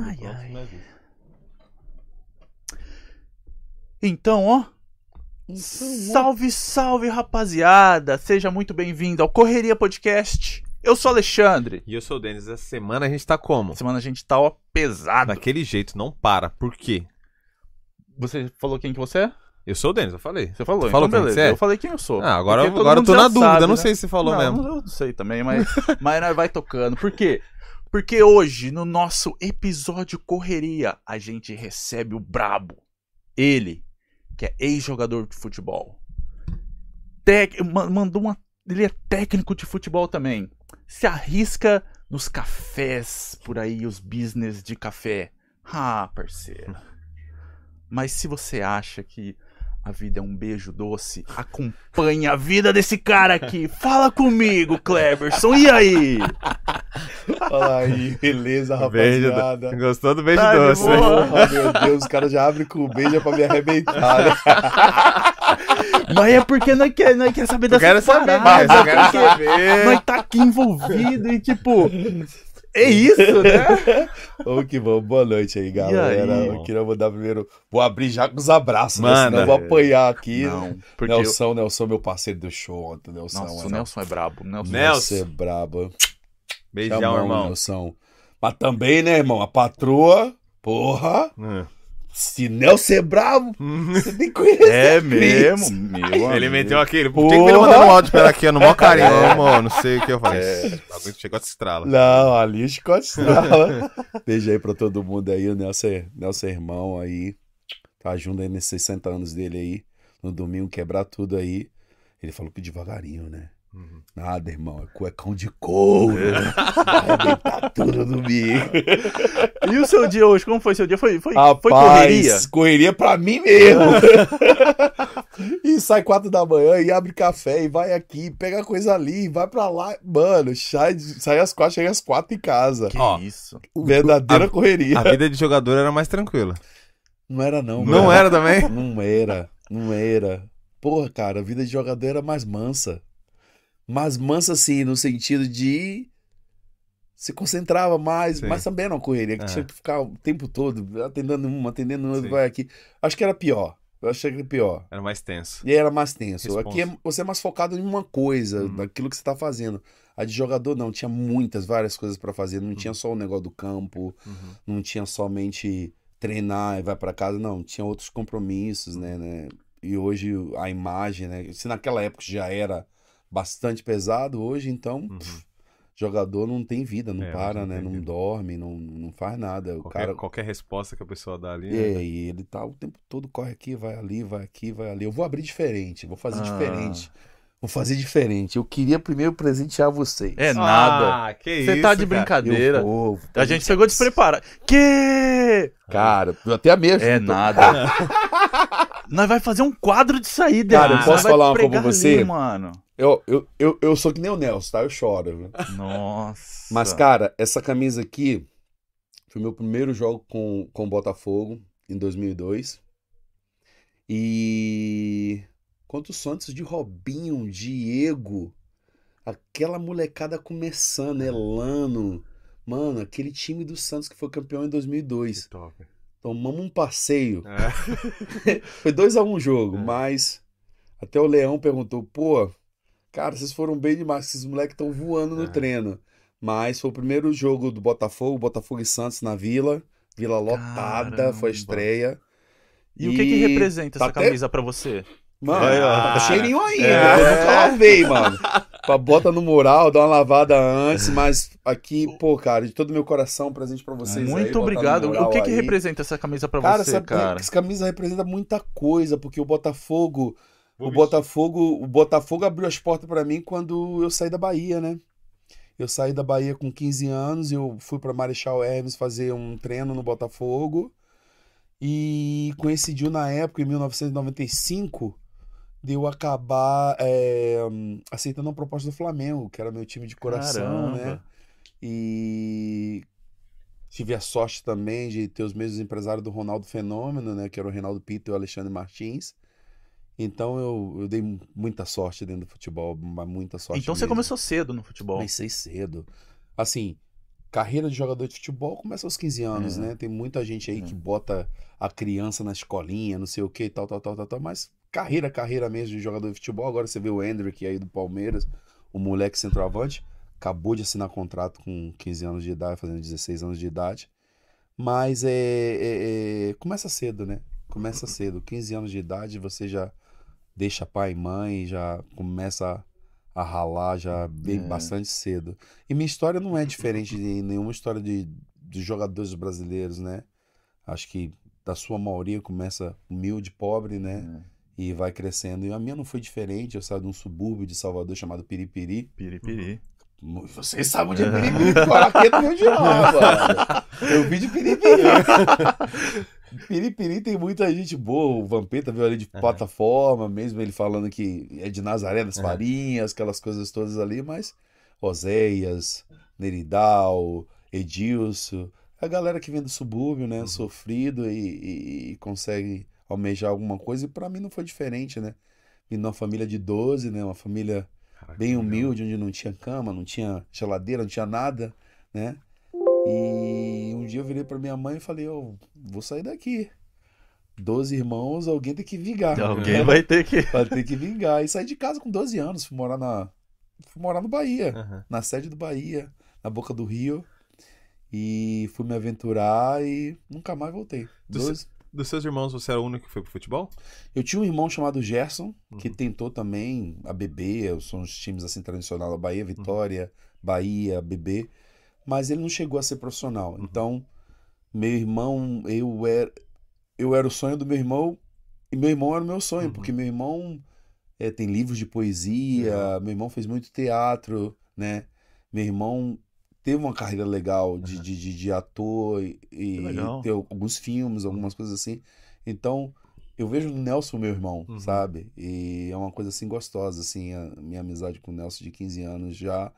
Ai, ai. Então, ó. Salve, salve, rapaziada! Seja muito bem-vindo ao Correria Podcast. Eu sou Alexandre. E eu sou o Denis. Essa semana a gente tá como? Semana a gente tá, ó, pesado. Daquele jeito, não para. Por quê? Você falou quem que você é? Eu sou o Denis, eu falei. Você falou, falou então beleza. você é? Eu falei quem eu sou. Ah, agora, Porque agora eu tô na dúvida, sabe, não né? sei se você falou não, mesmo. Eu não sei também, mas, mas nós vai tocando. Por quê? Porque hoje, no nosso episódio Correria, a gente recebe o Brabo. Ele, que é ex-jogador de futebol. Tec... ma- Mandou uma. Ele é técnico de futebol também. Se arrisca nos cafés por aí, os business de café. Ah, parceiro. Mas se você acha que a vida é um beijo doce, acompanhe a vida desse cara aqui. Fala comigo, Cleberson. E aí? Fala aí, beleza, Beijo rapaziada. do- Gostou do beijo Tá doce? boa. Porra, meu Deus, os caras já abrem com o beijo pra me arrebentar. né? Mas é porque nós quer, nós quer saber Eu dessa quero saber parada, mais, eu quero saber. Nós tá aqui envolvido e tipo... É isso, né? Vamos que vamos. Boa noite aí, galera. aí? Eu queria mandar primeiro. Vou abrir já com os abraços, né? Manda. Senão eu vou apanhar aqui. Não, porque... eu- Nelson, Nelson, meu parceiro do show ontem. Nelson, Nossa, é o Nelson é brabo. Nelson. Nelson. Você é brabo. Beijão, Chamão, irmão. Nelson. Mas também, né, irmão? A patroa, porra. Hum. Se Nelson é bravo, você tem que conhecer. É mesmo, meu Ele meteu aquele. Tinha que ele mandando um áudio pra ela aqui, no maior carinho. Ô, amor, não sei o que eu falei. É. Alguém chegou a se estrala. Não, ali o Scott estrala. Beijo aí pra todo mundo aí. O Nelson, é- Nelson é irmão aí. Tá junto aí nesses 60 anos dele aí. No domingo quebrar tudo aí. Ele falou que devagarinho, né? Uhum. Nada, irmão. É cuecão de couro. Vai arrebentar tudo no domingo. E o seu dia hoje? Como foi seu dia? Foi, foi, foi Rapaz, correria? correria pra mim mesmo. e sai quatro da manhã e abre café e vai aqui, pega coisa ali, e vai pra lá. Mano, sai, sai às quatro, chega às quatro em casa. Que Ó, isso? Verdadeira a- correria. A vida de jogador era mais tranquila. Não era não. Não cara. era também? Não era, não era. Porra, cara, a vida de jogador era mais mansa. Mais mansa, assim, no sentido de. Se concentrava mais, Sim. mas também era uma correria, que É. tinha que ficar o tempo todo atendendo uma, atendendo outra, vai aqui. Acho que era pior. Eu achei que era pior. Era mais tenso. E era mais tenso. Responsa. Aqui é- você é mais focado em uma coisa, Uhum. naquilo que você tá fazendo. A de jogador não, tinha muitas, várias coisas pra fazer. Uhum. Não tinha só o negócio do campo, não tinha somente treinar e vai pra casa, não. Tinha outros compromissos, né, né? E hoje a imagem, né? Se naquela época já era bastante pesado, hoje então, Uhum. jogador não tem vida, não É, para, não né? Não vida. dorme, não, não faz nada. O Qualquer, cara. qualquer resposta que a pessoa dá ali. É, né? e ele tá o tempo todo, corre aqui, vai ali, vai aqui, vai ali. Eu vou abrir diferente, vou fazer Ah. diferente. Vou fazer diferente. Eu queria primeiro presentear vocês. É nada. Ah, que Você isso, tá de cara. brincadeira. Eu A gente pegou despreparado. Que? Cara, eu até mesmo. É nada. Nós vai fazer um quadro disso aí, Cara, Denis. eu posso Nós falar uma pra você? ali, mano. Eu, eu, eu, eu sou que nem o Nelson, tá? Eu choro. viu? Nossa. Mas, cara, essa camisa aqui foi meu primeiro jogo com, com o Botafogo em 2002. E contra o Santos de Robinho, Diego, aquela molecada começando, Elano. Mano, aquele time do Santos que foi campeão em 2002. Que top. Tomamos um passeio. É. Foi 2 a 1 um jogo, É. mas até o Leão perguntou, pô, cara, vocês foram bem demais, esses moleques estão voando no É. treino. Mas foi o primeiro jogo do Botafogo, Botafogo e Santos na Vila, Vila lotada, Caramba. foi a estreia. E, o que que representa tá essa até- camisa pra você? Mano, Aí, tá cheirinho ainda, É. eu nunca lavei, mano. Pra bota no mural, dá uma lavada antes, mas aqui, pô, cara, de todo meu coração, presente pra vocês aí, Muito no obrigado. O que que aí. representa essa camisa pra Cara, você, essa, cara? essa camisa representa muita coisa, porque o Botafogo, Vou o vestir. Botafogo, o Botafogo abriu as portas pra mim quando eu saí da Bahia, né? Eu saí da Bahia com 15 anos, eu fui pra Marechal Hermes fazer um treino no Botafogo e coincidiu na época, em 1995, de eu acabar é, aceitando a proposta do Flamengo, que era meu time de coração, né? Caramba. E tive a sorte também de ter os mesmos empresários do Ronaldo Fenômeno, né? Que era o Reinaldo Pito e o Alexandre Martins. Então eu, eu dei muita sorte dentro do futebol, muita sorte Então você mesmo. começou cedo no futebol. Comecei cedo. Assim, carreira de jogador de futebol começa aos 15 anos, É. né? Tem muita gente aí É. que bota a criança na escolinha, não sei o que, tal, tal, tal, tal, tal, mas carreira, carreira mesmo de jogador de futebol. Agora você vê o Hendrick aí do Palmeiras, o moleque centroavante, acabou de assinar contrato com 15 anos de idade, fazendo 16 anos de idade. Mas é, é- é- começa cedo, né? Começa cedo. 15 anos de idade, você já deixa pai e mãe, já começa a ralar já bem É. bastante cedo. E minha história não é diferente de nenhuma história de, de jogadores brasileiros, né? Acho que da sua maioria começa humilde, pobre, né? E vai crescendo. E a minha não foi diferente. Eu saí de um subúrbio de Salvador chamado Piripiri. Piripiri. Vocês sabem onde é Piripiri, Coraqueta veio de lá, mano. Eu vi de Piripiri. Piripiri tem muita gente boa. O Vampeta veio ali de Aham. plataforma, mesmo ele falando que é de Nazaré das. Farinhas, aquelas coisas todas ali, mas Oséias, Neridal, Edilson, a galera que vem do subúrbio, né, sofrido e, e- e consegue almejar alguma coisa, e pra mim não foi diferente, né? Vim de uma família de 12, né, uma família Caraca, bem humilde, onde não tinha cama, não tinha geladeira, não tinha nada, né? E um dia eu virei pra minha mãe e falei, eu vou sair daqui. Doze irmãos, alguém tem que vingar. Alguém vai ter que. Vai ter que vingar. E saí de casa com 12 anos, fui morar na fui morar no Bahia, Aham. na sede do Bahia, na boca do Rio. E fui me aventurar e nunca mais voltei. Do 12. Dos seus irmãos, você era o único que foi pro futebol? Eu tinha um irmão chamado Gerson, que Uhum. tentou também a BB, são os times assim tradicionais da Bahia, Vitória, Bahia, BB, mas ele não chegou a ser profissional. Uhum. Então, meu irmão, eu era, eu era o sonho do meu irmão e meu irmão era o meu sonho, Uhum. porque meu irmão eh, tem livros de poesia, Legal. meu irmão fez muito teatro, né? Meu irmão teve uma carreira legal de, Uhum. de, de, de ator e, e tem alguns filmes, algumas coisas assim. Então, eu vejo no Nelson meu irmão, Uhum. sabe? E é uma coisa assim gostosa, assim, a minha amizade com o Nelson de 15 anos já.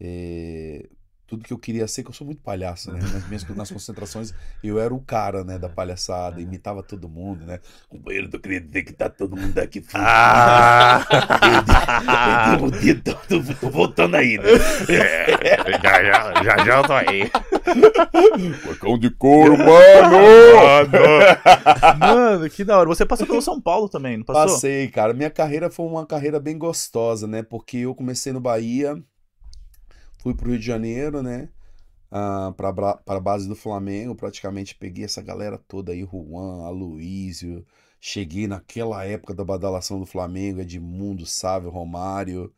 é, Tudo que eu queria ser, que eu sou muito palhaço, né? Nas minhas nas concentrações, eu era o cara, né, da palhaçada, Uhum. imitava todo mundo, né? Companheiro, eu queria dizer que tá todo mundo aqui. Ah! Perdi o dedo, tô, tô voltando aí, né? já, já, já, já eu tô aí. Porcão de couro, mano! Mano, que da hora. Você passou pelo São Paulo também, não passou? Passei, cara. Minha carreira foi uma carreira bem gostosa, né? Porque eu comecei no Bahia, fui pro Rio de Janeiro, né? Ah, pra base do Flamengo, praticamente peguei essa galera toda aí, Juan, Aloísio. Cheguei naquela época da badalação do Flamengo, Edmundo, Sávio, Romário.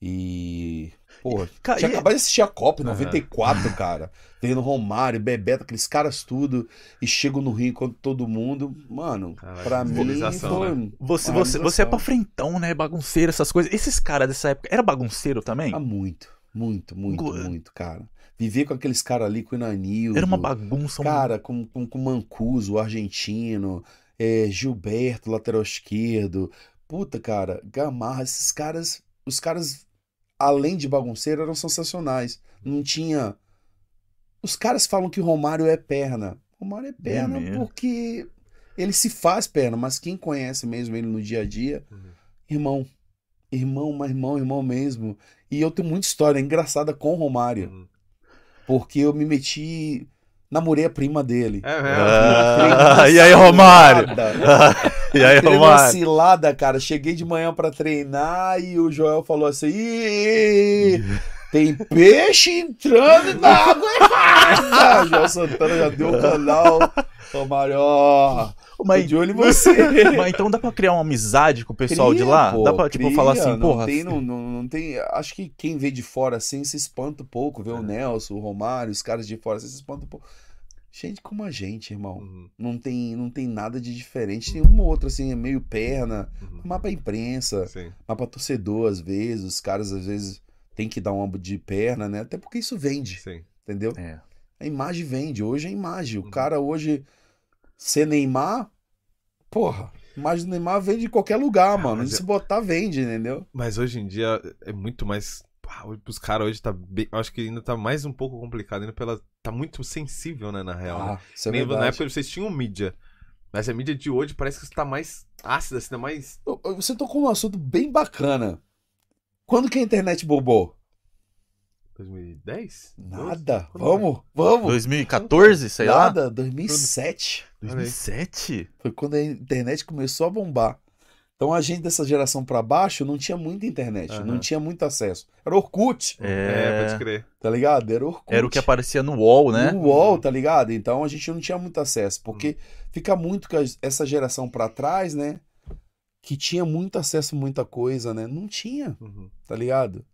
E. Pô, Ca- tinha e- acabado de assistir a Copa em Aham. 94, cara. Vendo Romário, Bebeto, aqueles caras tudo. E chego no Rio enquanto todo mundo. Mano, Caraca, pra mim foi. né? Você, você, você é pra frentão, né? Bagunceiro, essas coisas. Esses caras dessa época. Era bagunceiro também? Ah, muito, muito, muito, Go- muito, cara. Viver com aqueles caras ali, com o Inanildo. Era uma bagunça. Cara, com, com, com Mancuso, o argentino. é, Gilberto, lateral esquerdo. Puta, cara, Gamarra, esses caras. Os caras, além de bagunceiro, eram sensacionais. Não tinha. Os caras falam que o Romário é perna. Romário é perna mesmo? porque ele se faz perna, mas quem conhece mesmo ele no dia a dia, Uhum. irmão. Irmão, mas irmão, irmão mesmo. E eu tenho muita história engraçada com o Romário. Uhum. Porque eu me meti. Namorei a prima dele. É mesmo? Ah, e aí, Romário? e aí, Romário? cilada, cara. Cheguei de manhã pra treinar e o Joel falou assim: "Ih, tem peixe entrando na água errada. Joel Santana já deu o canal. Romário, ó, tô Mas, de olho em você. mas então dá pra criar uma amizade com o pessoal de Cria, lá? pô, dá pra, tipo, cria, falar assim, não porra. Tem, não, não, não tem, acho que quem vê de fora assim se espanta um pouco, vê o Nelson, o Romário, os caras de fora assim, se espanta um pouco. Gente como a gente, irmão. Uhum. Não tem, não tem nada de diferente. Tem uma ou outra assim, meio perna, Uhum. mas pra imprensa, Sim. mas pra torcedor às vezes. Os caras às vezes tem que dar uma de perna, né? Até porque isso vende, Sim. entendeu? É. A imagem vende. Hoje é imagem. O Uhum. cara hoje ser Neymar, porra, imagem do Neymar vende em qualquer lugar, Ah, mano. mas Se é- botar, vende, entendeu? Mas hoje em dia é muito mais. Ah, Os caras hoje tá bem. Acho que ainda tá mais um pouco complicado, ainda pela. Tá muito sensível, né, na real. né? Ah, isso é verdade. na época vocês tinham mídia. Mas a mídia de hoje parece que tá mais ácida, assim, tá mais. Você tocou num assunto bem bacana. Quando que a internet bobou? 2010? Nada. Quando Vamos, vamos. 2014, sei lá. Nada, 2007. 2007? Foi quando a internet começou a bombar. Então a gente dessa geração pra baixo não tinha muita internet, Aham. não tinha muito acesso. Era Orkut, É, pode É, crer. tá ligado? Era Orkut. era o que aparecia no UOL, né? No UOL, tá ligado? Então a gente não tinha muito acesso, porque Hum. fica muito com essa geração pra trás, né? Que tinha muito acesso a muita coisa, né? Não tinha, Uhum. tá ligado?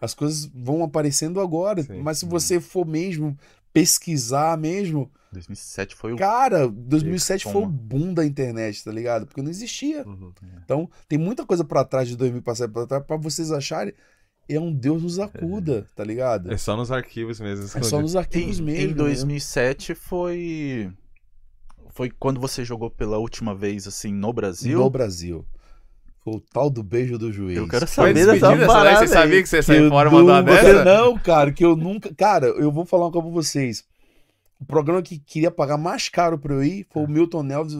As coisas vão aparecendo agora, Sim. mas se você for mesmo pesquisar mesmo, 2007 foi o. cara, 2007 foi o boom da internet, tá ligado? Porque não existia. Uhum. Então, tem muita coisa pra trás de 2000 pra pra trás pra vocês acharem é um Deus nos acuda, tá ligado? É só nos arquivos mesmo. É só escondido. nos arquivos Em, mesmo. em né? 2007 foi. Foi quando você jogou pela última vez, assim, no Brasil. No Brasil. Foi o tal do beijo do juiz. Eu quero saber dessa parada Você sabia que você saiu fora mandou uma nunca- dessa? Não, cara, que eu nunca. Cara, eu vou falar uma coisa pra vocês. O programa que queria pagar mais caro pra eu ir foi o Milton Neves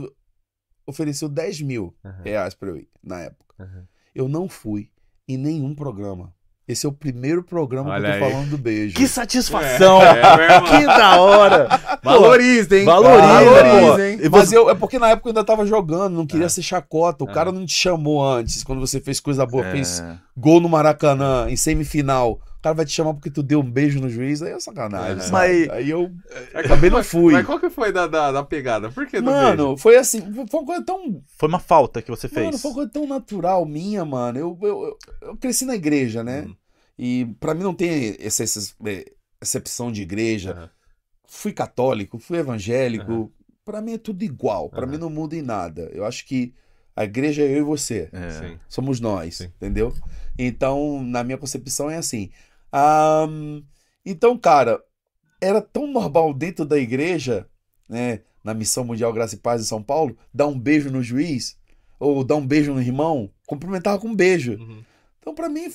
ofereceu 10 mil Aham, reais pra eu ir na época. aham. Eu não fui em nenhum programa. Esse é o primeiro programa Olha que eu tô aí. falando do beijo. Que satisfação! É, irmão. que da hora! Valoriza, hein? Valoriza, Valoriza, pô. hein? Mas eu, é porque na época eu ainda tava jogando, não queria É. ser chacota. O É. cara não te chamou antes, quando você fez coisa boa, fez É, gol no Maracanã, em semifinal. O cara vai te chamar porque tu deu um beijo no juiz, aí é sacanagem. É. Mas- Aí eu também qual não fui. Mas qual que foi da, da, da pegada? Por que do Mano, foi assim, foi uma coisa tão. foi uma falta que você fez. Mano, foi uma coisa tão natural minha, mano. Eu, eu, eu, eu cresci na igreja, né? Hum. E pra mim não tem essa, essa excepção de igreja. Aham. Fui católico, fui evangélico. Aham. Pra mim é tudo igual. Pra Aham. mim não muda em nada. Eu acho que a igreja é eu e você. É. Somos nós, Sim. entendeu? Então, na minha concepção é assim. Ahn, então, cara, era tão normal dentro da igreja, né, na Missão Mundial Graça e Paz em São Paulo, dar um beijo no juiz, ou dar um beijo no irmão, cumprimentava com um beijo. Uhum. Então, pra mim,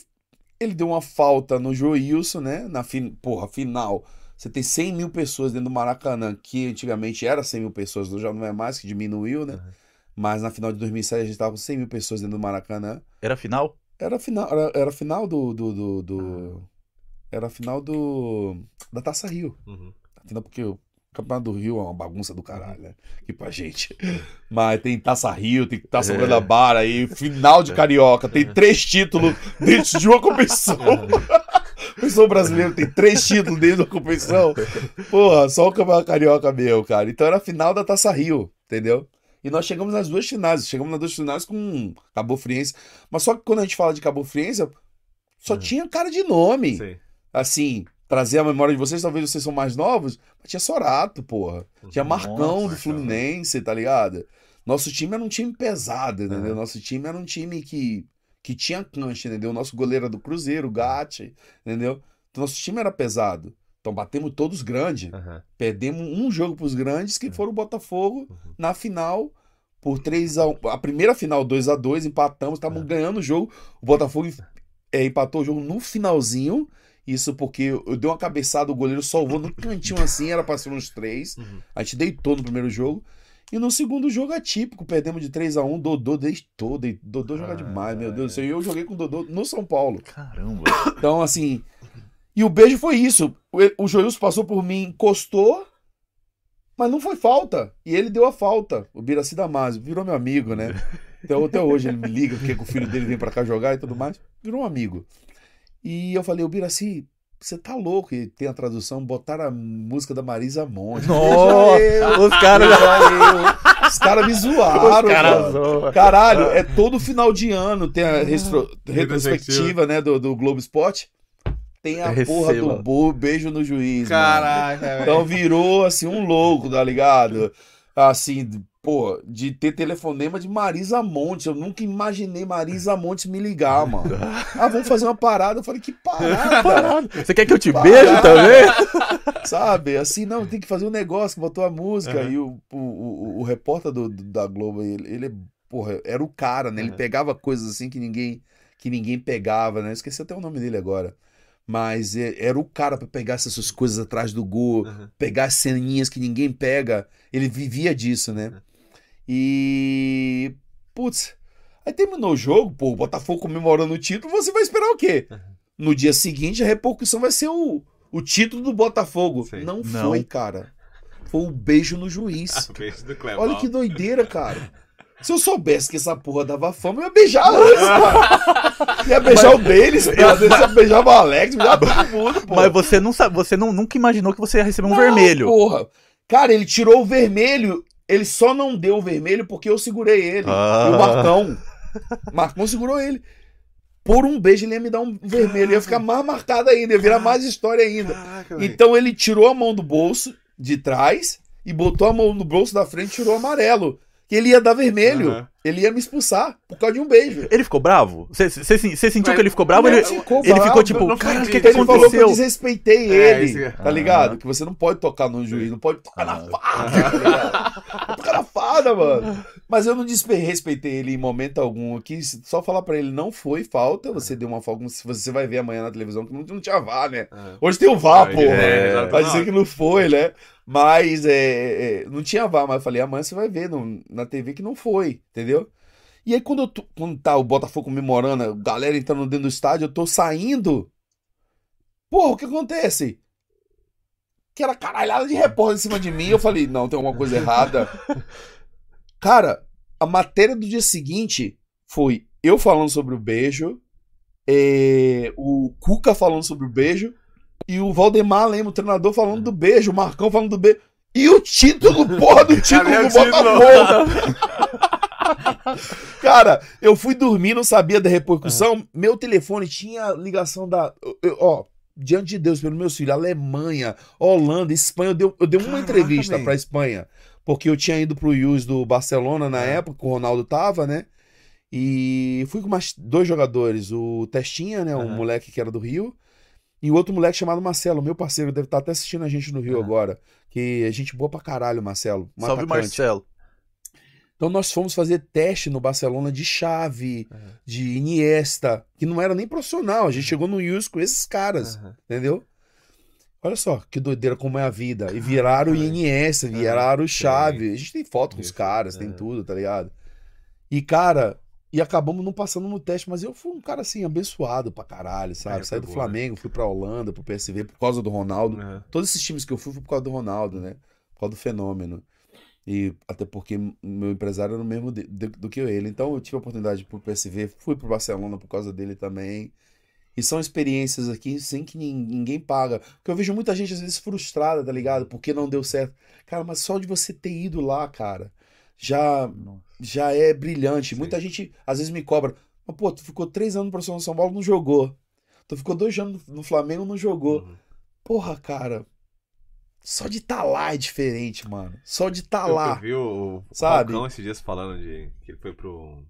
ele deu uma falta no Joilson, né, na fin... porra, final. Você tem 100 mil pessoas dentro do Maracanã, que antigamente era 100 mil pessoas, já não é mais, que diminuiu, né? Uhum. Mas na final de 2007 a gente tava com 100 mil pessoas dentro do Maracanã. Era final? Era final, era, era final do, do, do, do- Era a final do. Da Taça Rio. Uhum. Afinal, porque o Campeonato do Rio é uma bagunça do caralho, né? Aqui pra gente. Mas tem Taça Rio, tem Taça É. Guanabara aí, final de Carioca, tem três títulos dentro de uma competição. O pessoal brasileiro tem três títulos dentro da competição. Porra, só o Campeonato Carioca meu, cara. Então era a final da Taça Rio, entendeu? E nós chegamos nas duas finais. Chegamos nas duas finais com Cabo Friense. Mas só que quando a gente fala de Cabo Friense, só Uhum. tinha cara de nome. Sim. Assim, trazer a memória de vocês, talvez vocês são mais novos, mas tinha Sorato, porra. Tinha Nossa, Marcão do Marcão. Fluminense, tá ligado? Nosso time era um time pesado, entendeu? Uhum. Nosso time era um time que, que tinha cancha, entendeu? Nosso goleiro era do Cruzeiro, o Gatti, entendeu? Então nosso time era pesado. Então batemos todos grandes. Aham. Perdemos um jogo pros grandes, que foram o Botafogo, Uhum. na final, por 3 a 1 A primeira final, 2 a 2 empatamos, estávamos Uhum. ganhando o jogo. O Botafogo é, empatou o jogo no finalzinho. Isso porque eu, dei uma cabeçada, o goleiro salvou no cantinho assim, era pra ser uns três. Uhum. A gente deitou no primeiro jogo. E no segundo jogo atípico, perdemos de 3 a 1 Dodô deitou. dei- Dodô joga Ah, demais, meu. Deus do céu. E eu joguei com o Dodô no São Paulo. Caramba. Então, assim. E o beijo foi isso. O, o Joilson passou por mim, encostou, mas não foi falta. E ele deu a falta. O Biraci Damasio virou meu amigo, né? Então, até hoje ele me liga, porque o filho dele vem pra cá jogar e tudo mais. Virou um amigo. E eu falei, o Biraci, você tá louco? E tem a tradução, botaram a música da Marisa Monte. Nossa, eu, os caras. Os caras me zoaram, mano. zoam. Caralho, é todo final de ano, tem a restro- Retrospectiva. né, do, do Globo Esporte. Tem a Receba. porra do bo- beijo no juiz. Caraca, velho. Então virou, assim, um louco, tá ligado? Assim, pô, de ter telefonema de Marisa Monte. Eu nunca imaginei Marisa Monte me ligar, mano. Ah, vamos fazer uma parada. Eu falei, que parada, Parado. Você quer que eu te Parado. beije também? sabe? Assim, não, tem que fazer um negócio, botou a música. Aham. E o, o, o, o repórter do, do- da Globo, ele, ele, porra, era o cara, né? Ele Aham. pegava coisas assim que ninguém, que ninguém pegava, né? Eu Esqueci até o nome dele agora. Mas é- era o cara pra pegar essas coisas atrás do gol, Aham. pegar as ceninhas que ninguém pega. Ele vivia disso, né? E. Putz. Aí terminou o jogo, pô, o Botafogo comemorando o título, você vai esperar o quê? no dia seguinte a repercussão vai ser o, o título do Botafogo. Sim. Não, Não. foi, cara. Foi o beijo no juiz. Beijo do Clebão. Olha que doideira, cara. Se eu soubesse que essa porra dava fama, eu ia beijar antes, cara. Ia beijar o deles, brother. Ia beijar o Alex, beijar todo mundo, pô. Mas você não sabe, você não, nunca imaginou que você ia receber um Não, vermelho. Porra. Cara, ele tirou o vermelho. Ele só não deu o vermelho porque eu segurei ele. Ah. O Marcão. Marcão segurou ele. Por um beijo, ele ia me dar um vermelho. Ia ficar mais marcado ainda. Ia virar mais história ainda. Caraca. Então ele tirou a mão do bolso de trás e botou a mão no bolso da frente e tirou o amarelo. Que ele ia dar vermelho. Aham. Ele ia me expulsar por causa de um beijo. Ele ficou bravo? Você sentiu Mas- que ele ficou bravo? Ele Ele, ficou ele bravo, ficou tipo, não cara, o que, que Ele falou que eu aconteceu? desrespeitei É, ele. isso- Tá ligado? Que você não pode tocar no juiz, não pode tocar na fada, tá? Tocar na fada, mano. Mas eu não desrespeitei ele em momento algum. Eu quis só falar pra ele, não foi falta, você deu uma falta, se você vai ver amanhã na televisão, que não, tinha VAR, né? Aham. Hoje tem o VAR, pô. É, exato. Vai dizer que não foi, né? Mas é, é, não tinha VAR, mas eu falei, amanhã você vai ver no- na TV que não foi, entendeu? E aí quando, eu tô- quando tá o Botafogo comemorando, a galera entrando dentro do estádio, eu tô saindo. Porra, o que acontece? Que era caralhada de repórter em cima de mim. Eu falei, não, tem alguma coisa errada. Cara, a matéria do dia seguinte foi eu falando sobre o beijo, é, o Cuca falando sobre o beijo, e o Valdemar Lema, o treinador, falando do beijo, o Marcão falando do beijo. E o título, porra, do título do? Botafogo. Cara, eu fui dormir, não sabia da repercussão. Meu telefone tinha ligação da. eu- ó, diante de Deus, pelos meus filhos, Alemanha, Holanda, Espanha. Eu dei, eu dei uma Caraca, entrevista velho. pra Espanha. Porque eu tinha ido pro Yus do Barcelona na É. época, que o Ronaldo tava, né? E fui com mais dois jogadores. O Testinha, né? Um moleque que era do Rio. E o outro moleque chamado Marcelo, meu parceiro, deve estar até assistindo a gente no Rio agora. Que é gente boa pra caralho, Marcelo. Um Salve, atacante. Marcelo. Então nós fomos fazer teste no Barcelona de chave, Aham. de Iniesta, que não era nem profissional. A gente chegou no Yus com esses caras, Aham. entendeu? Olha só que doideira como é a vida. E viraram o Iniesta, viraram o Chave. A gente tem foto com os caras, tem É. tudo, tá ligado? E, cara, e acabamos não passando no teste, mas eu fui um cara assim, abençoado pra caralho, sabe? É, Saí do boa, Flamengo, fui pra Holanda, pro PSV, por causa do Ronaldo. Todos esses times que eu fui foi por causa do Ronaldo, né? Por causa do fenômeno. E até porque meu empresário era o mesmo de- de- do que ele. Então eu tive a oportunidade de ir pro PSV, fui pro Barcelona por causa dele também. E são experiências aqui sem que nin- ninguém paga. Porque eu vejo muita gente às vezes frustrada, tá ligado? Porque não deu certo. Cara, mas só de você ter ido lá, cara, já já é brilhante. Sim. Muita gente às vezes me cobra. Mas, pô, tu ficou três anos no profissional de São Paulo, não jogou. Tu ficou dois anos no Flamengo, não jogou. Uhum. Porra, cara. Só de estar lá é diferente, mano. Só de estar Eu- lá. Eu vi o, Sabe? Falcão esses dias falando de que ele foi pro.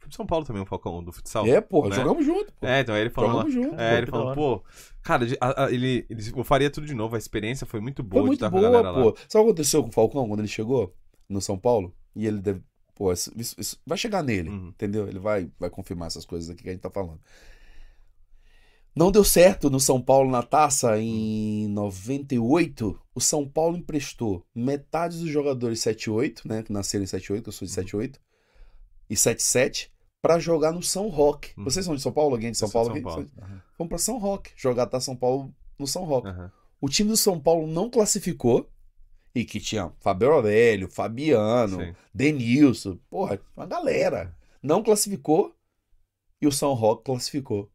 Foi pro São Paulo também, o Falcão do futsal. É, porra, né? jogamos junto. Pô. É, então aí ele falou. Jogamos junto. É, Pô, ele falou, pô, cara, de- a- a- ele, ele, eu faria tudo de novo, a experiência foi muito boa Foi de muito estar com a galera boa, lá. pô. Sabe o que aconteceu com o Falcão quando ele chegou no São Paulo? E ele deve. Pô, isso, isso- isso vai chegar nele, Uhum. entendeu? Ele vai, vai confirmar essas coisas aqui que a gente tá falando. Não deu certo no São Paulo na taça em 98. O São Paulo emprestou metade dos jogadores 78, né? Que nasceram em 78, eu sou de Uhum. 78, e 77, pra jogar no São Roque. Uhum. Vocês são de São Paulo? Alguém de São Paulo? São? Paulo. Vamos pra São Roque. Jogar tá São Paulo no São Roque. Aham. O time do São Paulo não classificou. E que tinha Fabio Aurélio, Fabiano, Sim. Denilson, porra, uma galera. Não classificou e o São Roque classificou.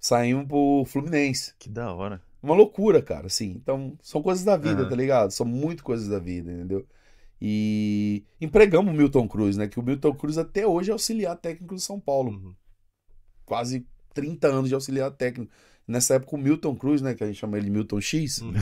Saímos pro Fluminense. Que da hora. Uma loucura, cara, assim. Então, são coisas da vida, Aham. tá ligado? São muito coisas da vida, entendeu? E empregamos o Milton Cruz, né? Que o Milton Cruz até hoje é auxiliar técnico do São Paulo. Uhum. Quase 30 anos de auxiliar técnico. Nessa época, o Milton Cruz, né? Que a gente chama ele de Milton X. Uhum.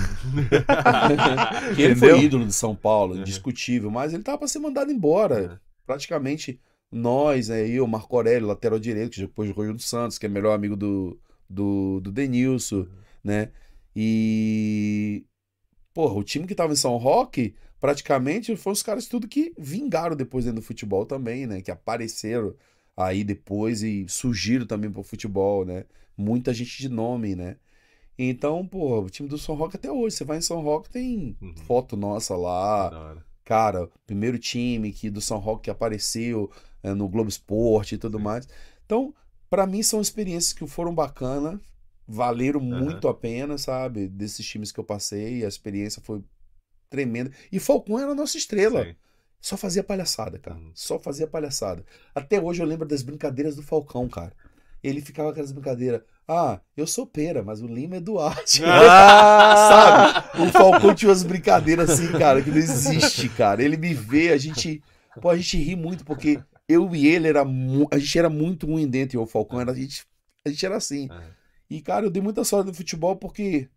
Que ele Entendeu? foi ídolo de São Paulo, Uhum. indiscutível, mas ele tava pra ser mandado embora. Praticamente nós, né, eu, Marco Aurélio, lateral direito, que depois jogou no Santos, que é melhor amigo do, do, do Denilson, né? E. Porra, o time que tava em São Roque, praticamente foram os caras tudo que vingaram depois dentro do futebol também, né? Que apareceram aí depois e surgiram também pro futebol, né? Muita gente de nome, né? Então, pô, o time do São Roque até hoje, você vai em São Roque, tem Uhum. foto nossa lá, cara, primeiro time que do São Roque que apareceu é, no Globo Esporte e tudo Sim. mais. Então, pra mim são experiências que foram bacanas valeram muito a pena, sabe? Desses times que eu passei, a experiência foi tremenda. E Falcão era a nossa estrela. Sim. Só fazia palhaçada, cara. Uhum. Só fazia palhaçada. Até hoje eu lembro das brincadeiras do Falcão, cara. Ele ficava com aquelas brincadeiras. Ah, eu sou pera, mas o Lima é Duarte. Ah! Sabe? O Falcão tinha umas brincadeiras assim, cara, que não existe, cara. Ele me vê, a gente. Pô, a gente ri muito, porque eu e ele era a gente era muito ruim dentro, e o Falcão era. A gente, a gente era assim. É. E, cara, eu dei muita sorte no futebol porque,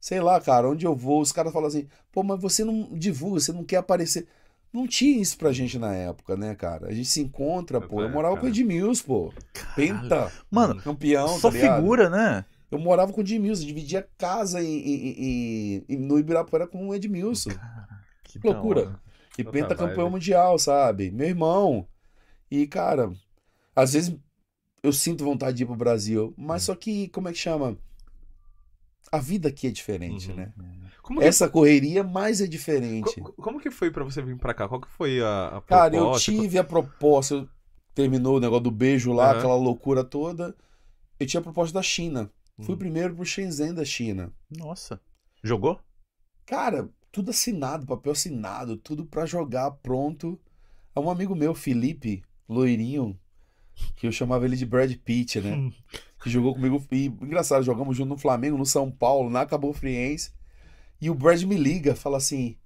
sei lá, cara, onde eu vou, os caras falam assim, pô, mas você não divulga, você não quer aparecer. Não tinha isso pra gente na época, né, cara? A gente se encontra, pô. Eu morava com o. Edmilson, pô. Penta, Mano, campeão, só tá figura, né? Eu morava com o Edmilson, dividia casa em, em- em- no Ibirapuera com o Edmilson. Que Que loucura. E Outra Penta campeão vibe. mundial, sabe? Meu irmão. E, cara, às vezes eu sinto vontade de ir pro Brasil, mas só que, como é que chama? A vida aqui é diferente, Uhum. né? Como que, Essa correria mais é diferente. co- como que foi pra você vir pra cá? Qual que foi a, a Cara, eu proposta? tive a proposta, terminou o negócio do beijo lá, Aham. aquela loucura toda. Eu tinha a proposta da China. Fui Hum. primeiro pro Shenzhen da China. Nossa. Jogou? Cara, tudo assinado, papel assinado, tudo pra jogar pronto. Um amigo meu, Felipe, loirinho, que eu chamava ele de Brad Pitt, né? Que jogou comigo. E engraçado, jogamos junto no Flamengo, no São Paulo, na Cabo Friense. E o Brad me liga, fala assim: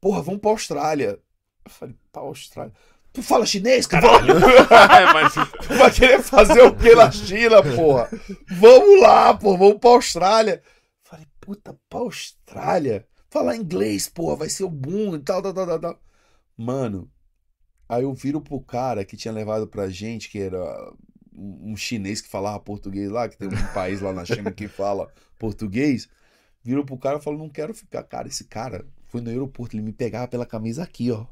Porra, vamos pra Austrália. Eu falei: Pra Austrália. Tu fala chinês, caralho? é, mas Tu vai querer fazer o que na China, porra? Vamos lá, pô, vamos pra Austrália. Falei, puta, pra Austrália? Falar inglês, porra, vai ser o boom e tal, tal, tal, tal. Mano, aí eu viro pro cara que tinha levado pra gente, que era um chinês que falava português lá, que tem um país lá na China que fala português. Virou pro cara e falou, não quero ficar. Cara, esse cara foi no aeroporto, ele me pegava pela camisa aqui, ó.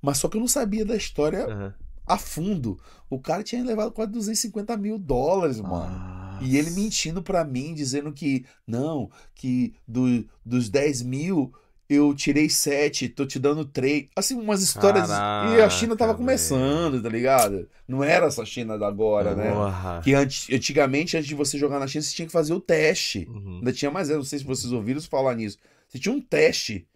Mas só que eu não sabia da história Aham. a fundo. O cara tinha levado quase 250 mil dólares, mano. E ele mentindo pra mim, dizendo que, não, que do, dos 10 mil eu tirei 7, tô te dando 3. Assim, umas histórias. e a China tava Caraca, começando, tá ligado? Não era essa China da agora, né? Porra. Que antes, antigamente, antes de você jogar na China, você tinha que fazer o teste. Uhum. Ainda tinha mais, eu não sei se vocês ouviram falar nisso. Você tinha um teste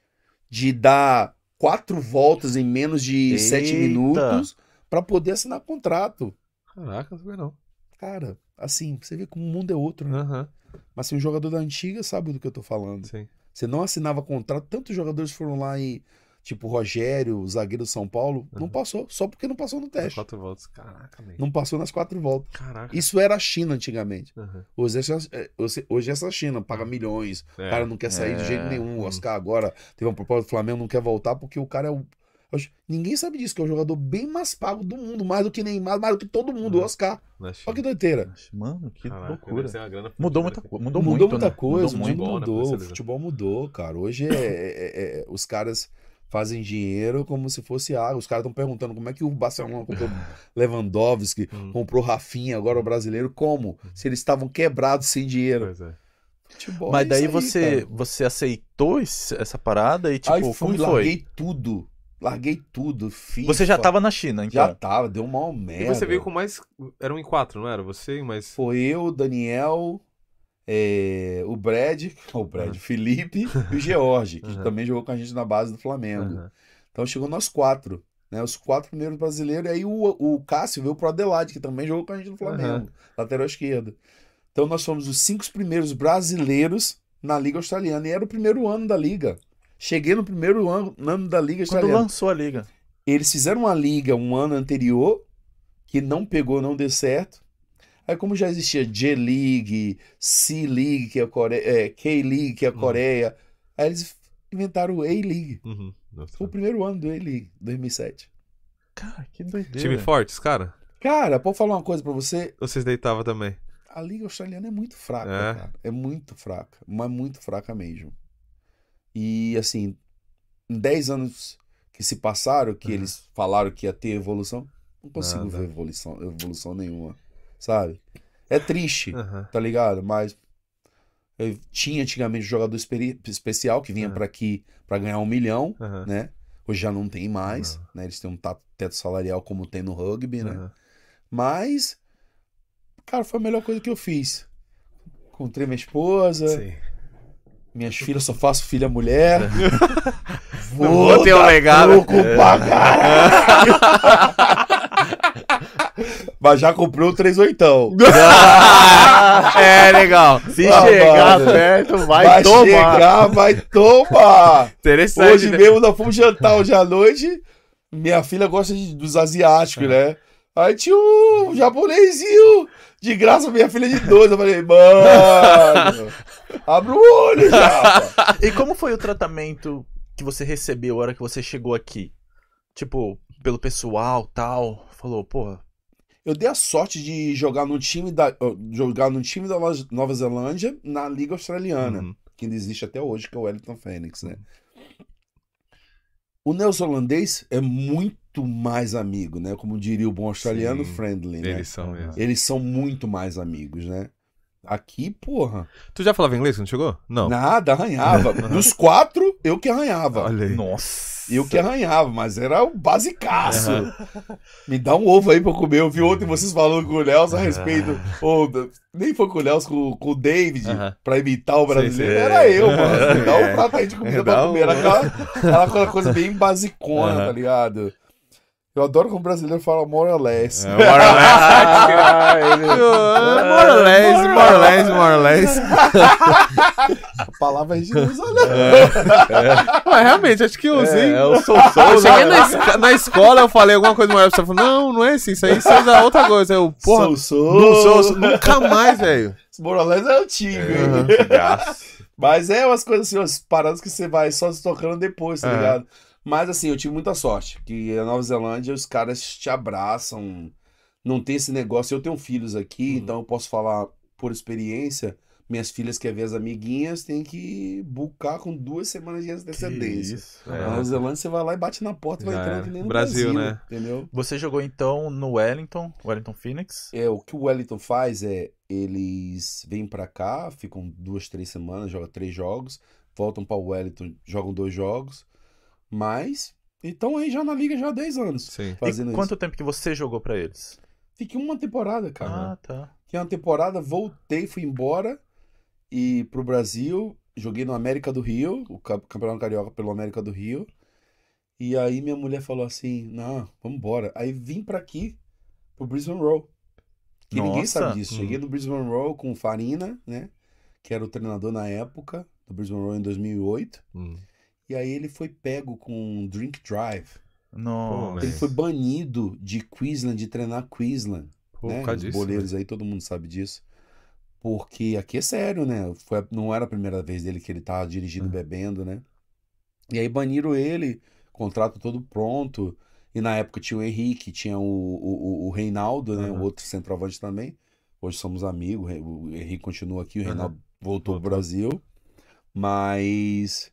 de dar quatro voltas em menos de sete Eita. minutos pra poder assinar contrato. Caraca, não sabia não. Cara, assim, você vê como o mundo é outro, né? Aham, Mas assim, um jogador da antiga sabe do que eu tô falando. sim. Você não assinava contrato, tantos jogadores foram lá e, tipo, Rogério, o zagueiro do São Paulo, não Uhum. passou, só porque não passou no teste. Quatro voltas. Caraca, man. Não passou nas quatro voltas. Caraca. Isso era a China antigamente. Aham. Hoje, essa- é, hoje hoje essa China paga milhões, É. o cara não quer sair de jeito É. nenhum. O. Oscar agora teve uma proposta do Flamengo, não quer voltar porque o cara é o. Ninguém sabe disso, que é o jogador bem mais pago do mundo, mais do que Neymar, mais do que todo mundo, o É. Oscar. Olha que doideira. Mano, que Caraca, loucura. Mudou muita né? coisa. Mudou, Mudou, muito, muita né? coisa, Mudou o mundo muito. bom, né, mudou, pra o futebol mudou, cara. Hoje é, é- é- os caras fazem dinheiro como se fosse água. Os caras estão perguntando como é que o Barcelona comprou Lewandowski, Hum. comprou Rafinha, agora o brasileiro, como? Se eles estavam quebrados sem dinheiro. Pois é. Futebol Mas é daí aí, você, cara. você aceitou esse- essa parada e, tipo, Aí fui, como foi? larguei tudo. Larguei tudo, FIFA. Você já tava na China, então? Já tava, deu uma E merda. você veio com mais. Eram em quatro, não era? Você e mais. Foi eu, o Daniel, é, o Brad, o Brad, o Felipe e o George, que Aham. também jogou com a gente na base do Flamengo. Aham. Então chegou nós quatro, né? Os quatro primeiros brasileiros. E aí o, o Cássio veio pro Adelaide, que também jogou com a gente no Flamengo, lateral esquerdo. Então nós fomos os cinco primeiros brasileiros na Liga Australiana. E era o primeiro ano da Liga. Cheguei no primeiro ano, ano da Liga Quando Australiana. lançou a liga. Eles fizeram uma liga um ano anterior, que não pegou, não deu certo. Aí, como já existia J-League, C-League, que é a Coreia, é, K-League, que é a Uhum. Coreia, aí eles inventaram o A-League. Uhum. Nossa. Foi o primeiro ano do A-League, 2007. Cara, que doideira. Time fortes, cara? Cara, pode falar uma coisa pra você? Vocês deitavam também? A liga australiana é muito fraca, É? cara. É muito fraca, mas muito fraca mesmo. E, assim, em 10 anos que se passaram, que Uhum. eles falaram que ia ter evolução, não consigo Nada. ver evolução, evolução nenhuma, sabe? É triste, Aham. tá ligado? Mas eu tinha antigamente jogador especial que vinha É. pra aqui pra ganhar um milhão, Aham. né? Hoje já não tem mais, Não. né? Eles têm um teto salarial como tem no rugby, né? Aham. Mas, cara, foi a melhor coisa que eu fiz. encontrei minha esposa, Sim. Minhas filhas, só faço filha mulher. Vou ter um legado. pra caralho. Mas já comprei o 38. é, legal. Se Ah, chegar mano. perto, vai, Vai tomar. chegar, vai tomar. Interessante. Hoje né? mesmo nós fomos jantar hoje à noite. Minha filha gosta de- dos asiáticos, né? Aí tinha um japonesinho. De graça, minha filha de dois. Eu falei, mano, abre o olho já. E como foi o tratamento que você recebeu a hora que você chegou aqui? Tipo, pelo pessoal tal. Falou, pô, Eu dei a sorte de jogar no time da, jogar no time da Nova- Nova Zelândia na Liga Australiana, Uhum. que ainda existe até hoje, que é o Wellington Phoenix, né? O neozelandês é muito mais amigo, né? Como diria o bom australiano, Sim, friendly, né? Eles são mesmo. Eles são muito mais amigos, né? Aqui, porra, Tu já falava inglês quando chegou? Não. nada, arranhava. Dos quatro, eu que arranhava. Olha aí. nossa. Eu que arranhava, mas era o basicaço. Me dá um ovo aí pra eu comer. Eu vi ontem vocês falando com o Nelson a respeito. ou da- nem foi com o Nelson, com, com o David, Aham. pra imitar o brasileiro. Sei, sei. Era eu, mano. Me dá um É. prato aí de comida Dá pra um- comer. Era aquela, era aquela coisa bem basicona, tá ligado? Eu adoro quando o brasileiro fala more or less. É, more or less. More or less, more or less, more or less. A palavra é Jesus, olha. Ué, realmente, acho que eu usei. É, eu sou Eu cheguei na, esca- na escola, eu falei alguma coisa maior, você falou, não, não é assim, isso aí você usa outra coisa. Eu, porra, sou, sou. não sou, sou- nunca mais, velho. Esse more or less é antigo, hein? Mas é umas coisas assim, umas paradas que você vai só se tocando depois, tá ligado? Mas assim, eu tive muita sorte, que a Nova Zelândia os caras te abraçam, não tem esse negócio. Eu tenho filhos aqui, Uhum. então eu posso falar por experiência. Minhas filhas querem ver as amiguinhas, tem que bucar com duas semanas de antecedência. Isso. Na é. Nova Zelândia você vai lá e bate na porta e vai entrando era. que nem no Brasil, Brasil, né? Entendeu? Você jogou então no Wellington, Wellington Phoenix. É, o que o Wellington faz é, eles vêm pra cá, ficam duas, três semanas, jogam três jogos, voltam pra Wellington, jogam dois jogos, mas estão aí já na liga já há 10 anos Sim. fazendo e isso. quanto tempo que você jogou pra eles? Fiquei uma temporada, cara. Ah, tá. Fiquei uma temporada, voltei, fui embora e pro Brasil, joguei no América do Rio, o Ca- Campeonato Carioca pelo América do Rio. E aí minha mulher falou assim: "Não, vamos embora". Aí vim pra aqui, pro Brisbane Roar. Que ninguém Nossa. sabe disso. Hum. Cheguei no Brisbane Roar com o Farina, né? Que era o treinador na época do Brisbane Roar em 2008. Hum. E aí ele foi pego com um drink drive. Nossa. Ele foi banido de Queensland, de treinar Queensland Pô, né? Os disso, boleiros aí, todo mundo sabe disso. Porque aqui é sério, né? Foi, não era a primeira vez dele que ele tava dirigindo É. bebendo, né? E aí baniram ele, contrato todo pronto. E na época tinha o Henrique, tinha o, o, o- o Reinaldo, né? O Aham. outro centroavante também. Hoje somos amigos, o o Henrique continua aqui, o. Reinaldo voltou pro Voltou. Brasil. Mas.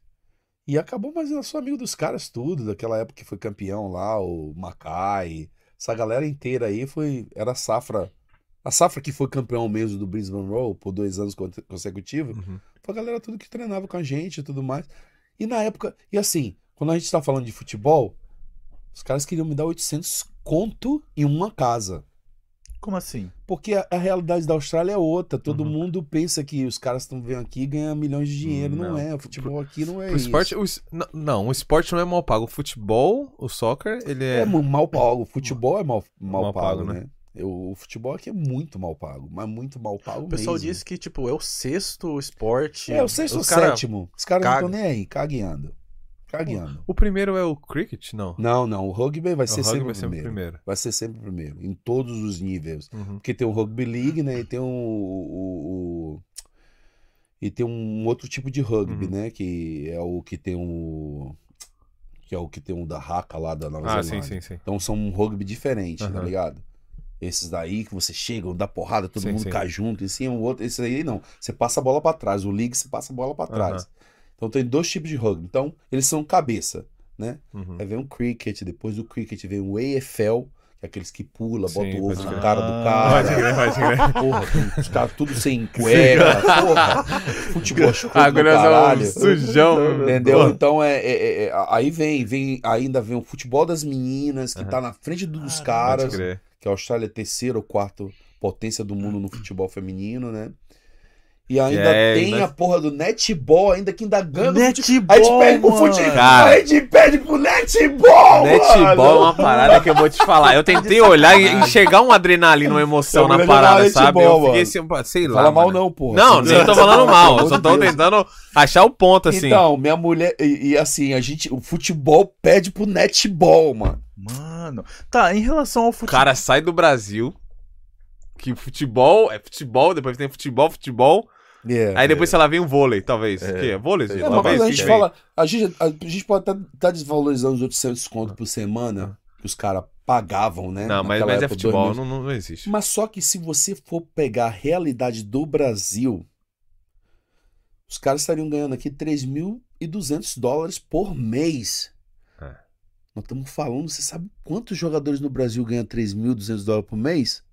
E acabou, mas eu sou amigo dos caras tudo, daquela época que foi campeão lá, o Macai. Essa galera inteira aí foi. Era a safra. A safra que foi campeão mesmo do Brisbane Roar por dois anos con- consecutivos. Uhum. Foi a galera tudo que treinava com a gente e tudo mais. E na época. E assim, quando a gente tá falando de futebol, os caras queriam me dar 800 conto em uma casa. Como assim? Porque a, a realidade da Austrália é outra. Todo Uhum. mundo pensa que os caras estão vindo aqui e ganham milhões de dinheiro. Não, Não. é. O futebol aqui não é O isso. esporte, o es- n- não, o esporte não é mal pago. O futebol, o soccer, ele é. É mal pago. O futebol é mal, mal, Mal pago, pago, né? né? Eu- o futebol aqui é muito mal pago, mas muito mal pago O pessoal mesmo. diz que, tipo, é o sexto esporte. É, o sexto ou sétimo. Os caras não estão nem aí, cagueando. Cagueando. O primeiro é o cricket? Não. Não, não. O rugby vai ser o rugby sempre vai ser primeiro. primeiro. Vai ser sempre o primeiro. Em todos os níveis. Uhum. Porque tem o Rugby League, né? E tem o, o- o- e tem um outro tipo de rugby, Uhum. né? Que é o que tem o que é o que tem o da Raca lá da Nova Ah, sim, Zelândia. sim, sim. Então são um rugby diferente, tá Aham. ligado? Esses daí que você chega, dá porrada, todo Sim, mundo sim. cai junto, e sim, o outro, esse aí não. Você passa a bola pra trás, o league você passa a bola pra trás. Aham. Então tem dois tipos de rugby. Então, eles são cabeça, né? Uhum. Aí vem o cricket, depois do cricket vem o AFL, que é aqueles que pula, bota Sim, o ovo pode na cara do Ah, Pode cara. crer, pode crer. Porra, com os caras tudo sem cueca, porra. Futebol é caralho. um sujão. Entendeu? Então é, é- é- é- aí vem, vem, ainda vem o futebol das meninas, que Aham. tá na frente dos Ah, caras, Pode crer. que a Austrália é a terceira ou quarta potência do mundo no futebol feminino, né? E ainda É, tem ainda- a porra do netball, ainda que ainda ganha. Netball, A gente perde pro futebol. Cara. a gente perde pro netball, Netball é mano. uma parada que eu vou te falar. Eu tentei olhar e enxergar uma adrenalina, uma emoção Eu na parada, sabe? netball, Eu fiquei assim, sei lá. Fala mal mano. não, porra. Não, nem tô falando mal. Eu só tô tentando achar o ponto, assim. Então, minha mulher. E, e assim, a gente. O futebol pede pro netball, mano. Mano. Tá, em relação ao O futebol. cara sai do Brasil, que futebol é futebol, depois tem futebol, futebol. É. Aí depois, sei lá, vem o vôlei, talvez. É. O quê? Vôlei? É, talvez. a que gente fala. A gente, a, gente pode estar tá, desvalorizando os 800 conto por semana que os caras pagavam, né? Não, mas, mas é futebol, 2000. não, não existe. Mas só que se você for pegar a realidade do Brasil, os caras estariam ganhando aqui 3.200 dólares por mês. É. Nós estamos falando, você sabe quantos jogadores no Brasil ganham 3.200 dólares por mês?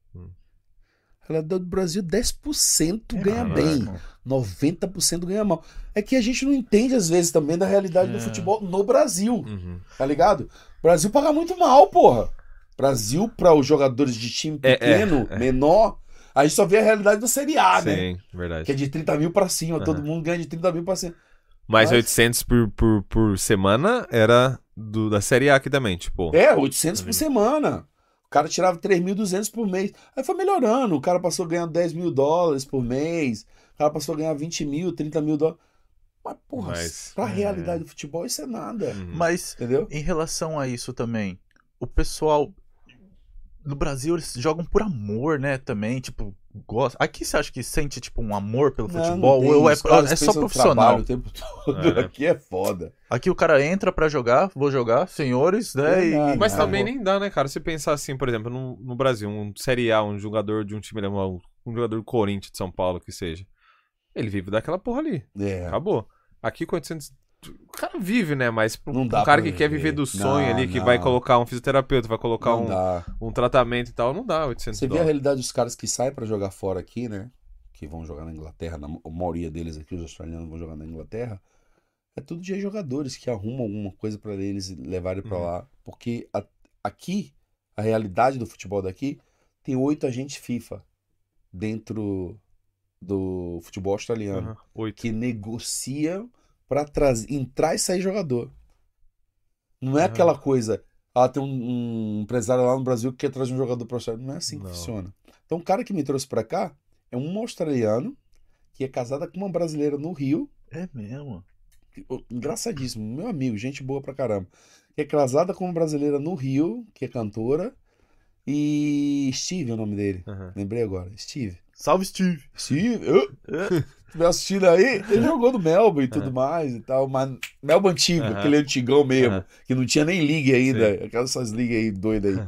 A realidade do Brasil, 10% ganha Caraca. bem, 90% ganha mal. É que a gente não entende, às vezes, também da realidade É. do futebol no Brasil, Uhum. tá ligado? O Brasil paga muito mal, porra. Brasil, para os jogadores de time É, é, pequeno, é. menor, a gente só vê a realidade da Série A, né? Sim, verdade. Que é de 30 mil pra cima, Aham. todo mundo ganha de 30 mil pra cima. Mas Mas- 800 por, por, por semana era do, da Série A aqui também, tipo. É, 800 por semana. O cara tirava 3.200 por mês. Aí foi melhorando. O cara passou a ganhar 10 mil dólares por mês. O cara passou a ganhar 20 mil, 30 mil dólares. Mas, porra, Mas, pra é. realidade do futebol, isso é nada. Uhum. Mas Entendeu? em relação a isso também, o pessoal no Brasil eles jogam por amor, né? Também, tipo, gosta. Aqui você acha que sente tipo um amor pelo Não, futebol? não ou é, é só profissional? O tempo todo. É. Aqui é foda. Aqui o cara entra pra jogar, vou jogar, senhores, né? E... Verdade. Mas Ah, também bom. nem dá, né, cara? Se pensar assim, por exemplo, no, no Brasil, um Série A, um jogador de um time, um, um jogador do Corinthians, de São Paulo, que seja. Ele vive daquela porra ali. É. Acabou. Aqui com 800. O cara vive, né? Mas pro, Não um dá cara pra que quer viver. do sonho Não, ali, que não. vai colocar um fisioterapeuta, vai colocar um, dá. um tratamento e tal, não dá 800 Você vê a realidade dos caras que saem pra jogar fora aqui, né? Que vão jogar na Inglaterra, na, a maioria deles aqui, os australianos vão jogar na Inglaterra. É tudo de jogadores que arrumam alguma coisa pra eles levarem pra Uhum. lá. Porque a- aqui, a realidade do futebol daqui, tem oito agentes FIFA dentro do futebol australiano Oito. que negociam trazer, entrar e sair jogador. Não é aquela coisa, ah, tem um, um empresário lá no Brasil que quer trazer um jogador profissional. Não é assim que Não. funciona. Então o cara que me trouxe pra cá é um australiano que é casada com uma brasileira no Rio. É mesmo. Engraçadíssimo, meu amigo, gente boa pra caramba. Que é casada com uma brasileira no Rio, que é cantora. E Steve é o nome dele. Aham. Lembrei agora. Steve. Salve, Steve! Steve, eu, É. estiver assistindo aí, ele jogou no Melbourne e tudo mais e tal, mas Melbourne antigo, aquele antigão mesmo, que não tinha nem liga ainda, aquelas essas ligas aí doidas aí.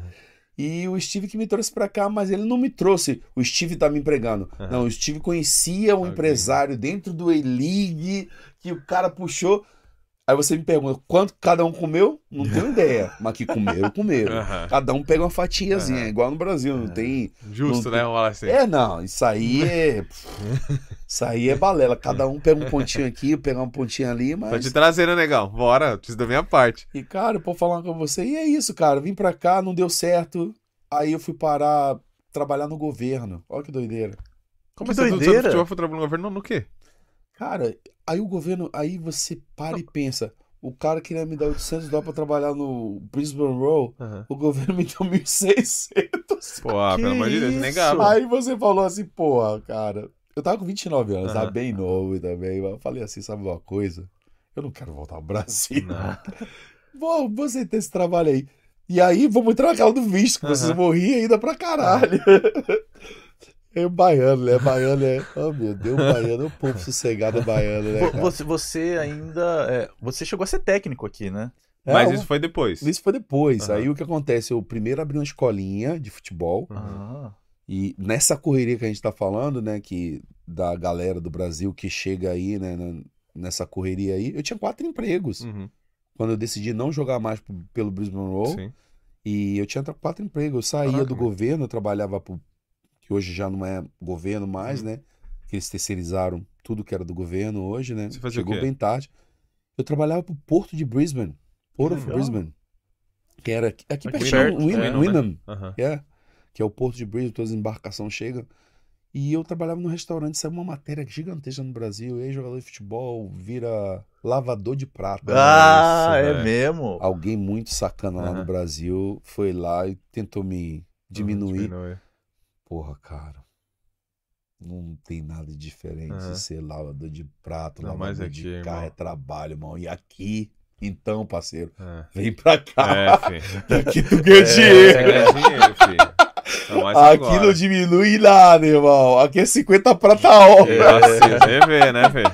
E o Steve que me trouxe pra cá, mas ele não me trouxe. O Steve tá me empregando. Não, o Steve conhecia um Alguém. empresário dentro do E-League que o cara puxou. Aí você me pergunta, quanto cada um comeu? Não tenho ideia, mas que comeram, comeram. Aham. Cada um pega uma fatiazinha, Aham. igual no Brasil, não tem Justo, Não- né? Vamos falar assim. é, não, isso aí é. Isso aí é balela. Cada um pega um pontinho aqui, pega um pontinho ali, Tô mas. te trazendo, negão. Bora, preciso da minha parte. E, cara, eu vou falar com você. E é isso, cara. Vim pra cá, não deu certo. Aí eu fui parar, trabalhar no governo. Olha que doideira. Como Você- você- doideira! Você foi trabalhando no governo no quê? Cara, aí o governo. Aí você para e pensa. O cara queria me dar 800 dólares pra trabalhar no Brisbane Row. O governo me deu 1.600. Pô, pelo amor de Deus, negava. Aí você falou assim, porra, cara. Eu tava com 29 anos, tava Aham. bem novo também. Mas eu falei assim, sabe uma coisa? Eu não quero voltar ao Brasil. Não. Vou, vou aceitar esse trabalho aí. E aí, vamos entrar naquela do visto, que vocês Aham. vão rir ainda pra caralho. É baiano, né? Baiano é. Oh, meu Deus, baiano é um povo sossegado baiano, né? Cara? Você, você ainda. é, você chegou a ser técnico aqui, né? É, Mas um- isso foi depois. isso foi depois. Aham. Aí o que acontece? Eu primeiro abri uma escolinha de futebol. Uhum. Ah. E nessa correria que a gente tá falando, né, que da galera do Brasil que chega aí, né, nessa correria aí, eu tinha quatro empregos. Uhum. Quando eu decidi não jogar mais pelo Brisbane Roll, Sim. e eu tinha quatro empregos. Eu saía Caraca, do velho. governo, eu trabalhava pro, que hoje já não é governo mais, Uhum. né, que eles terceirizaram tudo que era do governo hoje, né, chegou bem tarde. Eu trabalhava pro Porto de Brisbane, Port of. Brisbane, que era aqui, aqui Aqui pertinho, perto, Win- é, né? É, que é o Porto de Brisbane, todas as embarcações chegam. E eu trabalhava no restaurante, saiu uma matéria gigantesca no Brasil. Ex-jogador de futebol vira lavador de prata. Ah, isso, é velho. mesmo? Alguém muito sacana lá no. Brasil foi lá e tentou me diminuir. Diminui. Porra, cara. Não tem nada de diferente Aham. ser lavador de prato, Não, lavador aqui, de irmão. carro, é trabalho, irmão. E aqui, então, parceiro, É. vem pra cá. É, filho. Aqui tu ganha É. dinheiro. Você ganha dinheiro, filho. Não, Aqui agora. não diminui nada, irmão. Aqui é 50 prata a hora. Nossa, você vê, né, velho?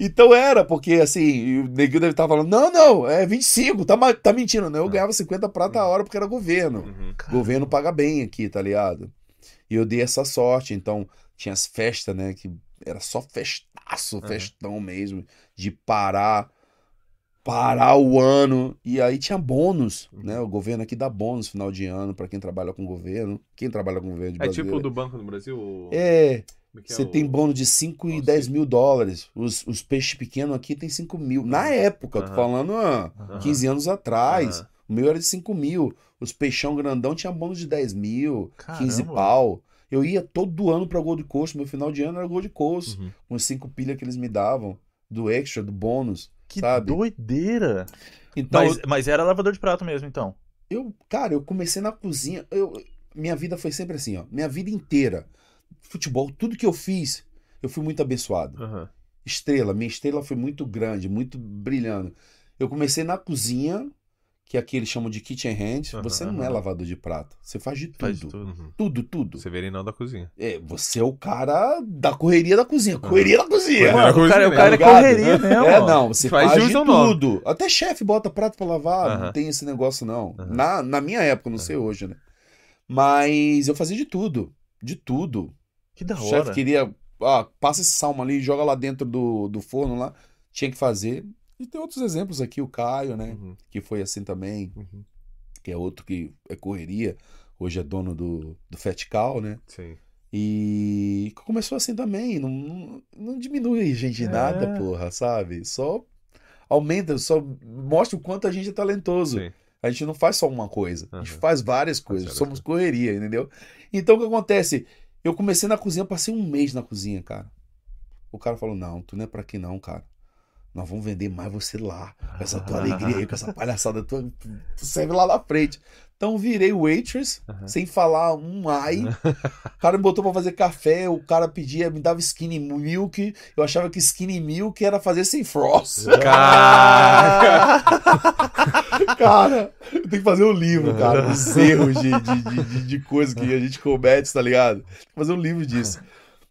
Então era, porque assim, o neguinho deve estar falando, não, não, é 25, tá, tá mentindo. Não, eu ganhava 50 prata a hora porque era governo. Uhum. Governo paga bem aqui, tá ligado? E eu dei essa sorte, então tinha as festas, né, que era só festaço, festão mesmo, de parar, parar o ano, e aí tinha bônus, né, o governo aqui dá bônus final de ano pra quem trabalha com governo, quem trabalha com governo de É tipo o do Banco do Brasil? o- É, é é você o- tem bônus de 5 e Nossa. 10 mil dólares. Os, os peixes pequenos aqui tem 5 mil. Na época, tô Aham. falando há Aham. 15 anos atrás. Aham. O meu era de 5 mil. Os peixão grandão tinha bônus de 10 mil, 15 Caramba. pau. Eu ia todo ano pra Gold Coast. Meu final de ano era Gold Coast. Uhum. Com os 5 pilha que eles me davam. Do extra, do bônus. Que sabe? doideira. Então, Mas, mas era lavador de prato mesmo, então. eu, cara, eu comecei na cozinha. Eu, minha vida foi sempre assim, ó. Minha vida inteira. Futebol, tudo que eu fiz, eu fui muito abençoado. Aham. estrela. Minha estrela foi muito grande, muito brilhando. Eu comecei na cozinha, que aqui eles chamam de kitchen hand. Aham, você não é lavador de prato. Você faz de tudo. Faz tudo, tudo. Uhum. tudo, Severinão da cozinha. É, você é o cara da correria da cozinha. Correria da cozinha. Mano, o cara, o cozinha, cara é tá correria mesmo. É, não, você Faz faz, de nome. tudo. Até chefe bota prato pra lavar, não tem esse negócio não. Na, na minha época, não sei hoje, né? Mas eu fazia de tudo, de tudo. Que da O chefe hora. queria, ah, passa esse salmo ali, joga lá dentro do, do forno lá. Tinha que fazer. E tem outros exemplos aqui, o Caio, né? Uhum. Que foi assim também, Uhum. que é outro que é correria. Hoje é dono do, do Fat Cow, né? Sim. E começou assim também. Não, não, não diminui a gente É. nada, porra, sabe? Só aumenta, só mostra o quanto a gente é talentoso. Sim. A gente não faz só uma coisa, a gente faz várias coisas, somos correria, entendeu? Então o que acontece? Eu comecei na cozinha, passei um mês na cozinha, cara. O cara falou: Não, tu não é pra aqui não, cara. Nós vamos vender mais você lá. Com essa tua alegria aí, com essa palhaçada tua, tu, tu serve lá na frente. Então virei waitress, Aham. sem falar um ai. O cara me botou pra fazer café, o cara pedia, me dava skinny milk. Eu achava que skinny milk era fazer sem frost. Caraca! Cara, eu tenho que fazer um livro, cara, os erros de, de, de, de, de coisa que a gente comete, tá ligado? Tem que fazer um livro disso.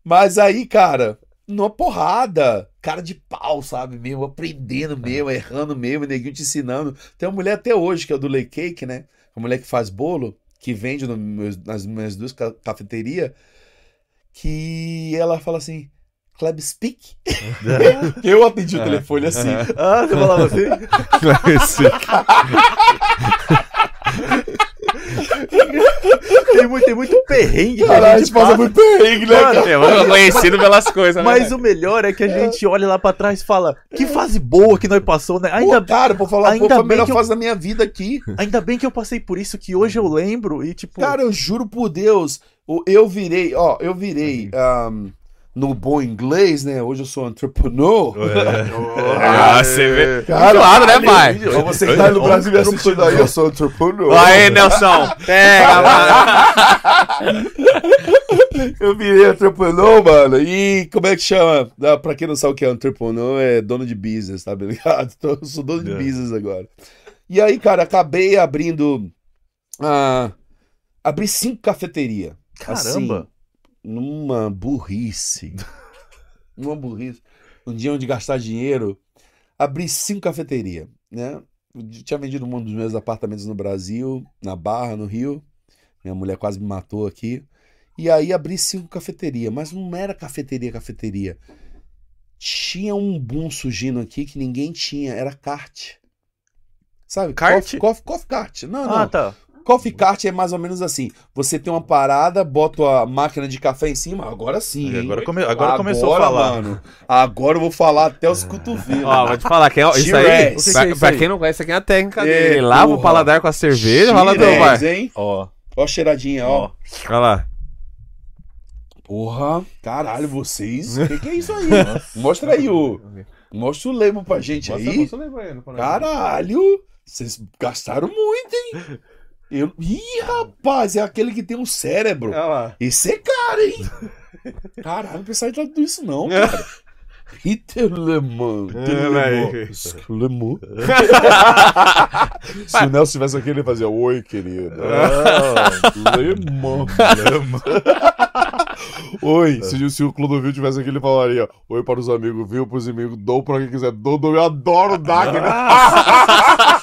Mas aí, cara, numa porrada, cara de pau, sabe? Mesmo, aprendendo mesmo, errando mesmo, neguinho te ensinando. Tem uma mulher até hoje, que é do Lay Cake, né? Uma mulher que faz bolo, que vende no meus- nas minhas duas ca- cafeterias, que ela fala assim. Club Speak? eu atendi o telefone assim. Ah, você falava assim? tem, muito, tem muito perrengue Caralho, a a gente passa muito perrengue, né, Mano, cara? Eu conhecido pelas coisas, né? Mas o melhor é que a gente olha lá pra trás e fala que fase boa que nós passou, né? Ainda, Ainda, cara, pra falar, ainda pô, foi a bem melhor que eu- fase da minha vida aqui. ainda bem que eu passei por isso, que hoje eu lembro e tipo... Cara, eu juro por Deus, eu virei, ó, eu virei ahm, no bom inglês, né? Hoje eu sou entrepreneur. Ah, você vê. Cara, Claro, né, pai? Pra você que tá aí no Brasil me assistindo aí, eu sou entrepreneur. Aí, Nelson. Pega, mano. Eu virei entrepreneur, mano. E como é que chama? Ah, Pra quem não sabe o que é entrepreneur, é dono de business, tá ligado? Então, eu sou dono de É. business agora. E aí, cara, acabei abrindo. ah, abri cinco cafeterias. Caramba. Assim, numa burrice. numa burrice. Um dia onde gastar dinheiro. Abri cinco cafeterias, né? Eu tinha vendido um dos meus apartamentos no Brasil, na Barra, no Rio. Minha mulher quase me matou aqui. E aí abri cinco cafeterias, mas não era cafeteria, cafeteria. Tinha um boom surgindo aqui que ninguém tinha, era kart. Sabe? Kart? Coffee, coffee, coffee kart. Não, não. Ah, tá. Coffee kart é mais ou menos assim. Você tem uma parada, bota a máquina de café em cima. Agora sim. hein? Agora, come- agora começou a falar. Mano, agora eu vou falar até os cotovelos. Ó, vou te falar, que é, isso aí, que pra, é isso pra aí? quem não conhece, isso aqui é a técnica É, dele. Ele lava o paladar com a cerveja, fala do hein? Ó, Ó a cheiradinha, ó. ó. Olha lá. Porra, caralho, vocês. O que, que é isso aí? Mostra aí o. Mostra o lema pra gente Mostra, aí. mostra o lembro aí, Caralho! Vocês gastaram muito, hein? Eu... Ih, rapaz, é aquele que tem um cérebro. Lá. Esse é caro, hein? Caralho, não pensava em tudo isso, não, cara. Peter É, Le velho. Mans. Le Mans. Se o Nelson tivesse aqui, ele fazia Oi, querido. Ah, Le Mans. Oi, se, se o Clodovil tivesse aqui, ele falaria Oi para os amigos, viu? Para os inimigos, dou para quem quiser. Dou, dou, eu adoro dar.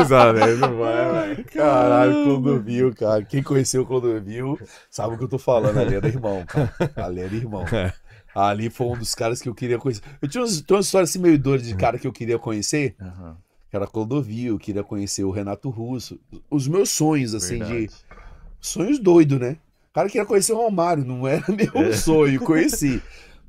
Exato, né? Não vai, velho. Caralho, Clodovil, cara. Quem conheceu o Clodovil sabe o que eu tô falando. Ali era irmão, cara. Ali era irmão. É. Ali foi um dos caras que eu queria conhecer. Eu tinha umas, tinha uma história assim meio doida de cara que eu queria conhecer, que era Clodovil, eu queria conhecer o Renato Russo. Os meus sonhos, assim, de. verdade. Sonhos doidos, né? O cara queria conhecer o Romário, não era meu É. sonho, conheci.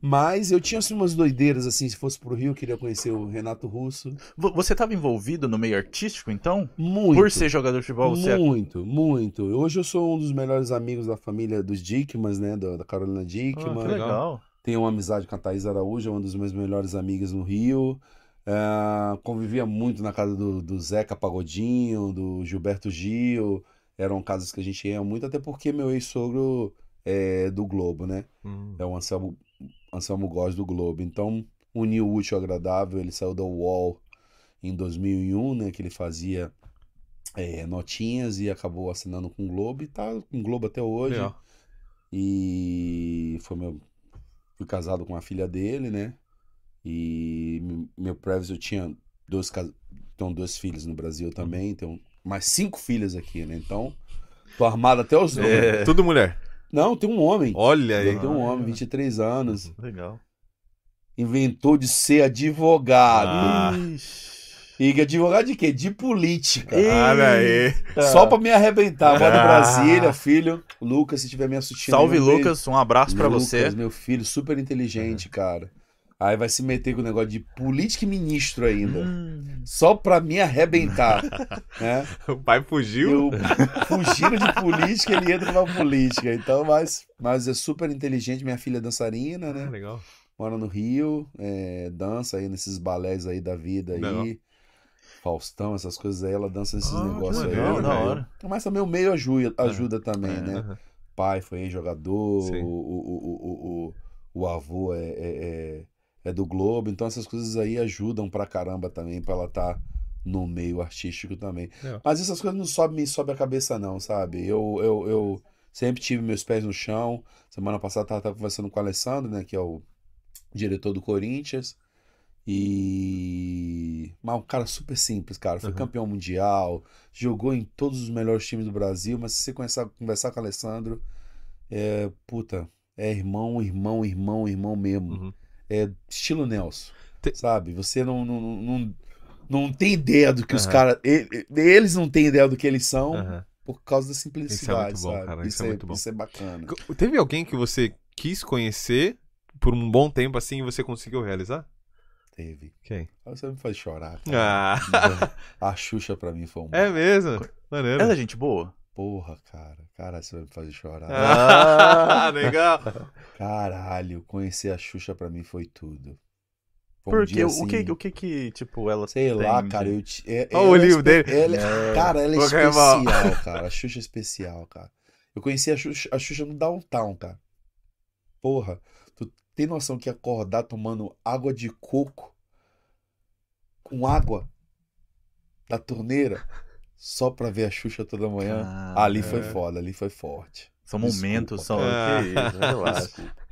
Mas eu tinha assim, umas doideiras, assim, se fosse pro Rio, eu queria conhecer o Renato Russo. Vo- Você estava envolvido no meio artístico, então? Muito. Por ser jogador de futebol, você... é Muito, muito. Hoje eu sou um dos melhores amigos da família dos Dickmans, né? Da, da Carolina Ah, Dickman. que legal. Tenho uma amizade com a Thaís Araújo, uma das minhas melhores amigas no Rio. É, convivia muito na casa do, do Zeca Pagodinho, do Gilberto Gil. Eram casas que a gente ia muito, até porque meu ex-sogro é do Globo, né? Hum. É o Anselmo, Anselmo Góes do Globo. Então, uniu o útil ao agradável. Ele saiu da UOL em 2001, né? Que ele fazia é, notinhas e acabou assinando com o Globo. E tá com o Globo até hoje. Legal. E foi meu. Fui casado com a filha dele, né? E meu Previs eu tinha dois. Tenho dois filhos no Brasil também. Tenho mais cinco filhas aqui, né? Então, tô armado até os dentes. É. Tudo mulher. Não, tem um homem. Olha aí. Tenho um homem, 23 anos. Legal. Inventou de ser advogado. Ah. Ixi. E advogado de quê? De política. Olha aí. Só pra me arrebentar. Em Ah. Brasília, filho. Lucas, se tiver me assistindo. Salve. Lucas. Um abraço pra Lucas, você. meu filho, super inteligente, cara. Aí vai se meter com o negócio de política e ministro ainda. Hum. Só pra me arrebentar. né? O pai fugiu. Eu fugindo de política, ele entra na política. Então, mas, mas é super inteligente. Minha filha é dançarina, Ah, né? legal. Mora no Rio, é, dança aí nesses balés aí da vida aí. Legal. Faustão, essas coisas aí, ela dança nesses Ah, negócios aí. da né? hora. Mas também o meio ajuda, ajuda também, É. né? Pai foi ex-jogador, Sim. o, o, o, o, o, o avô é, é, do Globo, então essas coisas aí ajudam pra caramba também pra ela estar no meio artístico também. É. Mas essas coisas não sobem, me sobe a cabeça não, sabe? Eu, eu, eu sempre tive meus pés no chão. Semana passada eu tava conversando com o Alessandro, né, que é o diretor do Corinthians. E. Mas um cara super simples, cara. Foi Uhum. campeão mundial, jogou em todos os melhores times do Brasil. Mas se você conversar, conversar com o Alessandro, é. Puta, é irmão, irmão, irmão, irmão mesmo. Uhum. É estilo Nelson. Te- Sabe? Você não, não, não, não, tem ideia do que os Aham. caras. Eles não têm ideia do que eles são Aham. por causa da simplicidade, bom, sabe? cara, isso é muito bom. Isso é bacana. Teve alguém que você quis conhecer por um bom tempo assim e você conseguiu realizar? Teve. Quem? Você me faz chorar. cara. Ah, A Xuxa pra mim foi um. é mesmo? Maneiro. Ela é gente boa? Porra, cara. Caralho, você vai me fazer chorar. Ah, legal. Caralho, conhecer a Xuxa pra mim foi tudo. Um Porque dia, o, assim, que, o que que, tipo, ela Sei tem lá, de- cara. Eu te, é, Olha o é livro espe- dele. ela é- cara, ela é Vou especial, cara. A Xuxa é especial, cara. Eu conheci a Xuxa, a Xuxa no Downtown, cara. Porra, tu tem noção que acordar tomando água de coco com água da torneira só pra ver a Xuxa toda manhã? Ah, ali é. foi foda, ali foi forte. São Desculpa, momentos, são. cara. Que isso, relaxa. Desculpa.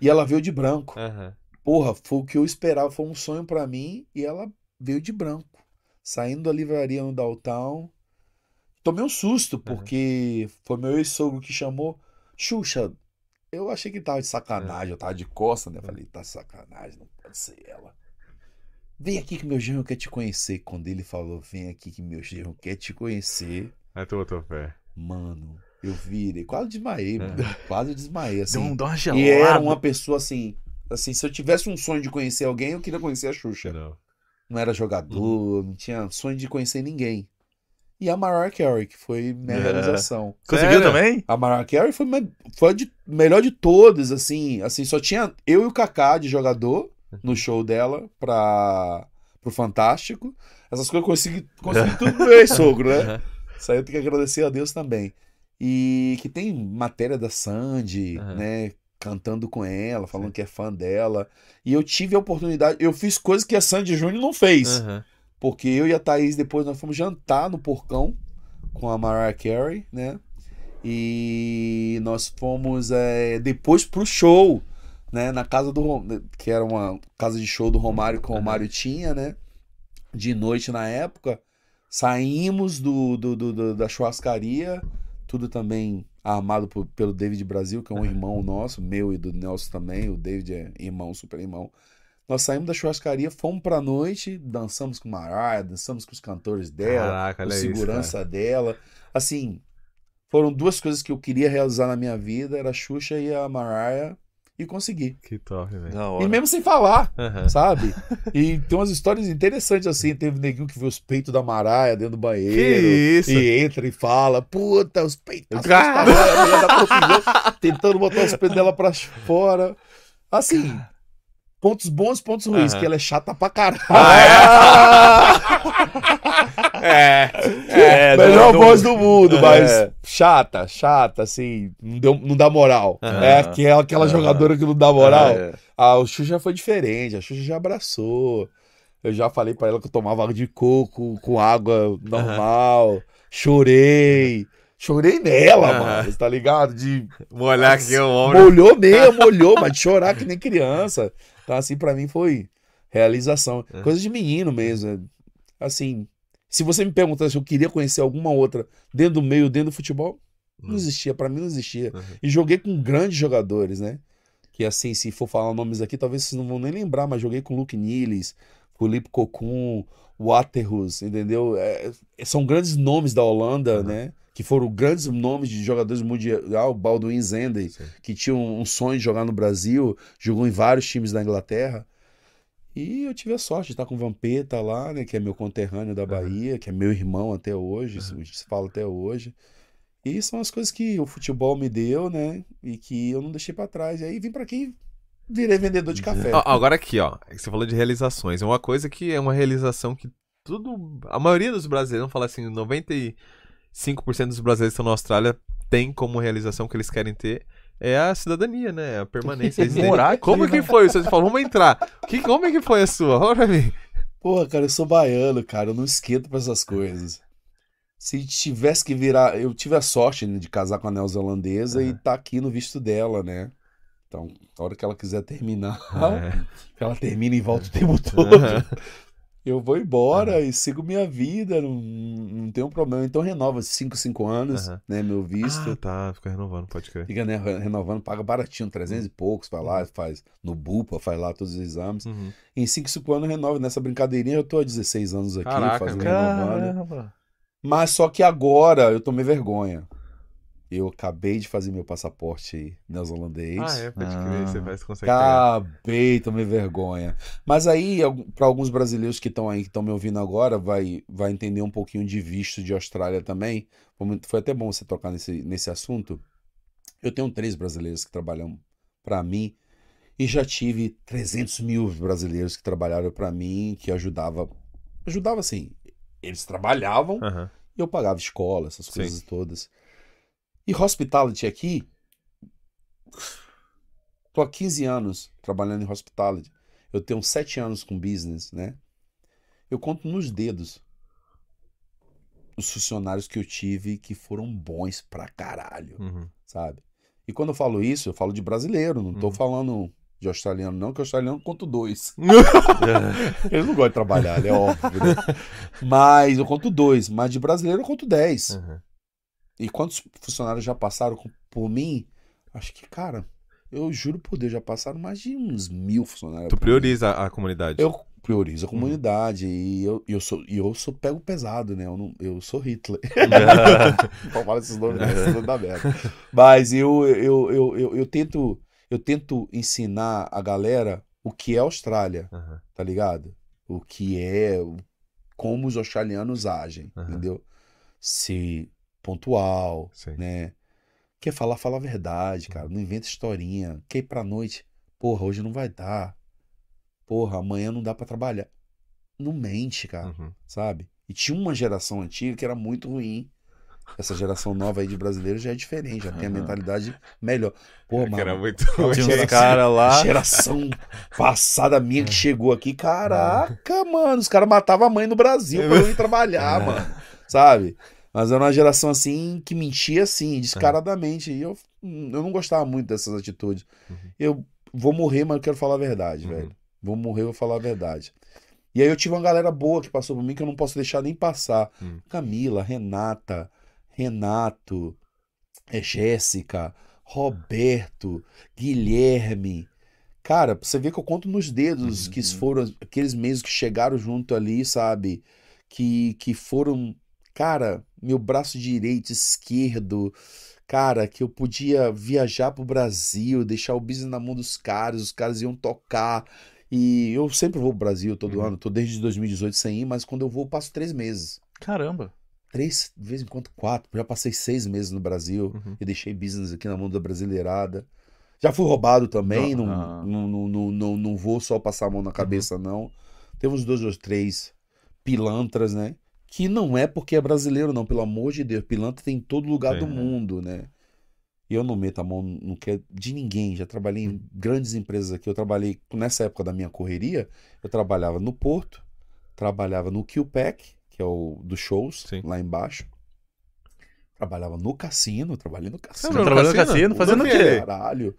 E ela veio de branco. Aham. Porra, foi o que eu esperava, foi um sonho pra mim e ela veio de branco. Saindo da livraria no Downtown. Tomei um susto, porque foi meu ex-sogro que chamou. Xuxa, eu achei que tava de sacanagem, eu tava de costa, né? Eu falei, tá de sacanagem, não pode ser ela. Vem aqui que meu genro quer te conhecer. Quando ele falou, vem aqui que meu genro quer te conhecer, Aí tu botou fé. mano, eu virei, quase desmaiei, mano. Quase desmaiei, assim. Deu, um- deu uma gelada. E era uma pessoa assim, assim, se eu tivesse um sonho de conhecer alguém, eu queria conhecer a Xuxa. Não. Não era jogador, não tinha sonho de conhecer ninguém. e a Mariah Carey, que foi minha É. realização. Conseguiu Sério? também? A Mariah Carey foi, foi a de- melhor de todas, assim, assim, só tinha eu e o Kaká de jogador no show dela pra, pro Fantástico. Essas coisas eu consegui, consegui tudo meu ex-sogro, né? Isso aí eu tenho que agradecer a Deus também. E que tem matéria da Sandy, Aham. né? Cantando com ela, falando que é fã dela. E eu tive a oportunidade, eu fiz coisas que a Sandy Júnior não fez. Aham. Porque eu e a Thaís depois nós fomos jantar no Porcão com a Mariah Carey, né? E nós fomos é, depois pro show, né? Na casa do que era uma casa de show do Romário que o Romário tinha, né? De noite na época. Saímos do, do, do- do- da churrascaria, tudo também armado por- pelo David Brasil, que é um irmão nosso, meu e do Nelson também. O David é irmão, super irmão. Nós saímos da churrascaria, fomos pra noite, dançamos com Mariah, dançamos com os cantores dela, Caraca, com olha isso, segurança dela. Assim, foram duas coisas que eu queria realizar na minha vida, era a Xuxa e a Mariah, e consegui. Que top, velho. E mesmo sem falar, Aham. sabe? E tem umas histórias interessantes assim, teve neguinho que vê os peitos da Mariah dentro do banheiro. Que isso? E entra e fala, puta, os peitos. A mulher da profissão, tentando botar os peitos dela pra fora. Assim, pontos bons, pontos ruins, Aham. que ela é chata pra caralho. É. É, melhor voz do mundo, É. mas chata, chata, assim, não, deu, não dá moral. Aham. É aquela, aquela jogadora que não dá moral. É. Ah, o Xuxa foi diferente, a Xuxa já abraçou. Eu já falei pra ela que eu tomava água de coco com água normal. Chorei. Chorei nela, mano, tá ligado? De Molhar aqui o ombro. molhou mesmo, molhou, mas de chorar que nem criança. Então, assim, pra mim foi realização. É. Coisa de menino mesmo. é. Assim, se você me perguntar se eu queria conhecer alguma outra dentro do meio, dentro do futebol, não Hum. existia, pra mim não existia. Uhum. E joguei com grandes jogadores, né? Que assim, se for falar nomes aqui, talvez vocês não vão nem lembrar, mas joguei com Luke Niles, Felipe Cocum, Waterhoos, entendeu? É, são grandes nomes da Holanda, Uhum. né? Que foram grandes nomes de jogadores mundial, Baldwin Zende, Sim. que tinha um, um sonho de jogar no Brasil, jogou em vários times da Inglaterra. E eu tive a sorte de estar com o Vampeta lá, né? Que é meu conterrâneo da Bahia, que é meu irmão até hoje, isso a gente se fala até hoje. E são as coisas que o futebol me deu, né? E que eu não deixei pra trás. E aí vim pra aqui, virei vendedor de café. Agora aqui, ó. Você falou de realizações. É uma coisa que é uma realização que tudo. A maioria dos brasileiros, vamos falar assim, 95% dos brasileiros que estão na Austrália tem como realização que eles querem ter. É a cidadania, né? A permanência. Têm- Morar aqui, Como que né? foi? Você falou, vamos entrar. Que, como é que foi a sua? Fala pra mim. Porra, cara, eu sou baiano, cara. Eu não esquento pra essas coisas. Se tivesse que virar. Eu tive a sorte né, de casar com a neozelandesa e Aham. tá aqui no visto dela, né? Então, a hora que ela quiser terminar, É. que ela termina e volta o tempo todo. Aham. Eu vou embora e sigo minha vida, não, não tem um problema. Então renova 5, 5 anos, Aham. né? Meu visto. Ah, tá. Fica renovando, pode crer. Fica né, renovando, paga baratinho, 300 e poucos, vai lá, faz no Bupa, faz lá todos os exames. Uhum. Em 5, 5 anos renova. Nessa brincadeirinha eu tô há 16 anos aqui, Caraca, fazendo renovando. Caramba. Mas só que agora eu tomei vergonha. Eu acabei de fazer meu passaporte neozelandês. Ah, é, pode Ah. crer. Você vai, você consegue pegar. Acabei, tomei vergonha. Mas aí, para alguns brasileiros que estão aí, que estão me ouvindo agora, vai, vai entender um pouquinho de visto de Austrália também. Foi até bom você tocar nesse, nesse assunto. Eu tenho três brasileiros que trabalham para mim e já tive 300 mil brasileiros que trabalharam para mim, que ajudava, ajudava assim. Eles trabalhavam Aham. e eu pagava escola, essas Sim. coisas todas. E hospitality aqui. Tô há 15 anos trabalhando em hospitality. Eu tenho 7 anos com business, né? Eu conto nos dedos os funcionários que eu tive que foram bons pra caralho, Uhum. sabe? E quando eu falo isso, eu falo de brasileiro, não tô Uhum. falando de australiano, não, que australiano conto dois. Eles não gostam de trabalhar, é óbvio, né? Mas eu conto dois, mas de brasileiro eu conto dez. Uhum. E quantos funcionários já passaram por mim? Acho que, cara, eu juro por Deus, já passaram mais de uns mil funcionários. Tu prioriza a, comunidade. Eu priorizo a comunidade e eu, eu sou e eu sou pego pesado, né? Eu, não, eu sou Hitler. Não fala esses nomes, né? Esses nomes da merda. Mas eu, eu, eu, eu, eu tento eu tento ensinar a galera o que é Austrália, Aham. tá ligado? O que é, como os australianos agem, Aham. entendeu? ser pontual, Sim. né? Quer falar, fala a verdade, cara. Não inventa historinha. Quer ir pra noite? Porra, hoje não vai dar. Porra, amanhã não dá pra trabalhar. Não mente, cara, Uhum. sabe? E tinha uma geração antiga que era muito ruim. Essa geração nova aí de brasileiros já é diferente, já tem a mentalidade melhor. Porra, Que era mano, muito Tinha ruim. Tinha geração- uns caras lá. geração passada minha que chegou aqui, caraca, mano, os caras matavam a mãe no Brasil pra eu ir trabalhar, mano, sabe? Mas era uma geração assim que mentia assim, descaradamente. E eu, eu não gostava muito dessas atitudes. Uhum. Eu vou morrer, mas eu quero falar a verdade, Uhum. velho. Vou morrer, eu vou falar a verdade. E aí eu tive uma galera boa que passou por mim que eu não posso deixar nem passar. Hum. Camila, Renata, Renato, é, Jéssica, Roberto, Guilherme. Cara, você vê que eu conto nos dedos Uhum, que uhum. foram aqueles meses que chegaram junto ali, sabe? Que, que foram, cara, meu braço direito, esquerdo, cara, que eu podia viajar pro Brasil, deixar o business na mão dos caras, os caras iam tocar. E eu sempre vou pro Brasil todo Uhum. ano, tô desde 2018 sem ir, mas quando eu vou, eu passo três meses. Caramba. Três, de vez em quando quatro. Já passei seis meses no Brasil Uhum. e deixei business aqui na mão da brasileirada. Já fui roubado também, não, Ah. não, não, não, não, não vou só passar a mão na cabeça, não. Teve uns dois ou três pilantras, né? Que não é porque é brasileiro, não, pelo amor de Deus. Pilantra tem em todo lugar do Tem. mundo, né? E eu não meto a mão no que é de ninguém. Já trabalhei em grandes empresas aqui. Eu trabalhei, nessa época da minha correria, eu trabalhava no Porto, trabalhava no QPAC, que é o dos shows, Sim. lá embaixo. Trabalhava no cassino, trabalhei no cassino. Não, Trabalhando no cassino? fazendo o quê? Caralho.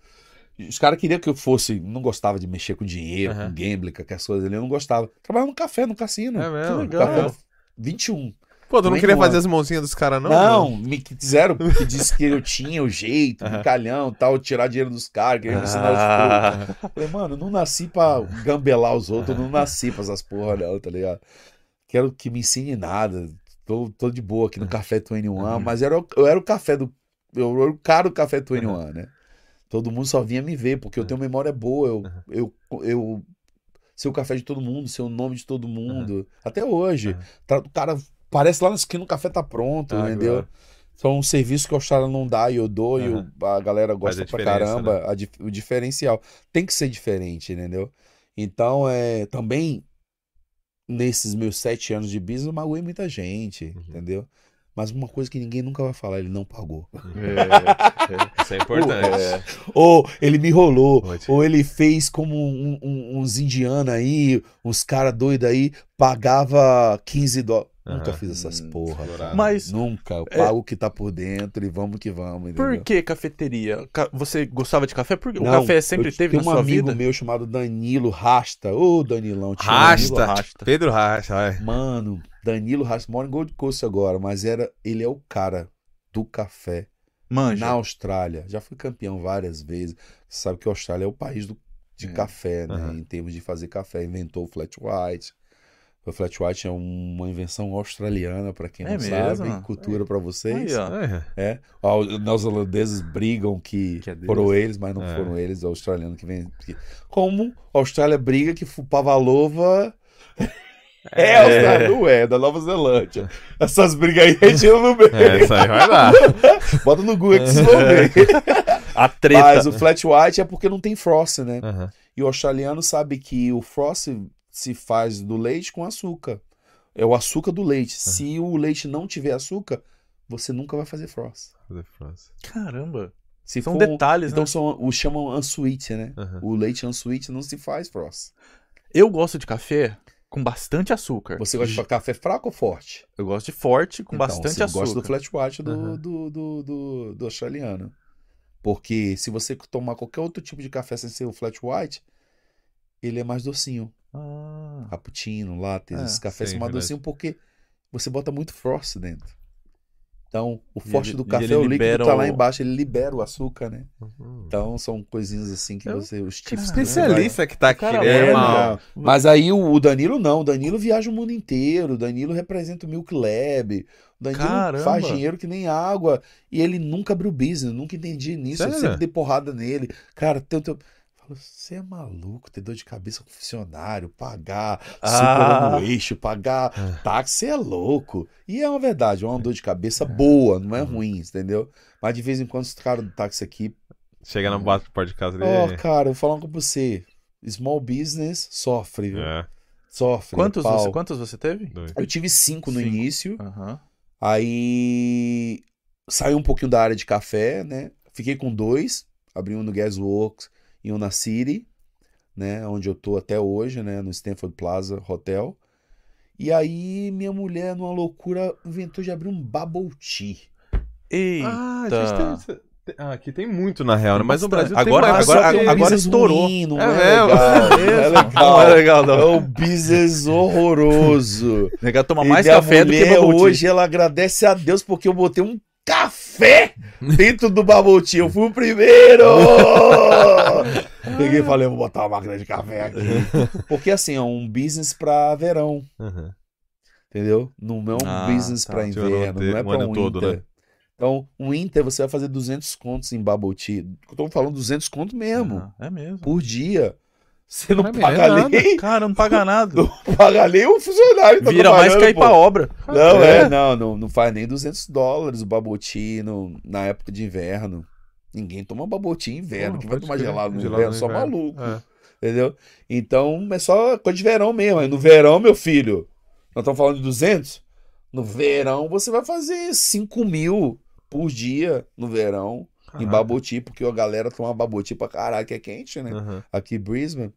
Os caras queriam que eu fosse, não gostava de mexer com dinheiro, Aham. com gambling, com aquelas coisas ali, eu não gostava. Trabalhava no café, no cassino. É mesmo? legal. Café 21. Pô, tu não Nem queria um fazer ano. as mãozinhas dos caras, não? Não, mano? me quiseram, porque disse que eu tinha o jeito, Aham. brincalhão, tal, tirar dinheiro dos caras, queria me ensinar os. Ah, Falei, mano, não nasci pra gambelar os outros, não nasci pra essas porra, não, tá ligado? Quero que me ensine nada. Tô, tô de boa aqui no Café 21, mas era, eu era o café do. Eu era o cara do Café 21, né? Todo mundo só vinha me ver, porque eu tenho memória boa. Eu, eu, eu sei o café de todo mundo, sei o nome de todo mundo. Até hoje. Aham. Tá- O cara parece lá na esquina, o café tá pronto, Ah, entendeu? agora. São um serviço que a Austrália não dá e eu dou e Aham. o- a galera gosta a pra diferença, né? caramba. a o diferencial. Tem que ser diferente, entendeu? Então, é, também, nesses meus sete anos de business, eu magoei muita gente, Uhum. entendeu? Mas uma coisa que ninguém nunca vai falar, ele não pagou. é, Isso é importante. é. Ou ele me rolou, Ótimo. ou ele fez como um- um- uns indianos aí, uns caras doidos aí, pagava 15 dólares. Nunca Aham. fiz essas Hum, porra. explorado. Mas Nunca. Eu É. pago o que tá por dentro e vamos que vamos, por entendeu? que cafeteria? Ca- Você gostava de café? Porque o café sempre eu teve tenho na um sua amigo vida? meu chamado Danilo Rasta. Ô, Danilão. tinha um Rasta. Danilo Rasta. Pedro Racha, vai. Mano, Danilo Rasta mora em Gold Coast agora, mas era, ele é o cara do café Manja. na Austrália. Já fui campeão várias vezes. Você sabe que a Austrália é o país do, de É. café, né? Aham. Em termos de fazer café. Inventou o flat white. O flat white é uma invenção australiana, para quem É não mesmo? sabe. Cultura para vocês. Aí. É. É, ó, os neozelandeses brigam que, Que é foram eles, mas não É. foram eles, é o australiano que vem. Como a Austrália briga que Pavalova é, a Austrália, não é, da Nova Zelândia. Essas brigas aí retira no meio. É, isso aí vai dar. Bota no Google que vocês vão ver. A treta. Mas o flat white é porque não tem frost, né? Aham. E o australiano sabe que o frost se faz do leite com açúcar. É o açúcar do leite. Se o leite não tiver açúcar, você nunca vai fazer frost. Fazer frase. Caramba. Se São for- detalhes, Então né? são, o chamam unsweet, né? Aham. O leite unsweet não se faz frost. Eu gosto de café com bastante açúcar. Você gosta de café fraco ou forte? Eu gosto de forte com Então, bastante você açúcar. gosta do flat white do, Aham. do, do, do, do australiano. Porque se você tomar qualquer outro tipo de café sem ser o flat white, ele é mais docinho. Ah, Cappuccino, latte, É, esses cafés sim, verdade. docinhos porque você bota muito frost dentro. Então, o forte ele- do café ele é o líquido tá lá embaixo, ele libera o açúcar, né? Uhum. Então, são coisinhas assim que Eu- você, os tips Especialista que tá aqui, Cara, né, É. Mas aí o, o Danilo não, o Danilo viaja o mundo inteiro, o Danilo representa o Milk Lab, o Danilo Caramba. faz dinheiro que nem água, e ele nunca abriu business, nunca entendi nisso, eu Sério? sempre dei porrada nele. Cara, teu, teu... falo, você é maluco, ter dor de cabeça com funcionário, pagar Ah. super no eixo, pagar táxi, você é louco. E é uma verdade, é uma dor de cabeça boa, não é ruim, entendeu? Mas de vez em quando os caras do táxi aqui, Chega na bate porta de casa ó, dele. cara, eu vou falar uma coisa pra você. Small business sofre, viu? É, Sofre. Quantos pau. você, quantos você teve? doido. Eu tive cinco no Cinco. início. Aham. Aí saí um pouquinho da área de café, né? Fiquei com dois, abri um no Gasworks e um na City, né? Onde eu tô até hoje, né? No Stanford Plaza Hotel. E aí minha mulher, numa loucura, inventou de abrir um bubble tea. Eita. Ah, a gente tem. Ah, aqui tem muito na real, né? Mas no bastante. Brasil Agora- tem mais agora- é um agora business estourou. ruim, não É é, legal. É Não é legal. Não é legal, não. É um business horroroso. Nega toma E mais minha café do que bubble tea. hoje ela agradece a Deus porque eu botei um café dentro do bubble tea. Eu fui o primeiro! Peguei e falei, vou botar uma máquina de café aqui. Porque assim, é um business pra verão, Aham. entendeu? Não é um Ah, business tá. pra inverno, não é pra um todo, né? Então, um winter você vai fazer 200 contos em. Eu tô falando 200 contos mesmo, Ah, é mesmo. por dia. Você não paga não é nada. nem, Cara, não paga nada. não paga nem o funcionário tá Vira mais cair pô. pra obra. Não, É? é, não, não, não faz nem 200 dólares o tea no- na época de inverno. Ninguém toma em inverno. Pô, Quem vai tomar gelado no Gelado inverno? no Só inverno. maluco, É. entendeu? Então é só coisa de verão mesmo. Aí no verão, meu filho, nós estamos falando de 200? No verão você vai fazer 5 mil por dia no verão em tea, porque a galera toma tea pra caralho, que é quente, né? Aham. aqui em Brisbane.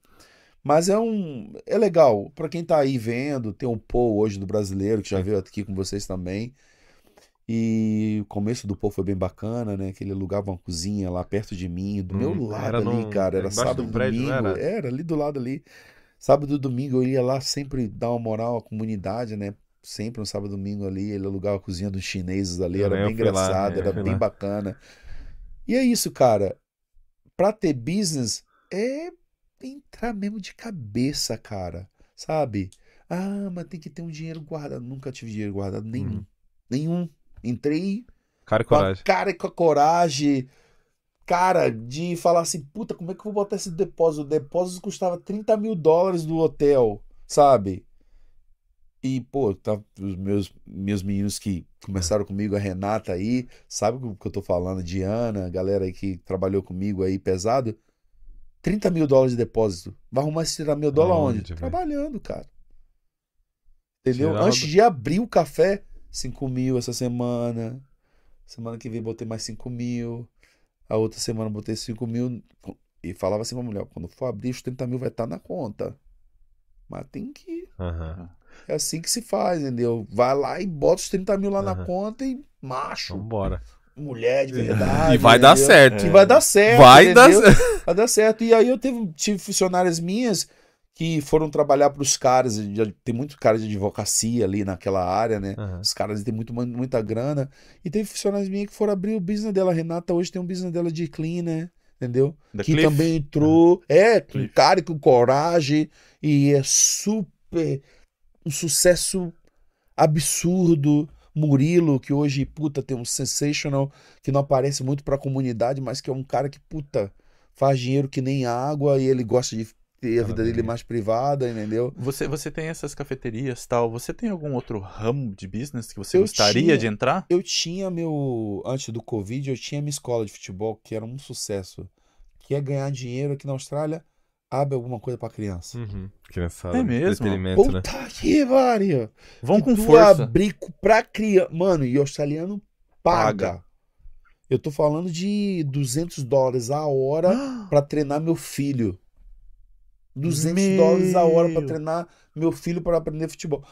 Mas é um é legal Pra quem tá aí vendo, tem um Paul hoje do brasileiro que já veio aqui com vocês também. E o começo do Paul foi bem bacana, né? Que ele alugava uma cozinha lá perto de mim, do meu Hum, lado ali, num- cara. Era embaixo sábado do e prédio, domingo. era? Era ali do lado ali. Sábado e domingo eu ia lá sempre dar uma moral à comunidade, né? Sempre no sábado e domingo ali, ele alugava a cozinha dos chineses ali, Eu era bem fui lá, engraçado, é, era bem lá. bacana. E é isso, cara. Pra ter business é entrar mesmo de cabeça, cara. Sabe? Ah, mas tem que ter um dinheiro guardado. Nunca tive dinheiro guardado nenhum. Uhum. Nenhum. Entrei Cara e com a coragem. cara e com a coragem, cara, de falar assim, puta, como é que eu vou botar esse depósito? O depósito custava 30 mil dólares do hotel, sabe? E, pô, tá, os meus, meus meninos que começaram comigo, a Renata aí, sabe o que eu tô falando? Diana, a galera aí que trabalhou comigo aí pesado. 30 mil dólares de depósito. Vai arrumar esse 30 mil dólares Aonde, onde? velho? Trabalhando, cara. Entendeu? Tirava- Antes de abrir o café, 5 mil essa semana. Semana que vem botei mais 5 mil. A outra semana botei 5 mil. E falava assim pra mulher: quando for abrir, os 30 mil vai estar na conta. Mas tem que. Aham. É assim que se faz, entendeu? Vai lá e bota os 30 mil lá na Aham. conta e macho, Vambora. mulher de verdade. E vai dar entendeu? certo. E vai dar certo. Vai dar entendeu? certo. Vai dar certo. E aí eu teve, tive funcionárias minhas que foram trabalhar para os caras. Tem muito cara de advocacia ali naquela área, né? Aham. Os caras têm muito, muita grana. E teve funcionários minhas que foram abrir o business dela. A Renata hoje tem um business dela de clean, né? Entendeu? Da que Cliff? também entrou. É, com Cliff. cara e com coragem. E é super. Um sucesso absurdo. Murilo, que hoje, puta, tem um sensational que não aparece muito pra comunidade, mas que é um cara que, puta, faz dinheiro que nem água e ele gosta de ter a vida dele mais privada, entendeu? Você, você tem essas cafeterias tal. Você tem algum outro ramo de business que você Eu gostaria tinha. de entrar? Eu tinha meu. Antes do Covid, eu tinha minha escola de futebol, que era um sucesso. Que é ganhar dinheiro aqui na Austrália, abre alguma coisa pra criança. Uhum. Criançada. É mesmo? Né? Puta que pariu! Vão que com tu força. abrir co- pra criança. Mano, e australiano paga. Paga. Eu tô falando de 200 dólares a hora pra treinar meu filho. 200 Meu. dólares a hora pra treinar meu filho pra aprender futebol.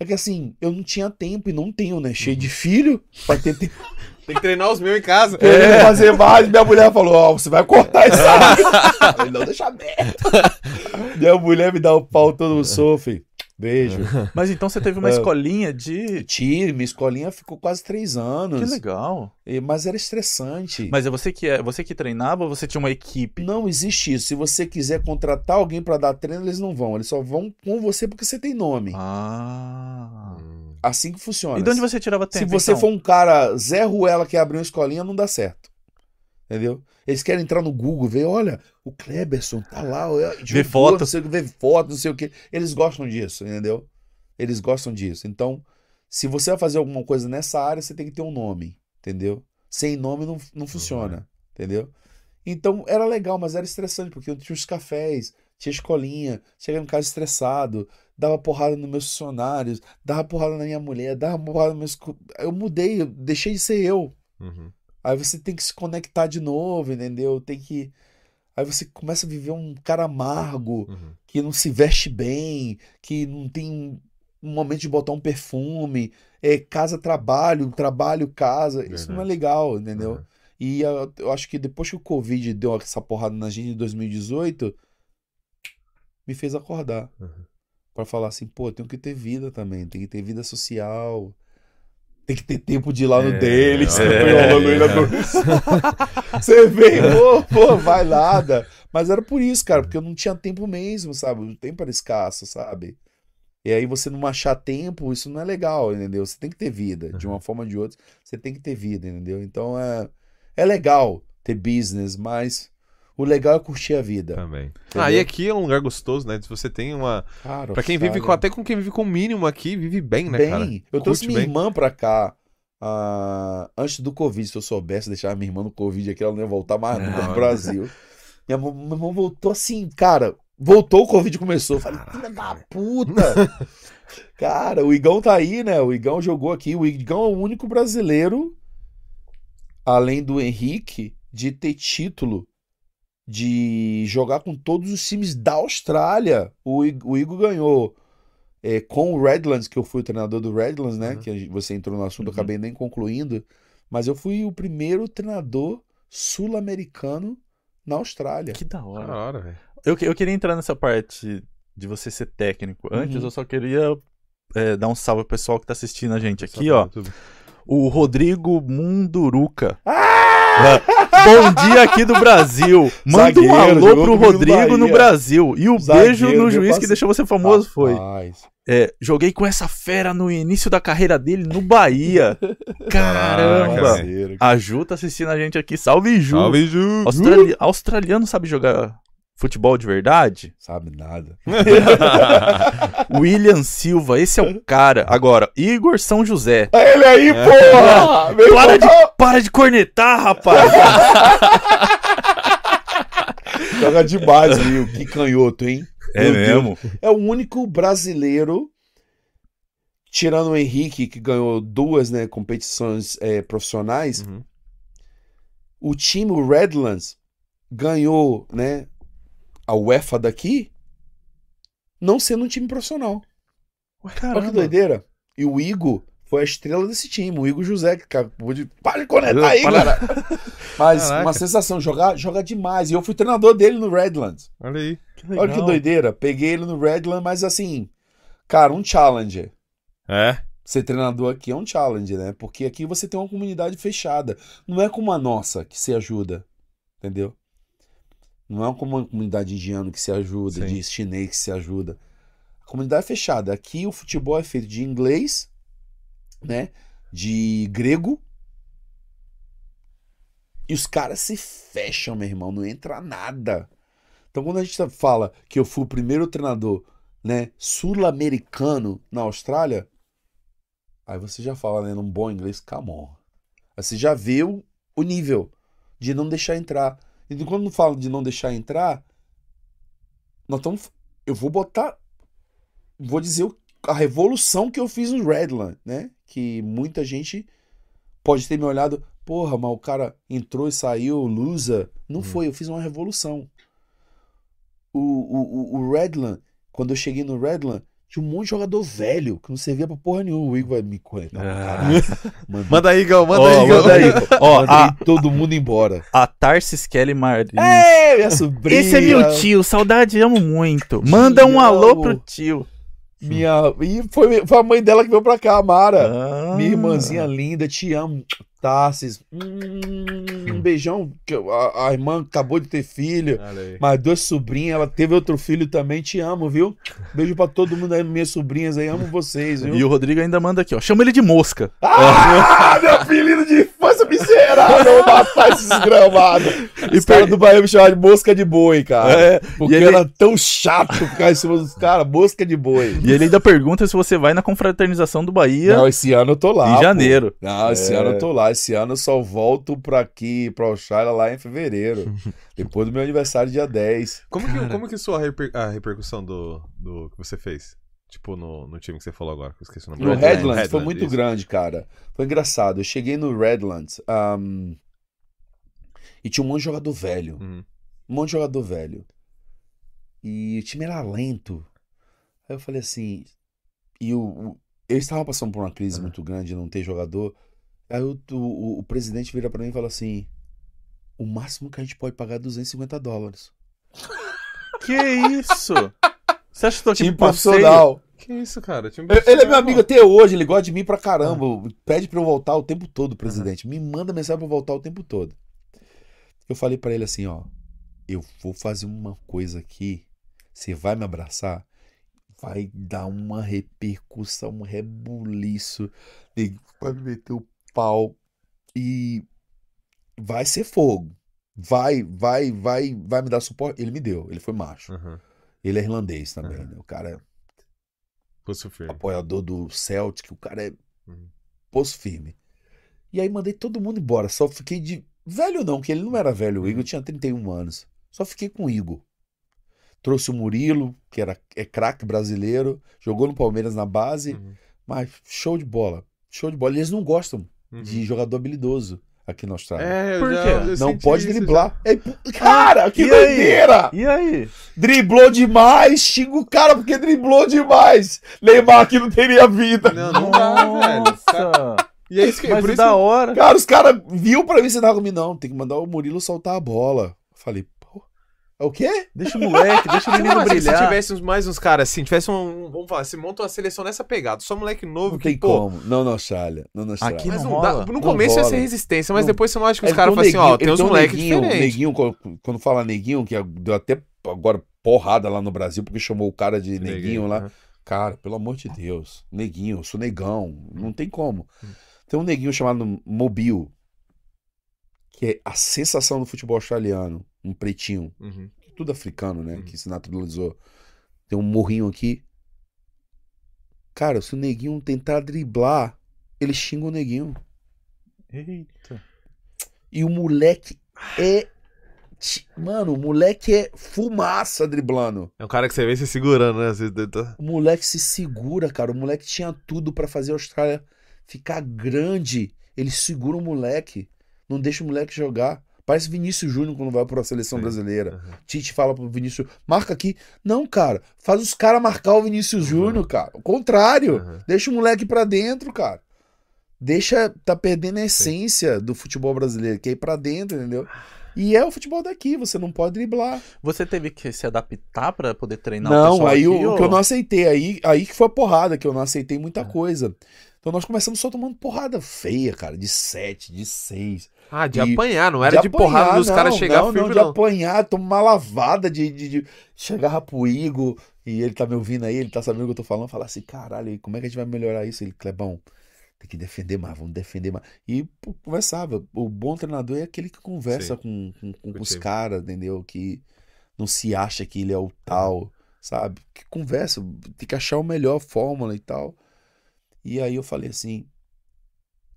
É que assim, eu não tinha tempo e não tenho, né? Cheio de filho pra ter tempo Tem que treinar os meus em casa. querendo fazer mais. Minha mulher falou: Ó, você vai cortar isso aí. Eu falei, não, deixa aberto. Minha mulher me dá o pau todo no sofá. Beijo. Mas então você teve uma É. escolinha de. Tive, minha escolinha ficou quase três anos. Que legal. E- Mas era estressante. Mas é você que é, você que treinava ou você tinha uma equipe? Não existe isso. Se você quiser contratar alguém pra dar treino, eles não vão. Eles só vão com você porque você tem nome. Ah. Hum. Assim que funciona. E de onde você tirava tempo? Se você então? for um cara Zé Ruela que abriu uma escolinha, não dá certo. Entendeu? Eles querem entrar no Google, ver, olha, o Kleberson tá lá, jogou, foto. não sei o que, ver foto, não sei o que. Eles gostam disso, entendeu? Eles gostam disso. Então, se você vai fazer alguma coisa nessa área, você tem que ter um nome, entendeu? Sem nome não, não funciona, entendeu? Então, era legal, mas era estressante, porque eu tinha os cafés, tinha escolinha, chegava em casa estressado, dava porrada nos meus funcionários, dava porrada na minha mulher, dava porrada nos meus... Eu mudei, eu deixei de ser eu. Uhum. Aí você tem que se conectar de novo, entendeu? Tem que. Aí você começa a viver um cara amargo, Uhum. que não se veste bem, que não tem um momento de botar um perfume, é casa, trabalho, trabalho, casa. Isso não é Verdade. legal, entendeu? Uhum. E eu, eu acho que depois que o Covid deu essa porrada na gente em 2018, me fez acordar. Uhum. Pra falar assim, pô, tenho que ter vida também, tem que ter vida social. Tem que ter tempo de ir lá no É, dele, você é, foi no é. na Você vem, pô, pô, vai nada. Mas era por isso, cara, porque eu não tinha tempo mesmo, sabe? O tempo era escasso, sabe? E aí você não achar tempo, isso não é legal, entendeu? Você tem que ter vida, de uma forma ou de outra, você tem que ter vida, entendeu? Então é, é legal ter business, mas o legal é curtir a vida. Também. Entendeu? Ah, e aqui é um lugar gostoso, né? Se você tem uma. Cara, Pra quem vive com. Austrália- Até com quem vive com o mínimo aqui, vive bem, né, bem. cara? Eu trouxe minha bem. irmã pra cá ah, antes do Covid. Se eu soubesse deixar minha irmã no Covid aqui, ela não ia voltar mais nunca pro Brasil. Minha, irmã- voltou assim, cara. Voltou, o Covid começou. Eu falei, filha da puta! Cara, o Igão tá aí, né? O Igão jogou aqui. O Igão é o único brasileiro, além do Henrique, de ter título de jogar com todos os times da Austrália. O, o Igor ganhou é, com o Redlands, que eu fui o treinador do Redlands, né? Uhum. Que você entrou no assunto, Uhum. acabei nem concluindo. Mas eu fui o primeiro treinador sul-americano na Austrália. Que da Da hora. hora, velho. Eu, eu queria entrar nessa parte de você ser técnico. Antes, Uhum. eu só queria é, dar um salve pro pessoal que tá assistindo a gente aqui, ó. O Rodrigo Munduruca. Ah! Bom dia aqui do Brasil. Manda um Zagueiro, alô jogou pro Rodrigo no. Brasil. E o Zagueiro, beijo no juiz que deixou você famoso foi. É, joguei com essa fera no início da carreira dele no Bahia. Caramba. Parceiro. A Ju tá assistindo a gente aqui. Salve, Ju. Salve, Ju! Australi- Australiano sabe jogar futebol de verdade? Sabe nada. William Silva, esse é o cara. Agora, Igor São José. Ele aí, porra! Meu Para irmão, de, para de cornetar, rapaz. Joga demais, viu? Que canhoto, hein? É Meu Deus. mesmo? É o único brasileiro, tirando o Henrique, que ganhou duas né, competições é, profissionais, Uhum. o time o Redlands ganhou né, a UEFA daqui, não sendo um time profissional. Olha que Caramba. doideira. E o Igor foi a estrela desse time, o Igor José, que acabou de. Para de conectar aí, cara! Mas Caraca. uma sensação, jogar, joga demais. E eu fui treinador dele no Redlands. Olha aí. Olha que doideira. Peguei ele no Redland, mas assim, cara, um challenger. É. Ser treinador aqui é um challenge, né? Porque aqui você tem uma comunidade fechada. Não é como a nossa que se ajuda, entendeu? Não é como uma comunidade indiana que se ajuda, Sim. de chinês que se ajuda. A comunidade é fechada. Aqui o futebol é feito de inglês, né? De grego. E os caras se fecham, meu irmão. Não entra nada. Então quando a gente fala que eu fui o primeiro treinador, né, sul-americano na Austrália, aí você já fala, né, num bom inglês, come on. Aí você já vê o, o nível de não deixar entrar. E quando falo de não deixar entrar, nós estamos. Eu vou botar. Vou dizer o- a revolução que eu fiz no Redland, né? Que muita gente pode ter me olhado, porra, mas o cara entrou e saiu, loser. Não Uhum. foi, eu fiz uma revolução. O, o, o Redland, quando eu cheguei no Redland, tinha um monte de jogador velho que não servia pra porra nenhuma. O Igor vai me conectar pra Ah. caralho. Mandei, Manda aí, Gão, manda aí, Gão. manda aí. Ó, mandei a, todo mundo embora. a Tarsis Kelly Martins. É, minha sobrinha. Esse é meu tio, saudade, amo muito. Manda um Tio. alô pro tio. Minha... E foi, foi a mãe dela que veio pra cá, a Mara. Ah. Minha irmãzinha linda, te amo. Tarsis. Hum, um beijão. que A, a irmã acabou de ter filho. Mas duas sobrinhas, ela teve outro filho também. Te amo, viu? Beijo pra todo mundo aí, minhas sobrinhas aí. Amo vocês, viu? E o Rodrigo ainda manda aqui, ó. Chama ele de mosca. Ah, meu apelido de infância miserável. Eu vou matar esses gramados. Os caras do Bahia me chamavam de mosca de boi, cara. É, Porque e ele- era tão chato ficar em cima dos caras. Mosca de boi. E ele ainda pergunta se você vai na confraternização do Bahia Não, esse ano eu tô lá. em pô. janeiro. Não, esse É. ano eu tô lá. Esse ano eu só volto pra aqui, pra Oxalá, lá em fevereiro. depois do meu aniversário, dia 10. Como que, como que soa a, reper- a repercussão do, do que você fez? Tipo, no, no time que você falou agora, que eu esqueci o nome. No Redlands. Redlands, foi muito isso. grande, cara. Foi engraçado. Eu cheguei no Redlands ahm, e tinha um monte de jogador velho. Uhum. Um monte de jogador velho. E o time era lento. Aí eu falei assim. E o, o- eles estavam passando por uma crise Uhum. muito grande de não ter jogador. Aí o, o, o presidente vira pra mim e fala assim: o máximo que a gente pode pagar é 250 dólares. Que isso? Você acha que tô aqui Time pro passeio? profissional. Que isso, cara? Time Ele é meu amigo até hoje, ele gosta de mim pra caramba. Pede pra eu voltar o tempo todo, presidente. Me manda mensagem pra eu voltar o tempo todo. Eu falei pra ele assim, ó. Eu vou fazer uma coisa aqui. Você vai me abraçar? Vai dar uma repercussão, um rebuliço. Vai me meter o pau. E vai ser fogo. Vai, vai, vai, vai me dar suporte. Ele me deu, ele foi macho. Uhum. Ele é irlandês também, Uhum. né? O cara é Pulso firme. apoiador do Celtic, o cara é Uhum. poço firme. E aí mandei todo mundo embora. Só fiquei de. Velho não, que ele não era velho. O Igor tinha 31 anos. Só fiquei com o Igor. Trouxe o Murilo, que era, é craque brasileiro, jogou no Palmeiras na base, Uhum. mas show de bola. Show de bola. Eles não gostam Uhum. de jogador habilidoso aqui na Austrália. É, Por quê? não pode isso driblar. É, cara, que E aí? doideira! E aí? Driblou demais, xinga o cara porque driblou demais. Neymar aqui não teria vida. Não, não dá, velho. E é isso que Mas por isso da hora. Cara, os caras viu pra mim, você tava comigo. Não, tem que mandar o Murilo soltar a bola. Falei, é o quê? Deixa o moleque, deixa o menino Mas se brilhar. tivesse uns- mais uns caras assim, tivesse um. Vamos falar, se monta uma seleção nessa pegada, só moleque novo Não que, tem pô. como. Não na Austrália. Não na Austrália. Aqui Mas não não dá. No Não começo ia ser resistência, mas Não. depois você não acha que os Ele caras um falam assim, ó, neguinho- tem uns um moleques neguinho, diferentes. Neguinho, quando- quando fala neguinho, que deu até agora porrada lá no Brasil, porque chamou o cara de neguinho lá. aham. Cara, pelo amor de Deus. Neguinho, eu sou negão. Não tem como. Hum. Tem um neguinho chamado Mobile, que é a sensação do futebol australiano. Um pretinho. Uhum. Tudo africano, né? Uhum. Que se naturalizou. Tem um morrinho aqui. Cara, se o neguinho tentar driblar, ele xinga o neguinho. Eita. E o moleque é. Mano, o moleque é fumaça driblando. É um cara que você vê se segurando, né? Tá- O moleque se segura, cara. O moleque tinha tudo pra fazer a Austrália ficar grande. Ele segura o moleque. Não deixa o moleque jogar. Parece Vinícius Júnior quando vai pra seleção Sim. brasileira. Aham. Tite fala pro Vinícius, marca aqui. Não, cara. Faz os caras marcar o Vinícius Júnior, cara. O contrário. Aham. Deixa o moleque pra dentro, cara. Deixa. Tá perdendo a essência do futebol brasileiro, que é ir pra dentro, entendeu? E é o futebol daqui, você não pode driblar. Você teve que se adaptar pra poder treinar o Não, aí aqui, o, ou- que eu não aceitei, aí, aí que foi a porrada, que eu não aceitei muita coisa. Então nós começamos só tomando porrada feia, cara, de 7, de 6. Ah, de E- apanhar, não era de, apanhar, porrada dos não, caras chegar não, firme, não, não. de apanhar, tomar uma lavada de, de, de... Chegava pro Igor, e ele tá me ouvindo aí, ele tá sabendo o que eu tô falando, falar assim, caralho, como é que a gente vai melhorar isso? Ele, Clebão, tem que defender mais, vamos defender mais. E pô, conversava. O bom treinador é aquele que conversa com, com, com os caras, entendeu? Que não se acha que ele é o tal, sabe? Que conversa, tem que achar a melhor fórmula e tal. E aí eu falei assim.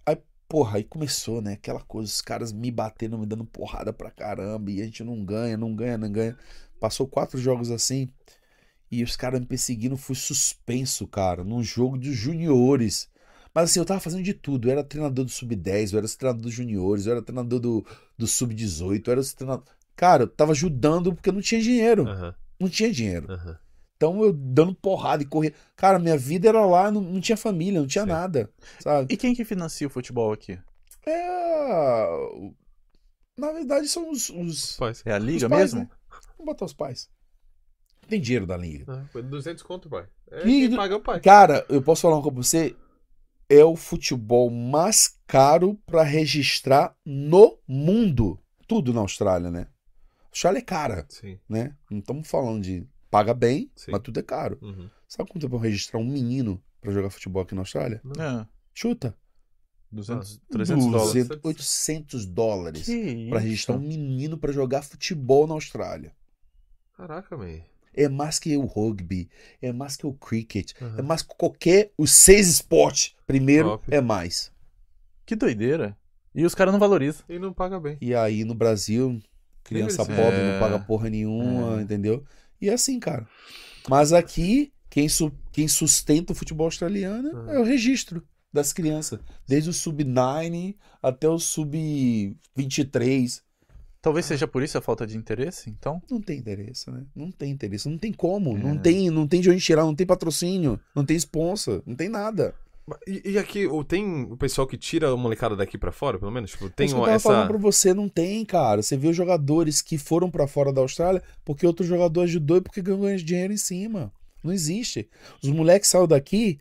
Aí, porra, aí começou, né? Aquela coisa, os caras me batendo, me dando porrada pra caramba, e a gente não ganha, não ganha, não ganha. Passou quatro jogos assim, e os caras me perseguindo, fui suspenso, cara, num jogo de juniores. Mas assim, eu tava fazendo de tudo. Eu era treinador do Sub-10, eu era treinador dos juniores, eu era treinador do, do Sub-18, eu era treinador. Cara, eu tava ajudando porque eu não tinha dinheiro. Aham, Não tinha dinheiro. aham. Então eu dando porrada e correr. Cara, minha vida era lá, não, não tinha família, não tinha Sim. nada. Sabe? E quem que financia o futebol aqui? É. Na verdade, são os. os... Pois. É a liga pais, mesmo? né? Vamos botar os pais. Tem dinheiro da liga. Ah, foi 200 conto, pai. É E quem paga é o pai. Cara, eu posso falar uma coisa pra você? é o futebol mais caro para registrar no mundo. Tudo na Austrália, né? A Austrália é cara, Sim. né? Não estamos falando de paga bem, Sim. mas tudo é caro. Uhum. Sabe quanto é pra registrar um menino pra jogar futebol aqui na Austrália? É, Chuta. 200, Ah, 300 dólares. 200, 800 dólares Que pra isso? registrar um menino pra jogar futebol na Austrália. Caraca, man. É mais que o rugby, é mais que o cricket, Uhum. é mais que qualquer. Os seis esportes, primeiro, Top. é mais. Que doideira. E os caras não valorizam. E não paga bem. E aí no Brasil, criança pobre é. não paga porra nenhuma, É. entendeu? E é assim, cara. Mas aqui, quem, su- quem sustenta o futebol australiano Uhum. é o registro das crianças. Desde o sub-9 até o sub-23. Talvez seja por isso a falta de interesse, então. Não tem interesse, né? Não tem interesse. Não tem como. É. Não, tem, não tem de onde tirar, não tem patrocínio, não tem sponsor, não tem nada. E, e aqui, o- tem o pessoal que tira a molecada daqui pra fora, pelo menos? Tipo, tem que eu tava essa. falando pra você, não tem, cara. Você vê os jogadores que foram pra fora da Austrália porque outro jogador ajudou e porque ganhou dinheiro em cima. Não existe. Os moleques saem daqui.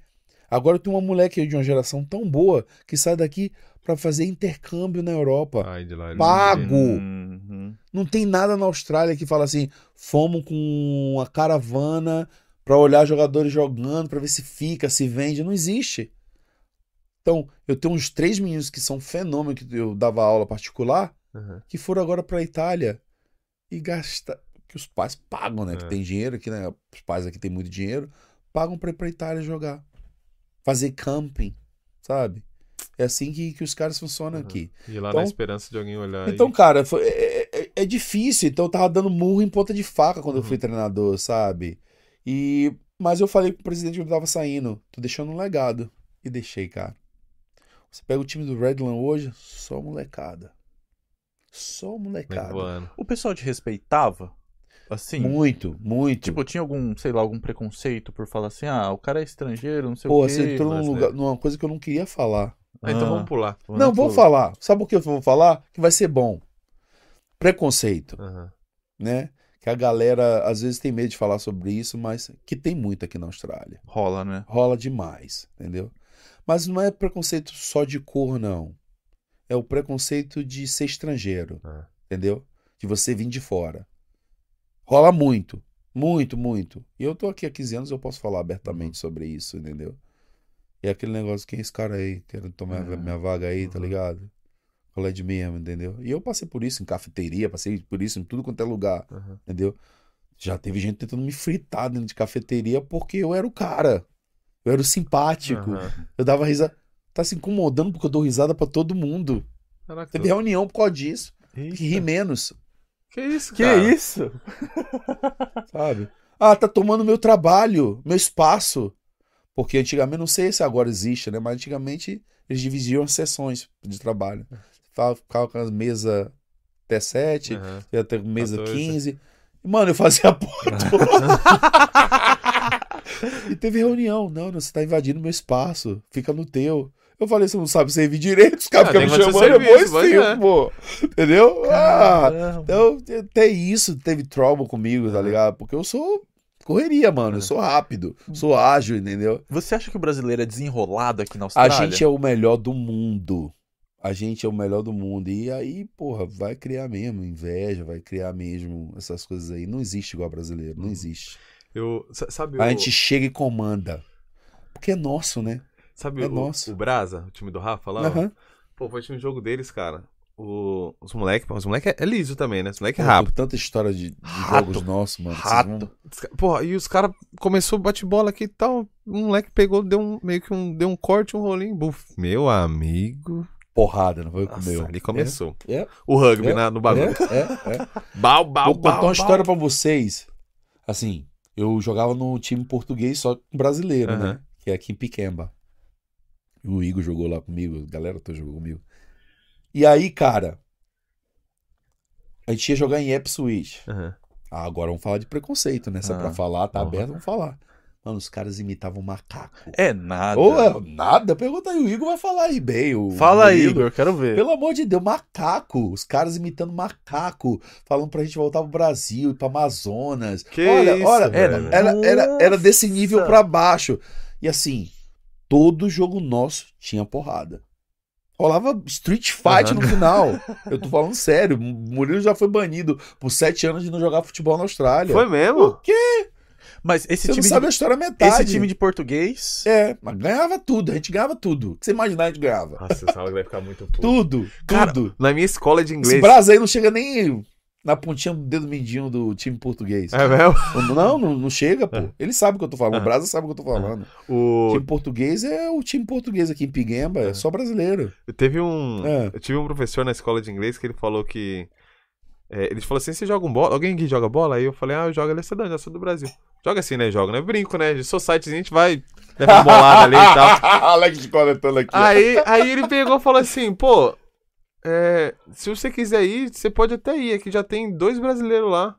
Agora tem uma moleque de uma geração tão boa que sai daqui pra fazer intercâmbio na Europa. Ai, lá. Pago. Uhum. Não tem nada na Austrália que fala assim: fomos com uma caravana pra olhar jogadores jogando, pra ver se fica, se vende. Não existe. Então, eu tenho uns três meninos que são fenômeno que eu dava aula particular Uhum. que foram agora pra Itália e gasta que os pais pagam, né? Que É. tem dinheiro aqui, né? Os pais aqui têm muito dinheiro, pagam pra ir pra Itália jogar. Fazer camping, sabe? É assim que, que os caras funcionam Uhum. aqui. E lá Então- na esperança de alguém olhar. Então, e... cara, foi- é, é- é difícil. Então, eu tava dando murro em ponta de faca quando eu fui Uhum. treinador, sabe? E mas eu falei pro presidente que eu tava saindo, tô deixando um legado. E deixei, cara. Você pega o time do Redland hoje, só molecada. Só molecada. O pessoal te respeitava? Assim? Muito, muito. Tipo, tinha algum, sei lá, algum preconceito por falar assim, ah, o cara é estrangeiro, não sei Pô, o quê. você entrou num lugar, né? numa coisa que eu não queria falar. Ah, então vamos pular. Não, vou falar. Sabe por que eu vou falar? Que vai ser bom. Preconceito, Aham. né? Que a galera às vezes tem medo de falar sobre isso, mas que tem muito aqui na Austrália. Rola, né? rola demais, entendeu? Mas não é preconceito só de cor, não. É o preconceito de ser estrangeiro, Ah. entendeu? De você vir de fora. Rola muito, muito, muito. E eu tô aqui há 15 anos, eu posso falar abertamente sobre isso, entendeu? E é aquele negócio, quem é esse cara aí, querendo tomar É. minha vaga aí, tá Uhum. ligado? É de mesmo, entendeu? E eu passei por isso em cafeteria, passei por isso em tudo quanto é lugar, Aham. entendeu? Já teve gente tentando me fritar dentro de cafeteria porque eu era o cara. Eu era o simpático. Aham. Eu dava risada. Tá se incomodando porque eu dou risada pra todo mundo. Caraca, Teve reunião por causa disso. Eita. Que ri menos, Que isso, Que cara? isso? sabe? Ah, tá tomando meu trabalho, meu espaço. Porque antigamente, não sei se agora existe, né? Mas antigamente eles dividiam as sessões de trabalho. Ficava, ficava com as mesas até 7, Aham. ia ter mesa 14. 15. E, mano, eu fazia a porra toda. e teve reunião. Não, não, você tá invadindo meu espaço. Fica no teu. Eu falei, você não sabe servir direito, os caras Ah, ficam me chamando, é bom serviço, esse mas é. pô. Entendeu? Ah, então, até isso teve trouble comigo, tá ligado? Porque eu sou correria, mano. Eu sou rápido, sou ágil, entendeu? Você acha que o brasileiro é desenrolado aqui na A Austrália? gente é o melhor do mundo. A gente é o melhor do mundo. E aí, porra, vai criar mesmo inveja, vai criar mesmo essas coisas aí. Não existe igual brasileiro, não Uhum. existe. Eu, sa- sabe A o, gente chega e comanda. Porque é nosso, né? sabe é o, nosso. o Brasa, o time do Rafa lá? Aham. Pô, foi um jogo deles, cara. O, os moleques, os moleques é, é liso também, né? Os moleques é rápido. Tanta história de, de Rato. jogos nossos, mano. Rato. Porra, e os caras começou a bate bola aqui e tal. Um moleque pegou, deu um, meio que um, deu um corte, um rolinho, buf. Meu amigo. Porrada, não foi com o Nossa, meu. ali começou. É, O rugby É, na- no bagulho. é, é, é. Bau, bau, Vou contar bau, uma história pra vocês. Assim, eu jogava no time português só com brasileiro, Aham. né? Que é aqui em Piquemba. O Igor jogou lá comigo, a galera toda jogou comigo. E aí, cara, a gente ia jogar em Ipswich. Aham. Ah, agora vamos falar de preconceito, né? Se é Ah. pra falar, tá Uhum. aberto, vamos falar. Mano, os caras imitavam macaco. É nada. Ou é nada, pergunta aí, o Igor vai falar aí bem. O Fala aí. Igor, quero ver. Pelo amor de Deus, macaco. Os caras imitando macaco, falando pra gente voltar pro Brasil, pra Amazonas. Que olha, isso, olha, velho. era, era, era desse nível pra baixo. E assim, todo jogo nosso tinha porrada. Rolava Street Fight no final. Eu tô falando sério. O Murilo já foi banido por sete anos de não jogar futebol na Austrália. Foi mesmo? Por quê? Mas esse Você time, sabe a de, história metade. esse time de português. É, mas ganhava tudo. A gente ganhava tudo. O que você imaginar, a gente ganhava. Nossa, essa aula vai ficar muito puto. Tudo, Cara, tudo. Na minha escola de Esse inglês. Brasil aí não chega nem na pontinha do dedo mindinho do time português. É mesmo? Não, não, não chega, pô. Ele sabe o que eu tô falando. O Ah. Brasa sabe o que eu tô falando. O... O time português é o time português aqui em Piguemba, é só brasileiro. Teve um. É. Eu tive um professor na escola de inglês que ele falou que. É, ele falou assim: você joga um bola? Alguém que joga bola? Aí eu falei, ah, eu jogo ele já sou do Brasil. Joga assim, né? Joga, né? Brinco, né? De society a gente vai levar uma bolada ali e tal. Alex coletando aqui. Aí, aí ele pegou e falou assim, pô, é, se você quiser ir, você pode até ir, aqui já tem dois brasileiros lá.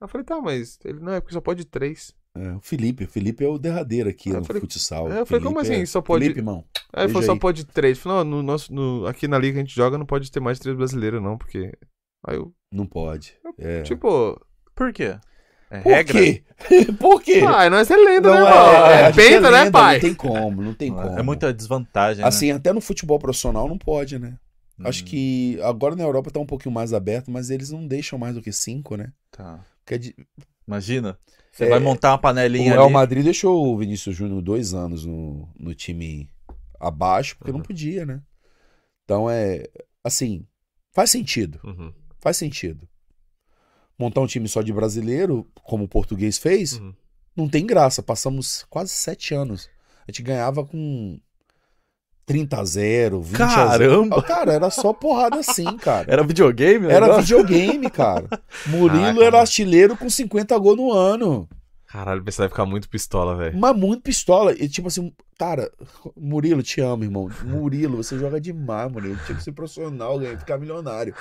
Eu falei, tá, mas ele não é porque só pode três. É, o Felipe, o Felipe é o derradeiro aqui eu no falei- futsal. É, eu falei, como Felipe assim? é- Só pode- Felipe, irmão. Aí ele falou, Veja só aí. pode três. Eu falei, não, no nosso, no- aqui na liga que a gente joga não pode ter mais de três brasileiros, não, porque. Aí eu, Não pode. É. tipo. Por quê? É Por regra? quê? Por quê? Ah, nós é lenda, né, Não, mano? é, É, gente peita, é né, lenda, pai? Não tem como, não tem como. É muita desvantagem. né? Assim, até no futebol profissional não pode, né? Acho Hum, que agora na Europa tá um pouquinho mais aberto, mas eles não deixam mais do que cinco, né? Tá. Porque é de- Imagina. Você É, vai montar uma O panelinha Real ali. Madrid deixou o Vinícius Júnior dois anos no, no time abaixo, porque não Uhum. podia, né? Então é. Assim, faz sentido. Uhum, Faz sentido. Montar um time só de brasileiro, como o português fez, uhum. não tem graça. Passamos quase sete anos. A gente ganhava com 30 a 0, 20 a 0. Caramba! Ah, Cara, era só porrada assim, cara. Era videogame? o Era negócio? videogame, cara. Murilo Caraca, era artilheiro com 50 gols no ano. Caralho, você vai ficar muito pistola, velho. Mas muito pistola. E tipo assim, cara, Murilo, te amo, irmão. Murilo, você joga demais, Murilo. Tinha que ser profissional, ganhar, ficar milionário.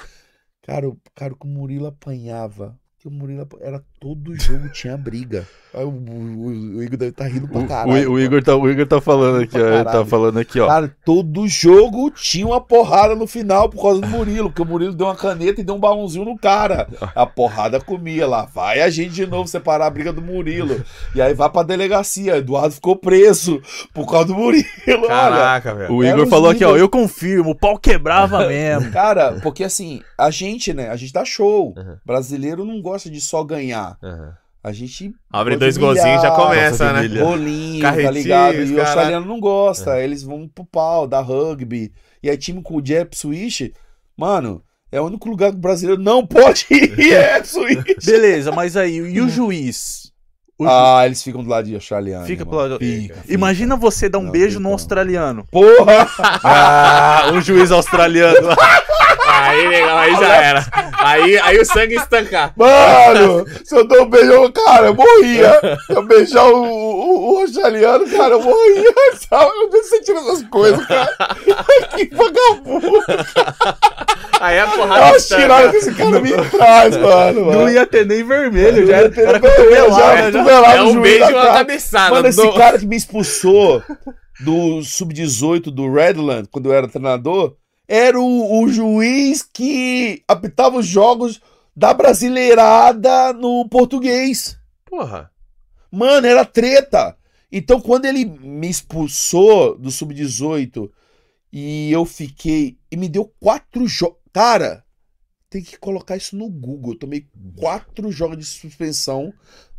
Cara, o que o Murilo apanhava. Que o Murilo apa- era todo jogo tinha briga. O, o- o Igor deve estar rindo pra caralho. o- o Igor tá, o Igor tá falando aqui, ó. Ele tá falando aqui, ó. Cara, todo jogo tinha uma porrada no final por causa do Murilo, porque o Murilo deu uma caneta e deu um balãozinho no cara. A porrada comia lá. Vai a gente de novo separar a briga do Murilo. E aí vai pra delegacia. Eduardo ficou preso por causa do Murilo. Caraca, velho. O Igor falou aqui, ó. níveis- Eu confirmo, o pau quebrava mesmo. Cara, porque assim, a gente, né? A gente dá show. Uhum. Brasileiro não gosta de só ganhar. Uhum. A gente. Abre dois golzinhos já brilhar, começa, né? Bolinho, tá ligado? E o australiano não gosta. Eles vão pro pau, dar rugby. E aí, time com o Jeb Switch, mano, é o único lugar que o brasileiro não pode ir, é Switch. Beleza, mas aí, e o juiz? O ju- Ah, eles ficam do lado de australiano. Fica irmão. pro lado- Fica, fica. Imagina você dar um Não, beijo no australiano. Porra! Ah, um juiz australiano. Aí, legal, aí já era. Aí, aí o sangue estancar. Mano, se eu dou um beijo, cara, eu morria. Se eu beijar o, o, o australiano, cara, eu morria. Sabe? Eu não sei tirar essas coisas, cara. que vagabundo. Aí a Olha porrada as tiradas que esse cara me traz, mano. Não mano. ia ter nem vermelho, Não já era, era vermelho, já era já. cotovelada É no um beijo e uma cara. cabeçada. Mano, esse cara que me expulsou do Sub-18 do Redland, quando eu era treinador, era o, o juiz que apitava os jogos da brasileirada no português. Porra. Mano, era treta. Então, quando ele me expulsou do Sub-18 e eu fiquei. E me deu quatro jogos. Cara, tem que colocar isso no Google. Eu tomei quatro jogos de suspensão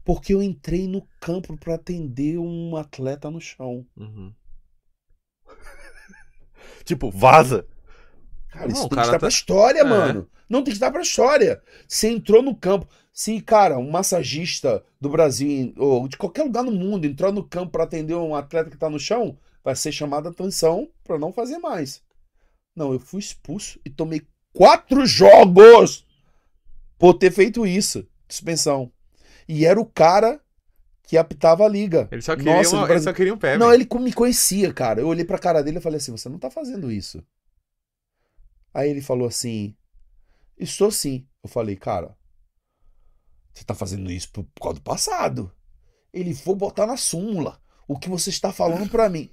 porque eu entrei no campo pra atender um atleta no chão. Uhum. Tipo, vaza. Cara, Não, isso o tem que estar tá- pra história, É. mano. Não tem que estar pra história. Você entrou no campo. Se, cara, um massagista do Brasil ou de qualquer lugar no mundo entrar no campo pra atender um atleta que tá no chão, vai ser chamada a atenção pra não fazer mais. Não, eu fui expulso e tomei quatro jogos por ter feito isso. Suspensão. E era o cara que apitava a liga. Ele só queria, Nossa, uma, no ele Brasil- só queria um pé. não, ele me conhecia, cara. Eu olhei pra cara dele e falei assim: você não tá fazendo isso. Aí ele falou assim: estou sim. Eu falei, cara, você tá fazendo isso por, causa do passado. Ele vou botar na súmula o que você está falando pra mim.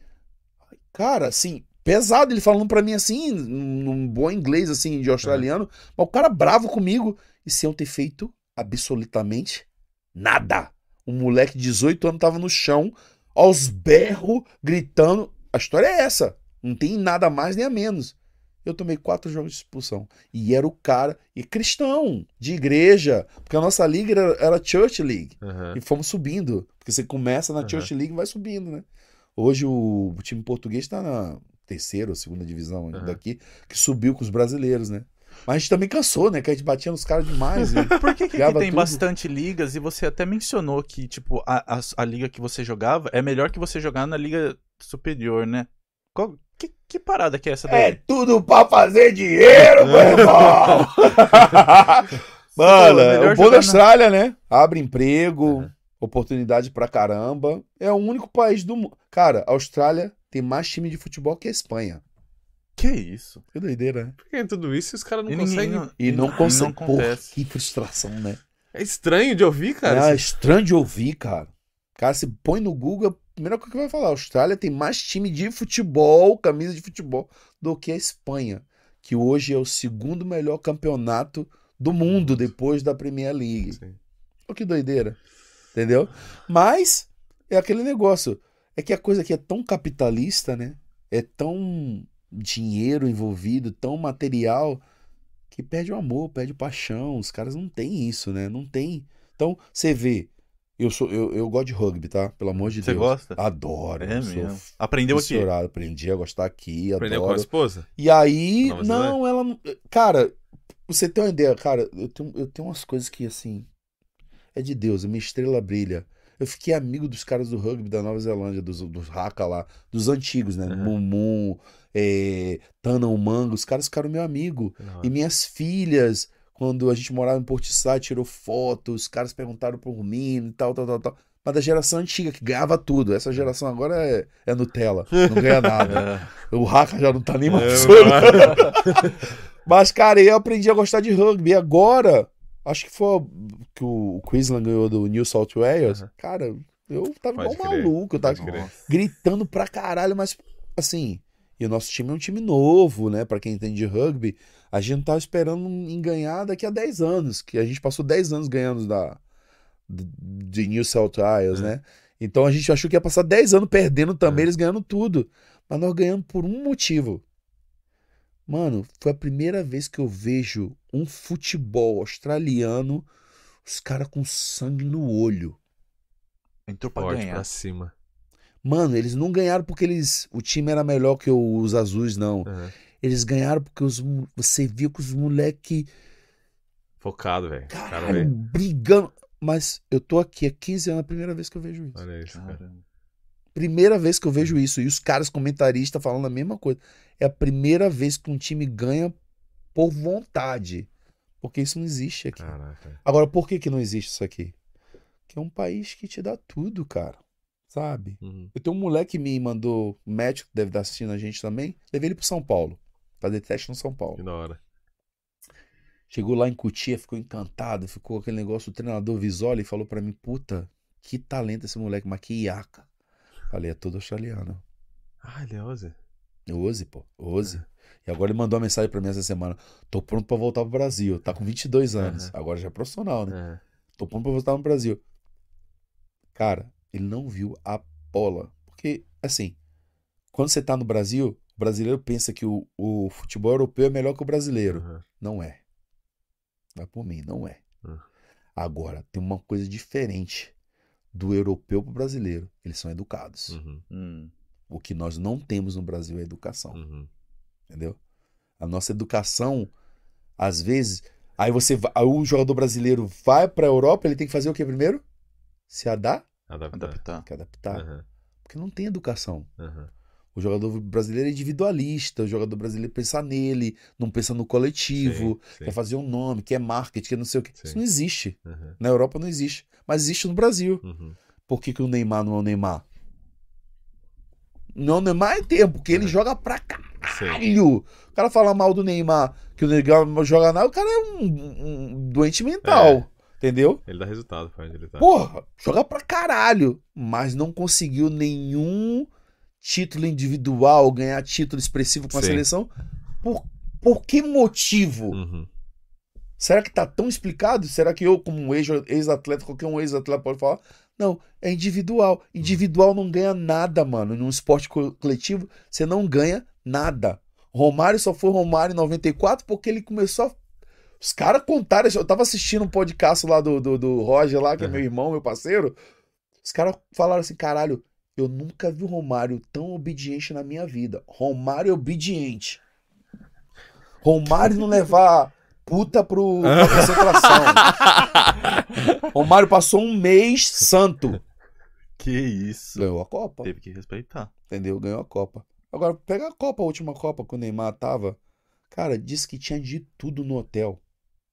Cara, assim, pesado ele falando pra mim assim, num bom inglês, assim, de australiano, mas o cara bravo comigo e sem eu ter feito absolutamente nada. Um moleque de 18 anos tava no chão, aos berros, gritando. a história é essa. Não tem nada mais nem a menos. Eu tomei quatro jogos de expulsão. E era o cara, e cristão, de igreja. Porque a nossa liga era, era Church League. Aham. E fomos subindo. Porque você começa na Aham. Church League e vai subindo, né? Hoje o, o time português está na terceira ou segunda divisão Aham. daqui, que subiu com os brasileiros, né? Mas a gente também cansou, né? Que a gente batia nos caras demais. né? Por que, que Ganhava tem tudo. bastante ligas e você até mencionou que, tipo, a, a, a liga que você jogava é melhor que você jogar na liga superior, né? Qual- que, que parada que é essa daí? É tudo pra fazer dinheiro, meu irmão! Mano, o bom jogar da na- Austrália, né? Abre emprego, Uhum. oportunidade pra caramba. É o único país do mundo. Cara, a Austrália tem mais time de futebol que a Espanha. Que isso? Que doideira, né? Por que tudo isso e os caras não E ninguém conseguem? não- E não não consegue. Porra, acontece. que frustração, né? É estranho de ouvir, cara. é Esse- estranho de ouvir, cara. Cara, se põe no Google, primeira coisa que vai falar, a Austrália tem mais time de futebol, camisa de futebol, do que a Espanha, que hoje é o segundo melhor campeonato do mundo depois da Premier League. Sim. Olha que doideira. Entendeu? Mas é aquele negócio. É que a coisa aqui é tão capitalista, né? É tão dinheiro envolvido, tão material, que perde o amor, perde paixão. Os caras não têm isso, né? Não tem. Então, você vê. Eu, sou, eu, eu gosto de rugby, tá? Pelo amor de Você Deus. gosta? Adoro. É mesmo. Aprendeu aqui. Aprendi a gostar aqui, Aprendeu com a adoro. esposa? E aí, não, ela não. Cara, você tem uma ideia, cara, eu tenho, eu tenho umas coisas que, assim. É de Deus, a minha estrela brilha. Eu fiquei amigo dos caras do rugby da Nova Zelândia, dos, dos Haka lá, dos antigos, né? Uhum. Mumu, é, Tana Umanga, os caras ficaram meu amigo. E minhas filhas, quando a gente morava em Portisade, tirou fotos, os caras perguntaram por mim e tal, tal, tal, tal. Mas da geração antiga, que ganhava tudo. Essa geração agora é, é Nutella, não ganha nada. É. O Haka já não tá nem mais. É, Mas, cara, eu aprendi a gostar de rugby. E agora, acho que foi que o Queensland ganhou do New South Wales. Aham. Cara, eu tava Pode igual maluco. Eu tava gritando pra caralho, mas assim. E o nosso time é um time novo, né? Pra quem entende de rugby, a gente não tava esperando em ganhar daqui a 10 anos, que a gente passou 10 anos ganhando da de- de New South Wales, É. né? Então a gente achou que ia passar 10 anos perdendo também, eles ganhando tudo. Mas nós ganhamos por um motivo. Mano, foi a primeira vez que eu vejo um futebol australiano, os caras com sangue no olho. Entrou pra Forte ganhar. pra cima. Mano, eles não ganharam porque eles o time era melhor que os azuis, não. Aham. Eles ganharam porque os, você viu que os moleque, Focado, velho. Cara, caralho, brigando. Mas eu tô aqui há 15 anos, é a primeira vez que eu vejo isso. Olha isso, cara. Caramba. Primeira vez que eu vejo isso. E os caras comentaristas falando a mesma coisa. É a primeira vez que um time ganha por vontade. Porque isso não existe aqui. Caraca. Agora, por que, que não existe isso aqui? Que é um país que te dá tudo, cara. Sabe? Uhum. Eu tenho um moleque que me mandou, médico, que deve estar assistindo a gente também. Levei ele pro São Paulo. Fazer teste no São Paulo. Que da hora. Chegou lá em Cutia, ficou encantado, ficou aquele negócio, o treinador Visoli falou pra mim, puta, que talento esse moleque, mas que iaca. Falei, é todo australiano. Ah, ele é Ozzy. Oze, pô, Oze. E agora ele mandou uma mensagem pra mim essa semana, tô pronto pra voltar pro Brasil. Tá com 22 anos, Aham. agora já é profissional, né? É. Tô pronto pra voltar no Brasil. Cara, ele não viu a bola. Porque, assim, quando você tá no Brasil, o brasileiro pensa que o, o futebol europeu é melhor que o brasileiro. Aham. Não é. Vai por mim, não é. Hum. Agora, tem uma coisa diferente do europeu pro brasileiro. Eles são educados. Uhum. Hum. O que nós não temos no Brasil é educação. Uhum. Entendeu? A nossa educação, às vezes. Aí você vai, aí o jogador brasileiro vai pra Europa, ele tem que fazer o que primeiro? Se adaptar. Adaptar. Adaptar. que adaptar. Porque não tem educação. Aham. O jogador brasileiro é individualista, o jogador brasileiro pensa nele, não pensa no coletivo, Sim, sim. quer fazer um nome, quer marketing, quer não sei o que. Sim. Isso não existe. Aham. Na Europa não existe. Mas existe no Brasil. Uhum. Por que, que o Neymar não é o Neymar? Não, o Neymar é tempo, porque ele Uhum. joga pra caralho. O cara fala mal do Neymar, que o Neymar joga nada, o cara é um, um doente mental. É. Entendeu? Ele dá resultado ele tá. Porra, joga pra caralho. Mas não conseguiu nenhum título individual, ganhar título expressivo com a Sim. seleção. Por, por que motivo? Uhum. Será que tá tão explicado? Será que eu, como um ex- ex-atleta, qualquer um ex-atleta pode falar? Não, é individual. Individual não ganha nada, mano. Num esporte co- coletivo, você não ganha nada. Romário só foi Romário em 94 porque ele começou a. Os caras contaram. Eu tava assistindo um podcast lá do, do, do Roger, lá, que é meu irmão, meu parceiro. Os caras falaram assim: caralho, eu nunca vi o Romário tão obediente na minha vida. Romário obediente. Romário não levar puta pro, pra concentração. Romário passou um mês santo. Que isso. Ganhou a Copa. Teve que respeitar. Entendeu? Ganhou a Copa. Agora, pega a Copa, a última Copa que o Neymar tava. Cara, disse que tinha de tudo no hotel.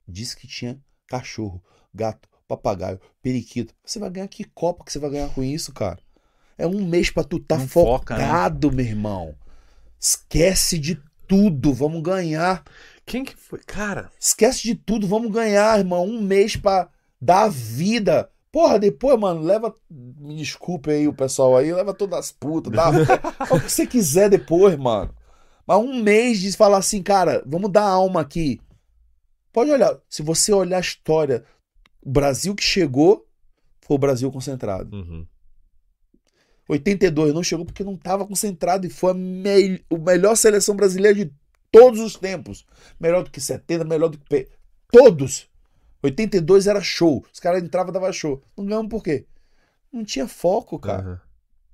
Disse que tinha cachorro, gato, papagaio, periquito. Você vai ganhar que Copa que você vai ganhar com isso, cara? É um mês pra tu tá Não foca, né? focado, meu irmão. Esquece de tudo, vamos ganhar. Quem que foi? Cara, Esquece de tudo, vamos ganhar, irmão. Um mês pra dar vida. Porra, depois, mano, leva. Me desculpe aí o pessoal aí, leva todas as putas, dá o que você quiser depois, mano. Mas um mês de falar assim, cara, vamos dar alma aqui. Pode olhar, se você olhar a história, o Brasil que chegou foi o Brasil concentrado. uhum. 82 não chegou porque não estava concentrado e foi a, mel- a melhor seleção brasileira de todos os tempos. Melhor do que 70, melhor do que. Todos! 82 era show. Os caras entravam e davam show. Não ganhamos por quê? Não tinha foco, cara. Aham.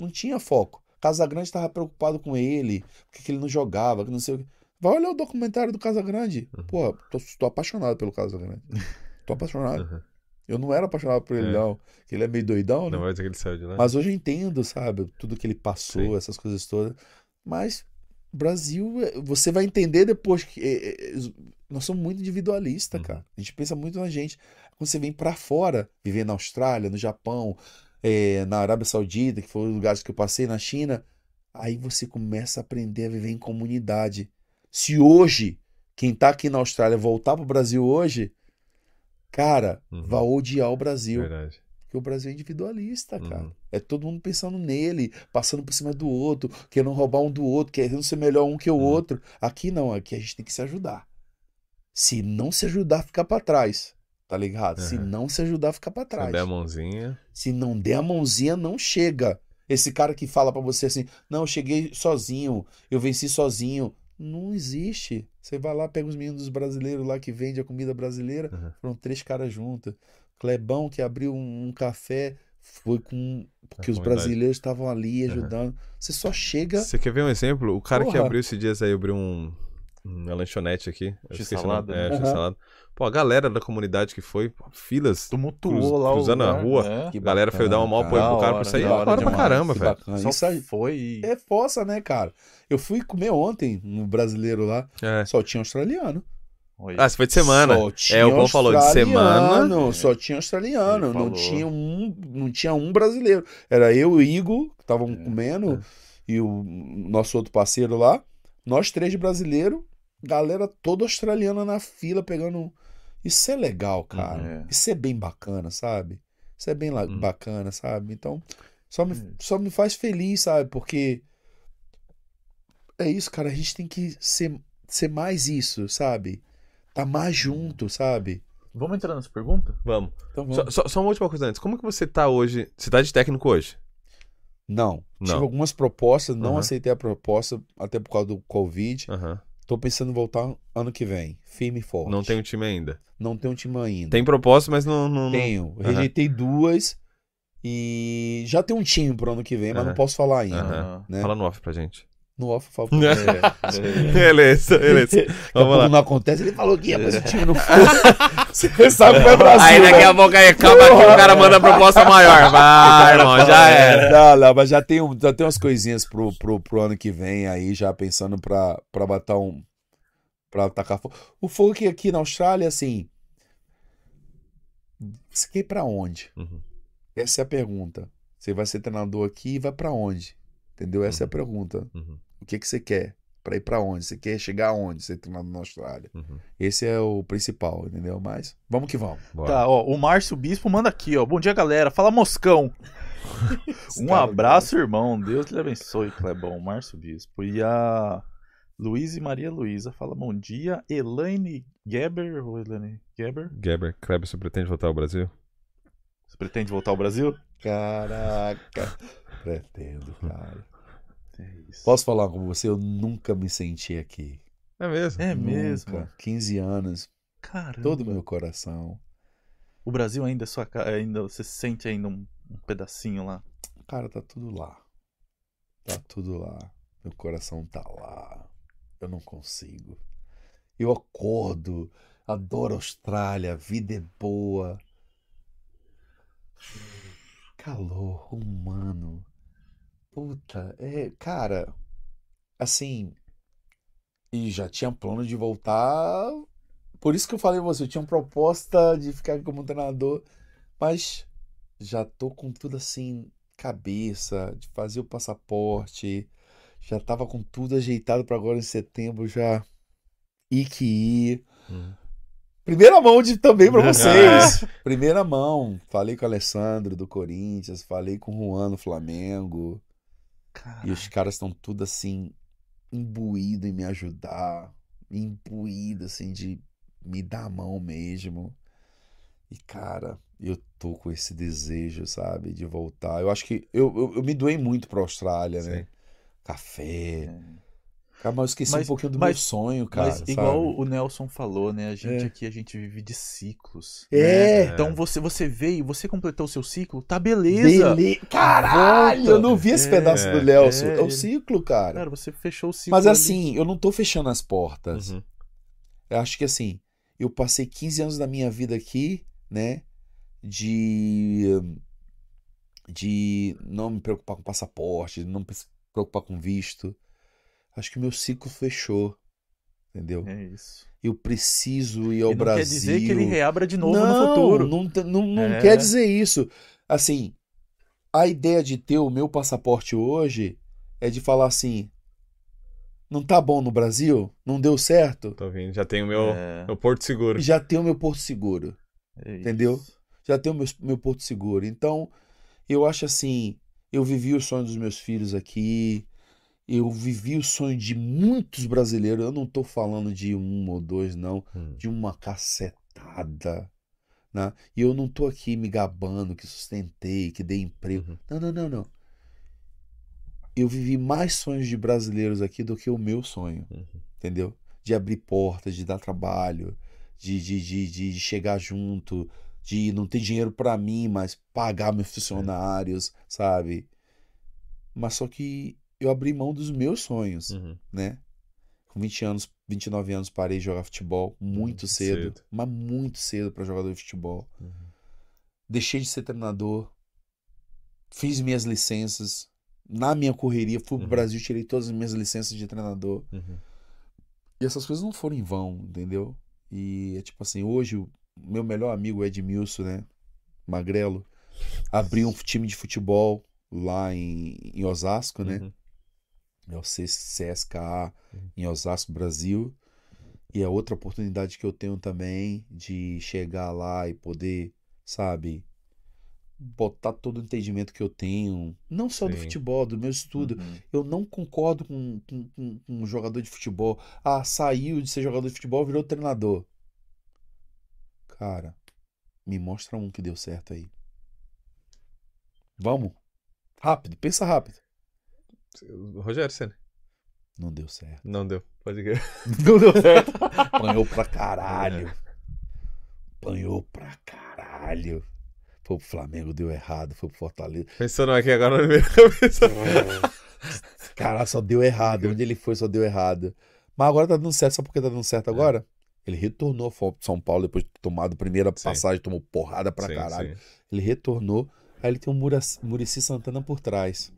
Não tinha foco. Casagrande estava preocupado com ele, porque que ele não jogava, que não sei o quê. Vai olhar o documentário do Casagrande. Pô, tô, tô apaixonado pelo Casagrande. Tô apaixonado. Uhum. Eu não era apaixonado por ele, É. não. Que ele é meio doidão, né? Não vai dizer que ele saiu de lá. Mas hoje eu entendo, sabe? Tudo que ele passou, Sim. essas coisas todas. Mas Brasil, é- você vai entender depois que é, é, nós somos muito individualistas, Uhum. cara. A gente pensa muito na gente. Quando você vem pra fora, viver na Austrália, no Japão, é, na Arábia Saudita, que foram os lugares que eu passei, na China, aí você começa a aprender a viver em comunidade. Se hoje, quem tá aqui na Austrália voltar pro Brasil hoje, cara, Uhum. vai odiar o Brasil. Verdade. Porque o Brasil é individualista, cara. Uhum. É todo mundo pensando nele, passando por cima do outro, querendo roubar um do outro, querendo ser melhor um que o Uhum. outro. Aqui não, aqui a gente tem que se ajudar. Se não se ajudar, fica pra trás. Tá ligado? Se Uhum. não se ajudar, fica pra Se trás. der a mãozinha. Se não der a mãozinha, não chega. Esse cara que fala pra você assim: "Não, eu cheguei sozinho, eu venci sozinho". Não existe. Você vai lá, pega os meninos dos brasileiros lá que vende a comida brasileira, Uhum. foram três caras juntos. Clebão que abriu um, um café, foi com porque A os brasileiros estavam ali Uhum. ajudando. Você só chega Você quer ver um exemplo? O cara que Porra. abriu esses dias aí, abriu um, uma lanchonete aqui. Eu esqueci. É, né? X-salada. Pô, a galera da comunidade que foi, pô, filas. Tumultuou Cruz- lá cruzando a lugar, rua. né? A galera foi dar um mau bacana, apoio pro cara pra sair. da hora hora pra caramba, Que velho. Isso aí foi é força, né, cara? Eu fui comer ontem no brasileiro lá, É. só tinha australiano. Oi. Ah, você foi de semana. Só tinha É, o Paulo falou de semana. Só tinha australiano, não tinha um, não tinha um brasileiro. Era eu e o Igor, que estavam É, comendo, e o nosso outro parceiro lá. Nós três brasileiros, galera toda australiana na fila pegando. Isso é legal, cara. Uhum. Isso é bem bacana, sabe? Isso é bem la- Uhum. bacana, sabe? Então, só me, Hum. só me faz feliz, sabe? Porque é isso, cara. A gente tem que ser, ser mais isso, sabe? Tá mais junto, sabe? Vamos entrar nessa pergunta? Vamos. Então vamos. Só, só- só uma última coisa antes. Como que você tá hoje? Você tá de técnico hoje? Não. Tive Não. algumas propostas, não Uhum. aceitei a proposta, até por causa do Covid. Aham. Tô pensando em voltar ano que vem. Firme e forte. Não tem um time ainda. Não tenho um time ainda. Tem proposta, mas não. não, não- Tenho. Rejeitei duas. E já tem um time pro ano que vem, mas Aham. não posso falar ainda. Aham. né? Fala no off pra gente. No off, por favor. É, beleza, beleza. Daqui a Vamos lá. não acontece, ele falou que ia, mas o time não foi. Você sabe que é Brasil. Aí daqui né? a pouco aí acaba aqui, o cara manda proposta maior. Vai, irmão, já era. Não, não, mas já tem, um, já tem umas coisinhas pro, pro, pro ano que vem aí, já pensando pra, pra botar um. pra atacar fogo. O fogo que aqui na Austrália, assim. Você quer ir pra onde? Uhum. Essa é a pergunta. Você vai ser treinador aqui e vai pra onde? Entendeu? Essa é a Uhum. pergunta. Uhum. O que que você quer? Pra ir pra onde? Você quer chegar aonde? Ser treinador na Austrália? Uhum. Esse é o principal, entendeu? Mas vamos que vamos. Bora. Tá, ó, o Márcio Bispo manda aqui, ó. Bom dia, galera. Fala Moscão. Um cara- abraço, irmão. Deus lhe abençoe, Clebão. Márcio Bispo. E a Luiz e Maria Luísa fala bom dia. Elaine Geber, ou Elaine Geber? Geber, Kleber, você pretende voltar ao Brasil? Você pretende voltar ao Brasil? Caraca. Pretendo, cara. É isso. Posso falar com você? Eu nunca me senti aqui. É mesmo? É mesmo. Nunca. 15 anos, Caramba. todo o meu coração. O Brasil ainda é sua ainda você sente ainda um, um pedacinho lá. Cara, tá tudo lá. Tá tudo lá. Meu coração tá lá. Eu não consigo. Eu acordo, adoro a Austrália, a vida é boa. Calor humano. Puta, é, cara, assim, e já tinha plano de voltar. Por isso que eu falei você, eu tinha uma proposta de ficar como treinador, mas já tô com tudo assim, cabeça, de fazer o passaporte, já tava com tudo ajeitado para agora em setembro já ir que ir. Uhum. Primeira mão de, também para Ah, vocês. Primeira mão. Falei com o Alessandro do Corinthians, falei com o Juan do Flamengo. Cara, E os caras estão tudo assim, imbuído em me ajudar, imbuído assim de me dar a mão mesmo. E cara, eu tô com esse desejo, sabe, de voltar. Eu acho que eu, eu, eu me doei muito pra Austrália, né? Sim. Café. é. Cara, mas eu esqueci Mas- um pouquinho do mas- meu sonho, cara. Mas igual o Nelson falou, né? A gente É. aqui a gente vive de ciclos. É. né? Então você você veio, você completou o seu ciclo, tá beleza. Bele... Caralho, Volta. eu não vi esse É, pedaço do Nelson. é, É, o ciclo, cara. Cara, você fechou o ciclo. Mas ali. assim, eu não tô fechando as portas. Uhum. Eu acho que assim, eu passei 15 anos da minha vida aqui, né? De. De não me preocupar com passaporte, de não me preocupar com visto. Acho que o meu ciclo fechou. Entendeu? É isso. Eu preciso ir ao e não Brasil. quer dizer que ele reabra de novo não, no futuro. Não, não, não É. quer dizer isso. Assim, a ideia de ter o meu passaporte hoje é de falar assim: não tá bom no Brasil? Não deu certo? Tô vindo, já tenho o meu, É, meu porto seguro. Já tem o meu porto seguro. é entendeu? Já tem o meu, meu porto seguro. Então, eu acho assim: eu vivi o sonho dos meus filhos aqui. Eu vivi o sonho de muitos brasileiros. Eu não tô falando de um ou dois, não Hum. de uma cacetada, né? E eu não tô aqui me gabando que sustentei, que dei emprego. Uhum. Não, não, não, não. Eu vivi mais sonhos de brasileiros aqui do que o meu sonho, Uhum. entendeu? De abrir portas, de dar trabalho, de, de, de, de de chegar junto, de não ter dinheiro pra mim, mas pagar meus funcionários, sabe? Mas só que eu abri mão dos meus sonhos Uhum. né? Com 20 anos, 29 anos, parei de jogar futebol muito cedo, cedo. mas muito cedo para jogador de futebol. Uhum. Deixei de ser treinador, fiz minhas licenças. Na minha correria, fui pro Uhum. Brasil, tirei todas as minhas licenças de treinador. Uhum. E essas coisas não foram em vão, entendeu? E é tipo assim, hoje o meu melhor amigo Edmilson, né? Magrelo, abriu um time de futebol lá em, em Osasco, né? Uhum. É o CSKA Uhum. em Osasco, Brasil. E é outra oportunidade que eu tenho também de chegar lá e poder, sabe, botar todo o entendimento que eu tenho, não só do Sim. futebol, do meu estudo. Uhum. Eu não concordo com, com, com- com um jogador de futebol. Ah, saiu de ser jogador de futebol, virou treinador. Cara, me mostra um que deu certo aí. Vamos. Rápido, pensa rápido. Rogério Senna. Não deu certo. Não deu. Pode crer. Não deu certo. Apanhou pra caralho. Apanhou pra caralho. Foi pro Flamengo, deu errado. Foi pro Fortaleza. Pensando aqui agora na minha cabeça. Cara, só deu errado. Onde ele foi, só deu errado. Mas agora tá dando certo. Sabe por que tá dando certo agora? Ele retornou ao São Paulo depois de ter tomado a primeira Sim. passagem, tomou porrada pra Sim, caralho. sim. Ele retornou. Aí ele tem o Muraci- Murici Santana por trás.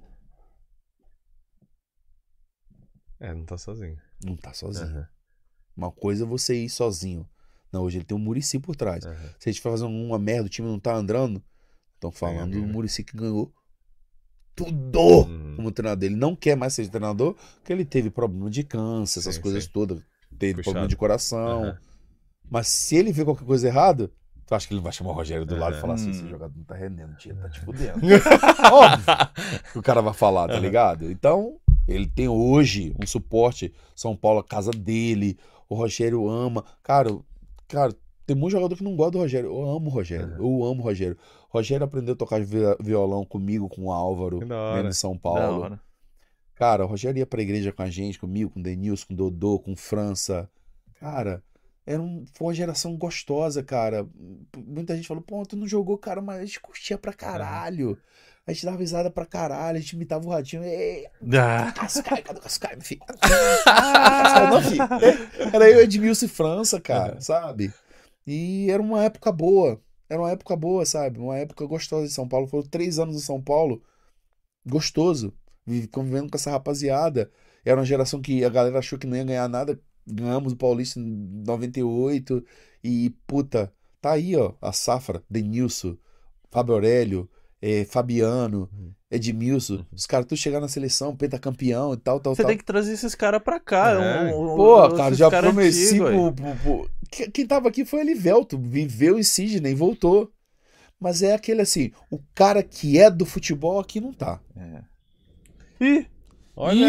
É, não tá sozinho. Não tá sozinho. Aham, Uma coisa é você ir sozinho. Não, hoje ele tem o Murici por trás. aham. Se a gente for fazer uma merda, o time não tá andando. Estão falando do. Murici que ganhou tudo Uhum. como treinador. Ele não quer mais ser treinador porque ele teve problema de câncer, essas Sim, coisas sim. todas. Teve Puxado. problema de coração. Aham. Mas se ele vê qualquer coisa errada, tu acha que ele vai chamar o Rogério do lado e falar assim: Hum. esse jogador não tá rendendo, tia, tá te fudendo. Óbvio que o cara vai falar, tá ligado? Então, ele tem hoje um suporte. São Paulo, a casa dele. O Rogério ama. Cara, o- cara, Tem muito jogador que não gosta do Rogério. Eu amo o Rogério. Eu amo o Rogério. Rogério aprendeu a tocar vi- violão comigo, com o Álvaro, dentro de São Paulo. Cara, o Rogério ia pra igreja com a gente, comigo, com o Denilson, com o Dodô, com o França. Cara, era um, foi uma geração gostosa, cara. Muita gente falou, pô, tu não jogou, cara, mas a gente curtia pra caralho. A gente dava risada pra caralho, a gente imitava o ratinho. Ei, Ah, Cascai, cadê o Cascai, meu filho? Cascai, não, filho. Era eu, Edmilson e França, cara, sabe? E era uma época boa. Era uma época boa, sabe? Uma época gostosa em São Paulo. Foram três anos em São Paulo. Gostoso. Vi- Convivendo com essa rapaziada. Era uma geração que a galera achou que não ia ganhar nada. Ganhamos o Paulista em 98. E, puta, tá aí, ó. A safra, Denilson, Fábio Aurélio, eh, Fabiano, Edmilson. Os caras tudo chegaram na seleção, pentacampeão e tal, tal, Você tal. tem que trazer esses caras pra cá. É. um- um- Pô, cara, já cara prometi antigo, aí. pro, pro- pro- Que- Quem tava aqui foi Elivelto, viveu em Sidney, voltou. Mas é aquele assim, o cara que é do futebol aqui não tá. Ih, Olha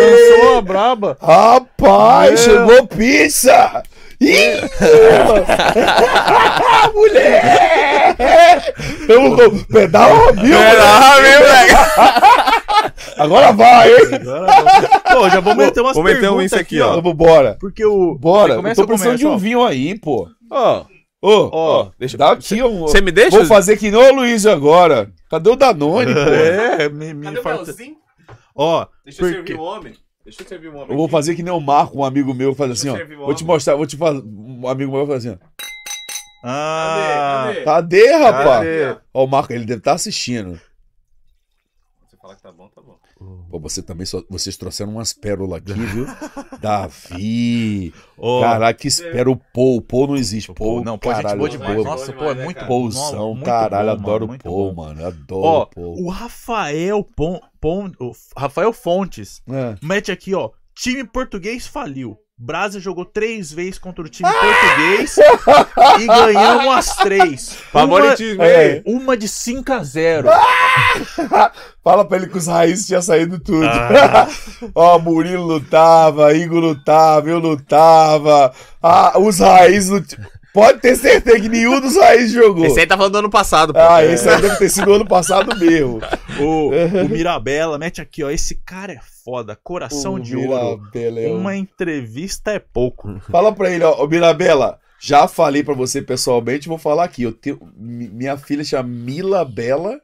lançou a braba. Rapaz, É. chegou pizza! Ih! Mulher! Eu vou pedal, viu? Agora vai, hein? Pô, já vou meter umas Vou meter um perguntas isso aqui, ó. Vamos bora. Porque o. Bora. Eu começa tô precisando de um ó? vinho aí, pô. Ó, Ô, ó, deixa dá aqui um. Você me deixa? Vou fazer que nem o Luiz agora. Cadê o Danone, pô? É, me, me infarta- Ó, Deixa eu servir o homem. Deixa eu servir o homem. Eu vou fazer que nem o Marco, um amigo meu, faz assim, ó. o Vou te mostrar, vou te fazer. Um amigo meu vai fazer assim, ó. Ah, Cadê, rapaz? Cadê? Ó, o Marco, ele deve estar assistindo. Você falar que tá bom, tá bom. Pô, você também só, vocês trouxeram umas pérolas aqui, viu? Davi. Ó, Caraca, que espera o Paul. O Paul não existe. Paul, não, pô, gente caralho, boa demais. Nossa, pô, é muito bom. Paulzão, muito caralho, bom, adoro o Paul, bom. mano. Adoro Ó, o Paul. o Rafael Pon, Pon- o Rafael Fontes É. mete aqui, ó. Time português faliu. Brasa jogou três vezes contra o time português e ganhamos as três. Uma, Favoritismo, É. hein? uma de 5 a 0. Fala pra ele que os raízes tinham saído tudo. Ah. Ó, Murilo lutava, Igor lutava, eu lutava. Ah, os raízes lutavam. Pode ter certeza que nenhum dos raízes jogou. Esse aí tá falando do ano passado, pô. Ah, esse aí deve ter sido ano passado mesmo. O, o Mirabella mete aqui, ó. Esse cara é foda. Coração O de ouro. Mirabella é um- Uma entrevista é pouco. Fala pra ele, ó, ô Mirabela, já falei pra você pessoalmente, vou falar aqui. Eu tenho, mi- minha filha chama Mila Bela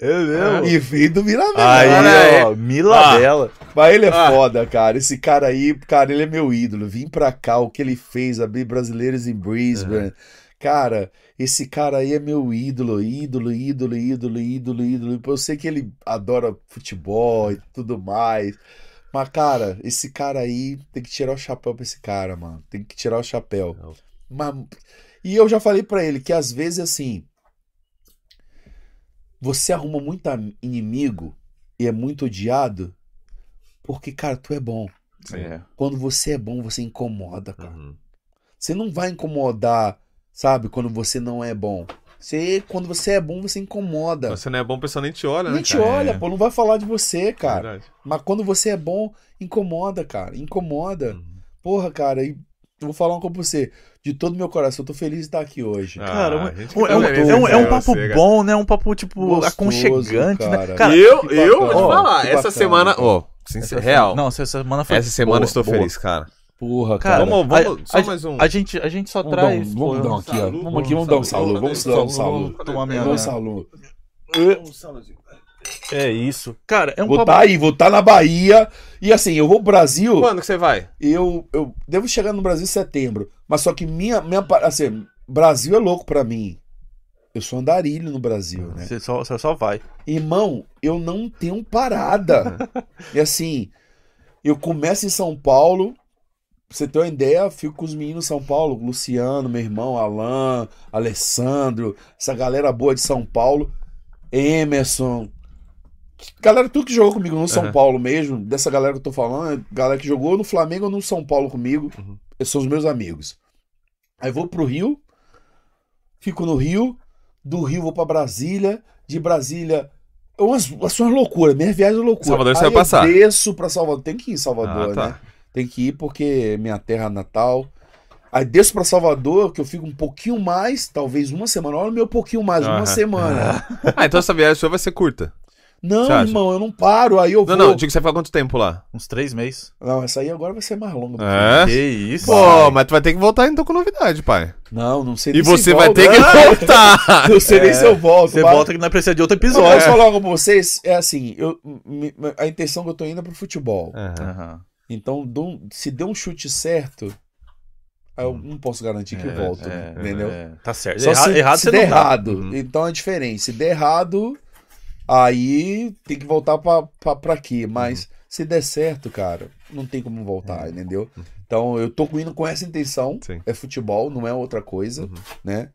É mesmo? e veio do Mirabela. Aí, Olha ó, Milabella. Mas ele é Ah. foda, cara. Esse cara aí, cara, ele é meu ídolo. Vim pra cá, o que ele fez, abrir brasileiros em Brisbane. Cara, esse cara aí é meu ídolo, ídolo, ídolo, ídolo, ídolo, ídolo. Eu sei que ele adora futebol e tudo mais. Mas, cara, esse cara aí tem que tirar o chapéu pra esse cara, mano. Tem que tirar o chapéu. Mas, e eu já falei pra ele que às vezes, assim, você arruma muito inimigo e é muito odiado porque, cara, tu é bom. É. Quando você é bom, você incomoda, cara. Uhum. Você não vai incomodar, sabe, quando você não é bom. Você, quando você é bom, você incomoda. Você não é bom, o pessoal nem te olha, né, Nem te olha, É. pô, não vai falar de você, cara. Verdade. Mas quando você é bom, incomoda, cara. Incomoda. Uhum. Porra, cara, e eu vou falar uma coisa pra você. De todo meu coração, eu tô feliz de estar aqui hoje. Ah, Cara, um- é, um, tá é, um, é um papo você, bom, né? Um papo, tipo, Gostoso, aconchegante, cara. né? Cara, eu, que eu vou te bacana. falar, Que essa bacana, semana, ó, sincero, real, Não, essa semana foi essa semana boa, estou boa. feliz, cara. Porra, cara. Cara, Vamos, vamos, a- só a- mais um. A gente, a gente só Vamos dar traz. um, vamos pô, dar um aqui, ó. saludo, Vamos aqui, vamos dar um saludo. saludo. Vamos dar um Vamos saludo. Vamos dar um saludo. É isso. Cara, é um Vou estar aí, vou estar na Bahia. E assim, eu vou pro Brasil. Quando que você vai? Eu, eu devo chegar no Brasil em setembro. Mas só que minha, minha. Assim, Brasil é louco pra mim. Eu sou andarilho no Brasil, né? Você só, você só vai. Irmão, eu não tenho parada. e assim, eu começo em São Paulo. Pra você ter uma ideia, fico com os meninos em São Paulo, Luciano, meu irmão, Alan, Alessandro, essa galera boa de São Paulo, Emerson. Galera, tudo que jogou comigo no São Aham. Paulo mesmo, dessa galera que eu tô falando, galera que jogou no Flamengo ou no São Paulo comigo, Uhum. São os meus amigos. Aí vou pro Rio, fico no Rio, do Rio vou pra Brasília, de Brasília. é Umas, umas, umas loucuras, minha viagem é loucura. Salvador você vai passar. Eu desço pra Salvador. Tem que ir em Salvador, Ah, tá. né? Tem que ir porque é minha terra natal. Aí desço pra Salvador, que eu fico um pouquinho mais, talvez uma semana. Olha o meu pouquinho mais, uma semana. Ah, então essa viagem sua vai ser curta. Não, Você irmão, eu não paro. Aí eu Não, vou. não, digo que você vai ficar quanto tempo lá? Uns três meses. Não, essa aí agora vai ser mais longa. do que É? Que isso? Pô, mas tu vai ter que voltar então com novidade, pai. Não, não sei E nem se você vai volta. ter que voltar. Não sei nem se eu volto. Você mas- volta que não precisa de outro Eu episódio. posso falar com vocês, é assim, eu, me- a intenção que eu tô indo é pro futebol. Aham. Aham. Então, dou- se der um chute certo, aí eu não posso garantir que eu É, volto, é, entendeu? é. Tá certo. Só Erra- se, errado se você der não errado. Uhum. Então é diferente. Se der errado, aí tem que voltar pra, pra, pra quê? Mas Uhum. se der certo, cara, não tem como voltar, entendeu? Então eu tô indo com essa intenção. Sim. É futebol, não é outra coisa, Uhum. né?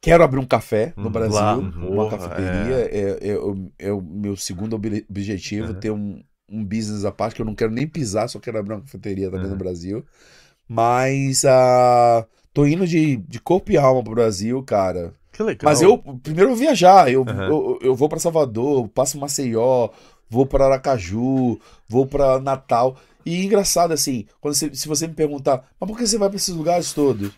Quero abrir um café no Uhum. Brasil, Lá, uma cafeteria. É, é, o- é o meu segundo ob- objetivo, Uhum. ter um, um business à parte, que eu não quero nem pisar, só quero abrir uma cafeteria também no Uhum. Brasil. Mas ah, tô indo de, de corpo e alma pro Brasil, cara. Que legal. Mas eu primeiro eu vou viajar, eu, Uhum. eu, eu vou pra Salvador, passo Maceió, vou pra Aracaju, vou pra Natal. E engraçado assim, quando você- se você me perguntar, mas por que você vai pra esses lugares todos?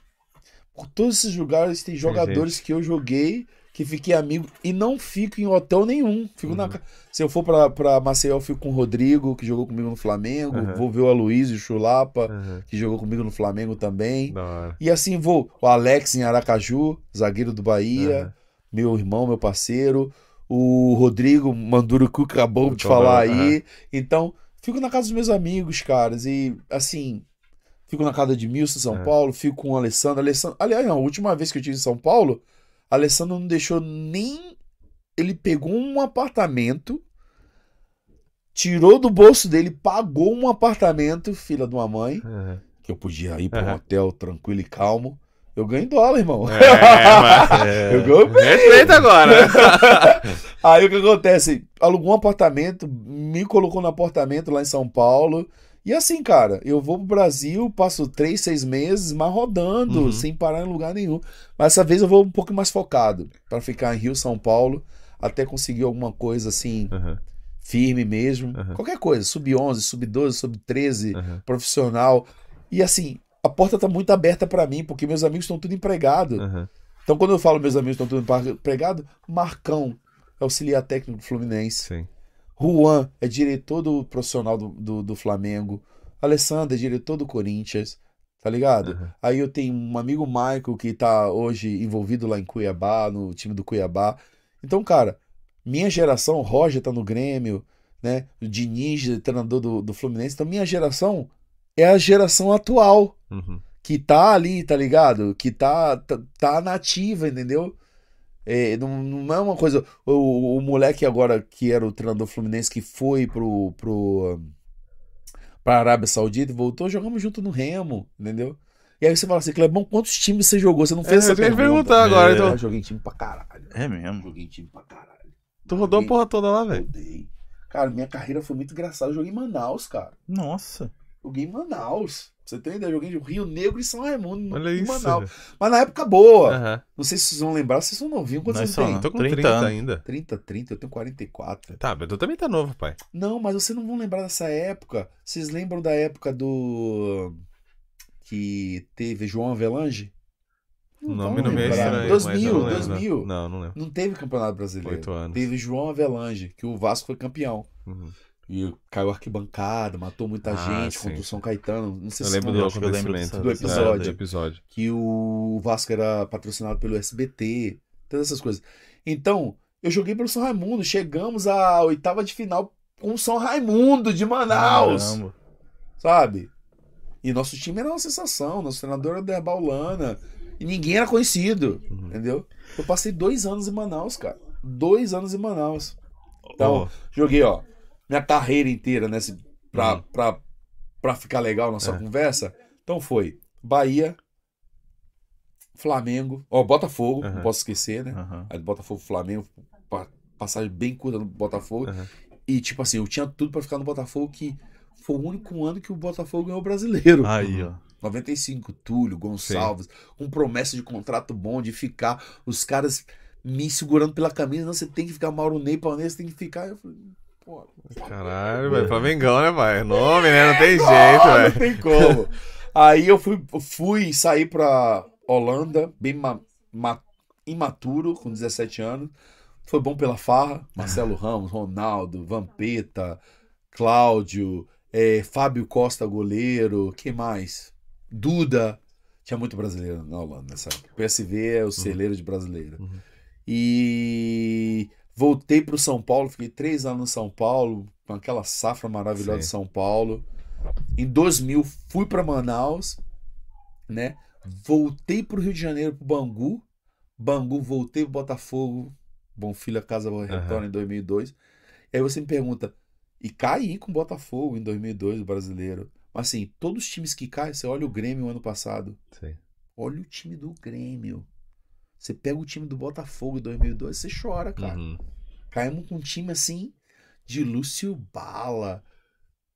Por todos esses lugares tem jogadores que eu joguei, que fiquei amigo e não fico em hotel nenhum. Fico na Uhum. ca- se eu for pra, pra Maceió, eu fico com o Rodrigo, que jogou comigo no Flamengo, Uhum. vou ver o Aloysio Chulapa, Aham. que jogou comigo no Flamengo também. E assim vou, o Alex em Aracaju, zagueiro do Bahia, Aham. meu irmão, meu parceiro, o Rodrigo Mandurucu que acabou de falar aí. Então, fico na casa dos meus amigos, caras, e assim, fico na casa de Milson, São. Paulo, fico com o Alessandro. Alessandro, aliás, não, a última vez que eu estive em São Paulo, Alessandro não deixou nem ele pegou um apartamento, tirou do bolso dele, pagou um apartamento, filha de uma mãe, Aham. que eu podia ir para um Aham. hotel tranquilo e calmo. Eu ganho em dólar, irmão. É, mas- É, Eu ganho bem. Respeita agora. Aí o que acontece? Alugou um apartamento, me colocou no apartamento lá em São Paulo. E assim, cara, eu vou pro Brasil, passo três, seis meses, mas rodando, Uhum. sem parar em lugar nenhum. Mas dessa vez eu vou um pouco mais focado, para ficar em Rio, São Paulo, até conseguir alguma coisa assim, Aham, firme mesmo. Uhum. Qualquer coisa, sub-11, sub-12, sub-13, aham. profissional. E assim, a porta tá muito aberta para mim, porque meus amigos estão tudo empregados. Aham. Então, quando eu falo meus amigos estão tudo empregados, Marcão auxiliar técnico do Fluminense. Sim. Juan é diretor do profissional do, do, do Flamengo. Alessandro é diretor do Corinthians. Tá ligado? Aham. Aí eu tenho um amigo Michael que tá hoje envolvido lá em Cuiabá, no time do Cuiabá. Então, cara, minha geração, o Roger tá no Grêmio, né? O Diniz, treinador do, do Fluminense. Então, minha geração é a geração atual Uhum. que tá ali, tá ligado? Que tá, tá, tá nativa, entendeu? É, não, não é uma coisa. O, o moleque agora que era o treinador fluminense que foi pro, pro, pra Arábia Saudita e voltou, jogamos junto no Remo, entendeu? E aí você fala assim, Clebão, quantos times você jogou? Você não fez É, essa eu pergunta. perguntar agora, É. então. Eu joguei em time pra caralho. É mesmo. Joguei em time pra caralho. Tu rodou a Joguei- porra toda lá, velho. Rodei. Cara, minha carreira foi muito engraçada. Eu joguei em Manaus, cara. Nossa. Joguei em Manaus. Você ter uma ideia, eu joguei em Rio Negro e São Raimundo, Olha em isso. Manaus. Mas na época boa. Aham. Não sei se vocês vão lembrar, vocês são novinhos. Quantos Nós anos somos. tem? Tô com 30 30, anos. ainda. 30, 30, eu tenho 44. Tá, mas tu também tá novo, pai. Não, mas vocês não vão lembrar dessa época. Vocês lembram da época do. que teve João Avelange? O vão nome não me é estranho. mas eu 2000, não lembro. 2000. Não, não lembro. Não teve campeonato brasileiro. Oito anos. Teve João Avelange, que o Vasco foi campeão. Uhum. E caiu arquibancada, matou muita Ah, gente sim. contra o São Caetano. Não sei Eu se lembro vocês do eu lembro do episódio. do episódio. que o Vasco era patrocinado pelo SBT, todas essas coisas. Então, eu joguei pelo São Raimundo, chegamos à oitava de final com o São Raimundo de Manaus, Caramba. sabe? E nosso time era uma sensação, nosso treinador era o Derbal Lana, e ninguém era conhecido, Uhum. entendeu? Eu passei dois anos em Manaus, cara. Dois anos em Manaus. Então, Ó, joguei, ó, minha carreira inteira nesse pra, Uhum. pra, pra ficar legal nossa É. conversa. Então foi Bahia, Flamengo, ó, Botafogo, Uhum. não posso esquecer, né? Aham. Aí Botafogo, Flamengo, pa- passagem bem curta no Botafogo. Uhum. E tipo assim, eu tinha tudo pra ficar no Botafogo que foi o único ano que o Botafogo ganhou o brasileiro. Aí, ó. 95, Túlio, Gonçalves, com promessa de contrato bom, de ficar, os caras me segurando pela camisa, não, você tem que ficar Mauro Ney, Palmeiras tem que ficar. Eu falei, pô, Caralho, velho. Flamengão, né, pai? Nome, né? Não tem jeito, ah, não velho. tem como. Aí eu fui, fui sair pra Holanda, bem ma- ma- imaturo, com 17 anos. Foi bom pela farra. Marcelo Ramos, Ronaldo, Vampeta, Cláudio, eh, Fábio Costa, goleiro. Quem mais? Duda. Tinha muito brasileiro na Holanda nessa época. PSV é o celeiro de brasileiro. Uhum. E voltei pro São Paulo, fiquei três anos no São Paulo, com aquela safra maravilhosa de Sim. São Paulo. Em 2000 fui para Manaus, né? Voltei pro Rio de Janeiro, pro Bangu. Bangu, voltei pro Botafogo. Bom filho, a casa retorna em 2002. E aí você me pergunta, e caí com o Botafogo em 2002, o brasileiro. Mas assim, todos os times que caem, você olha o Grêmio ano passado. Sim. Olha o time do Grêmio. Você pega o time do Botafogo em 2002, você chora, cara. Uhum. Caímos com um time assim de Lúcio Bala,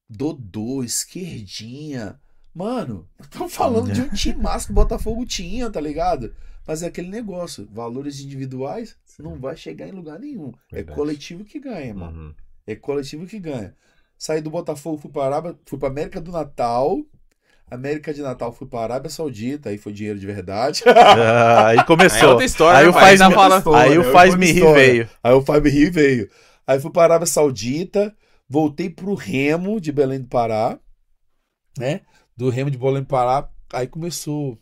Dodô, Esquerdinha. Mano, estamos falando de um time massa que o Botafogo tinha, tá ligado? Mas é aquele negócio, valores individuais não vai chegar em lugar nenhum. É Verdade. coletivo que ganha, mano. Uhum. É coletivo que ganha. Saí do Botafogo, fui para Arábia, fui para América do Natal. América de Natal, fui para Arábia Saudita, aí foi dinheiro de verdade. Ah, aí Aí é começou. outra história, Aí né, o faz Tá me- falando- Aí o História, faz me rir veio. Aí o Fábio Rio veio. Aí fui para a Arábia Saudita, voltei pro Remo de Belém do Pará, né? Do Remo de Belém do Pará, aí começou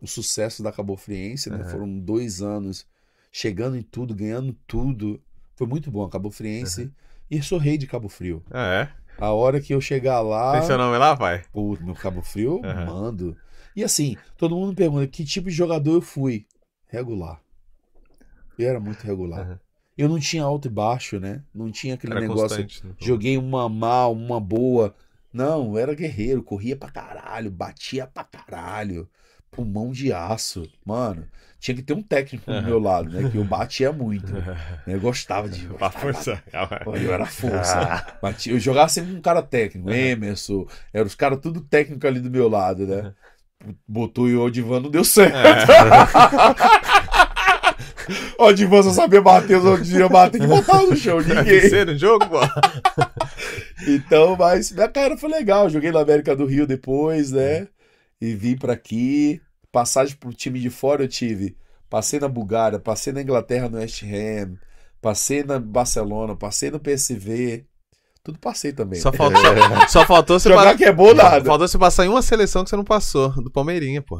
o sucesso da Cabo Friense, né? Uhum. Foram dois anos chegando em tudo, ganhando tudo. Foi muito bom a Cabo Friense. E sou rei de Cabo Frio. Ah, é? A hora que eu chegar lá, Tem seu nome lá, pai? pô, meu Cabo Frio, Uhum. mando. E assim, todo mundo me pergunta que tipo de jogador eu fui. Regular. Eu era muito regular. Uhum. Eu não tinha alto e baixo, né? Não tinha aquele Era negócio. né? Joguei uma mal, uma boa. Não, eu era guerreiro, corria pra caralho, batia pra caralho. Pulmão de aço. Mano, tinha que ter um técnico do meu lado, né? Que eu batia muito. Eu gostava de. Pra força. Pô, Eu era força. Batia- Eu jogava sempre com um cara técnico. Emerson. Eram os caras tudo técnico ali do meu lado, né? Botou o Odivan, não deu certo. O Odivan só sabia bater, os outros iam bater que botava no chão. Que Ninguém. ser no jogo, pô. Então, mas minha cara foi legal. Joguei na América do Rio depois, né? E vim pra aqui. Passagem pro time de fora eu tive. Passei na Bulgária, passei na Inglaterra no West Ham, passei na Barcelona, passei no PSV. Tudo passei também. Só faltou, só faltou você Jogar pa- que é bom nada. Faltou você passar em uma seleção que você não passou, do Palmeirinha, pô.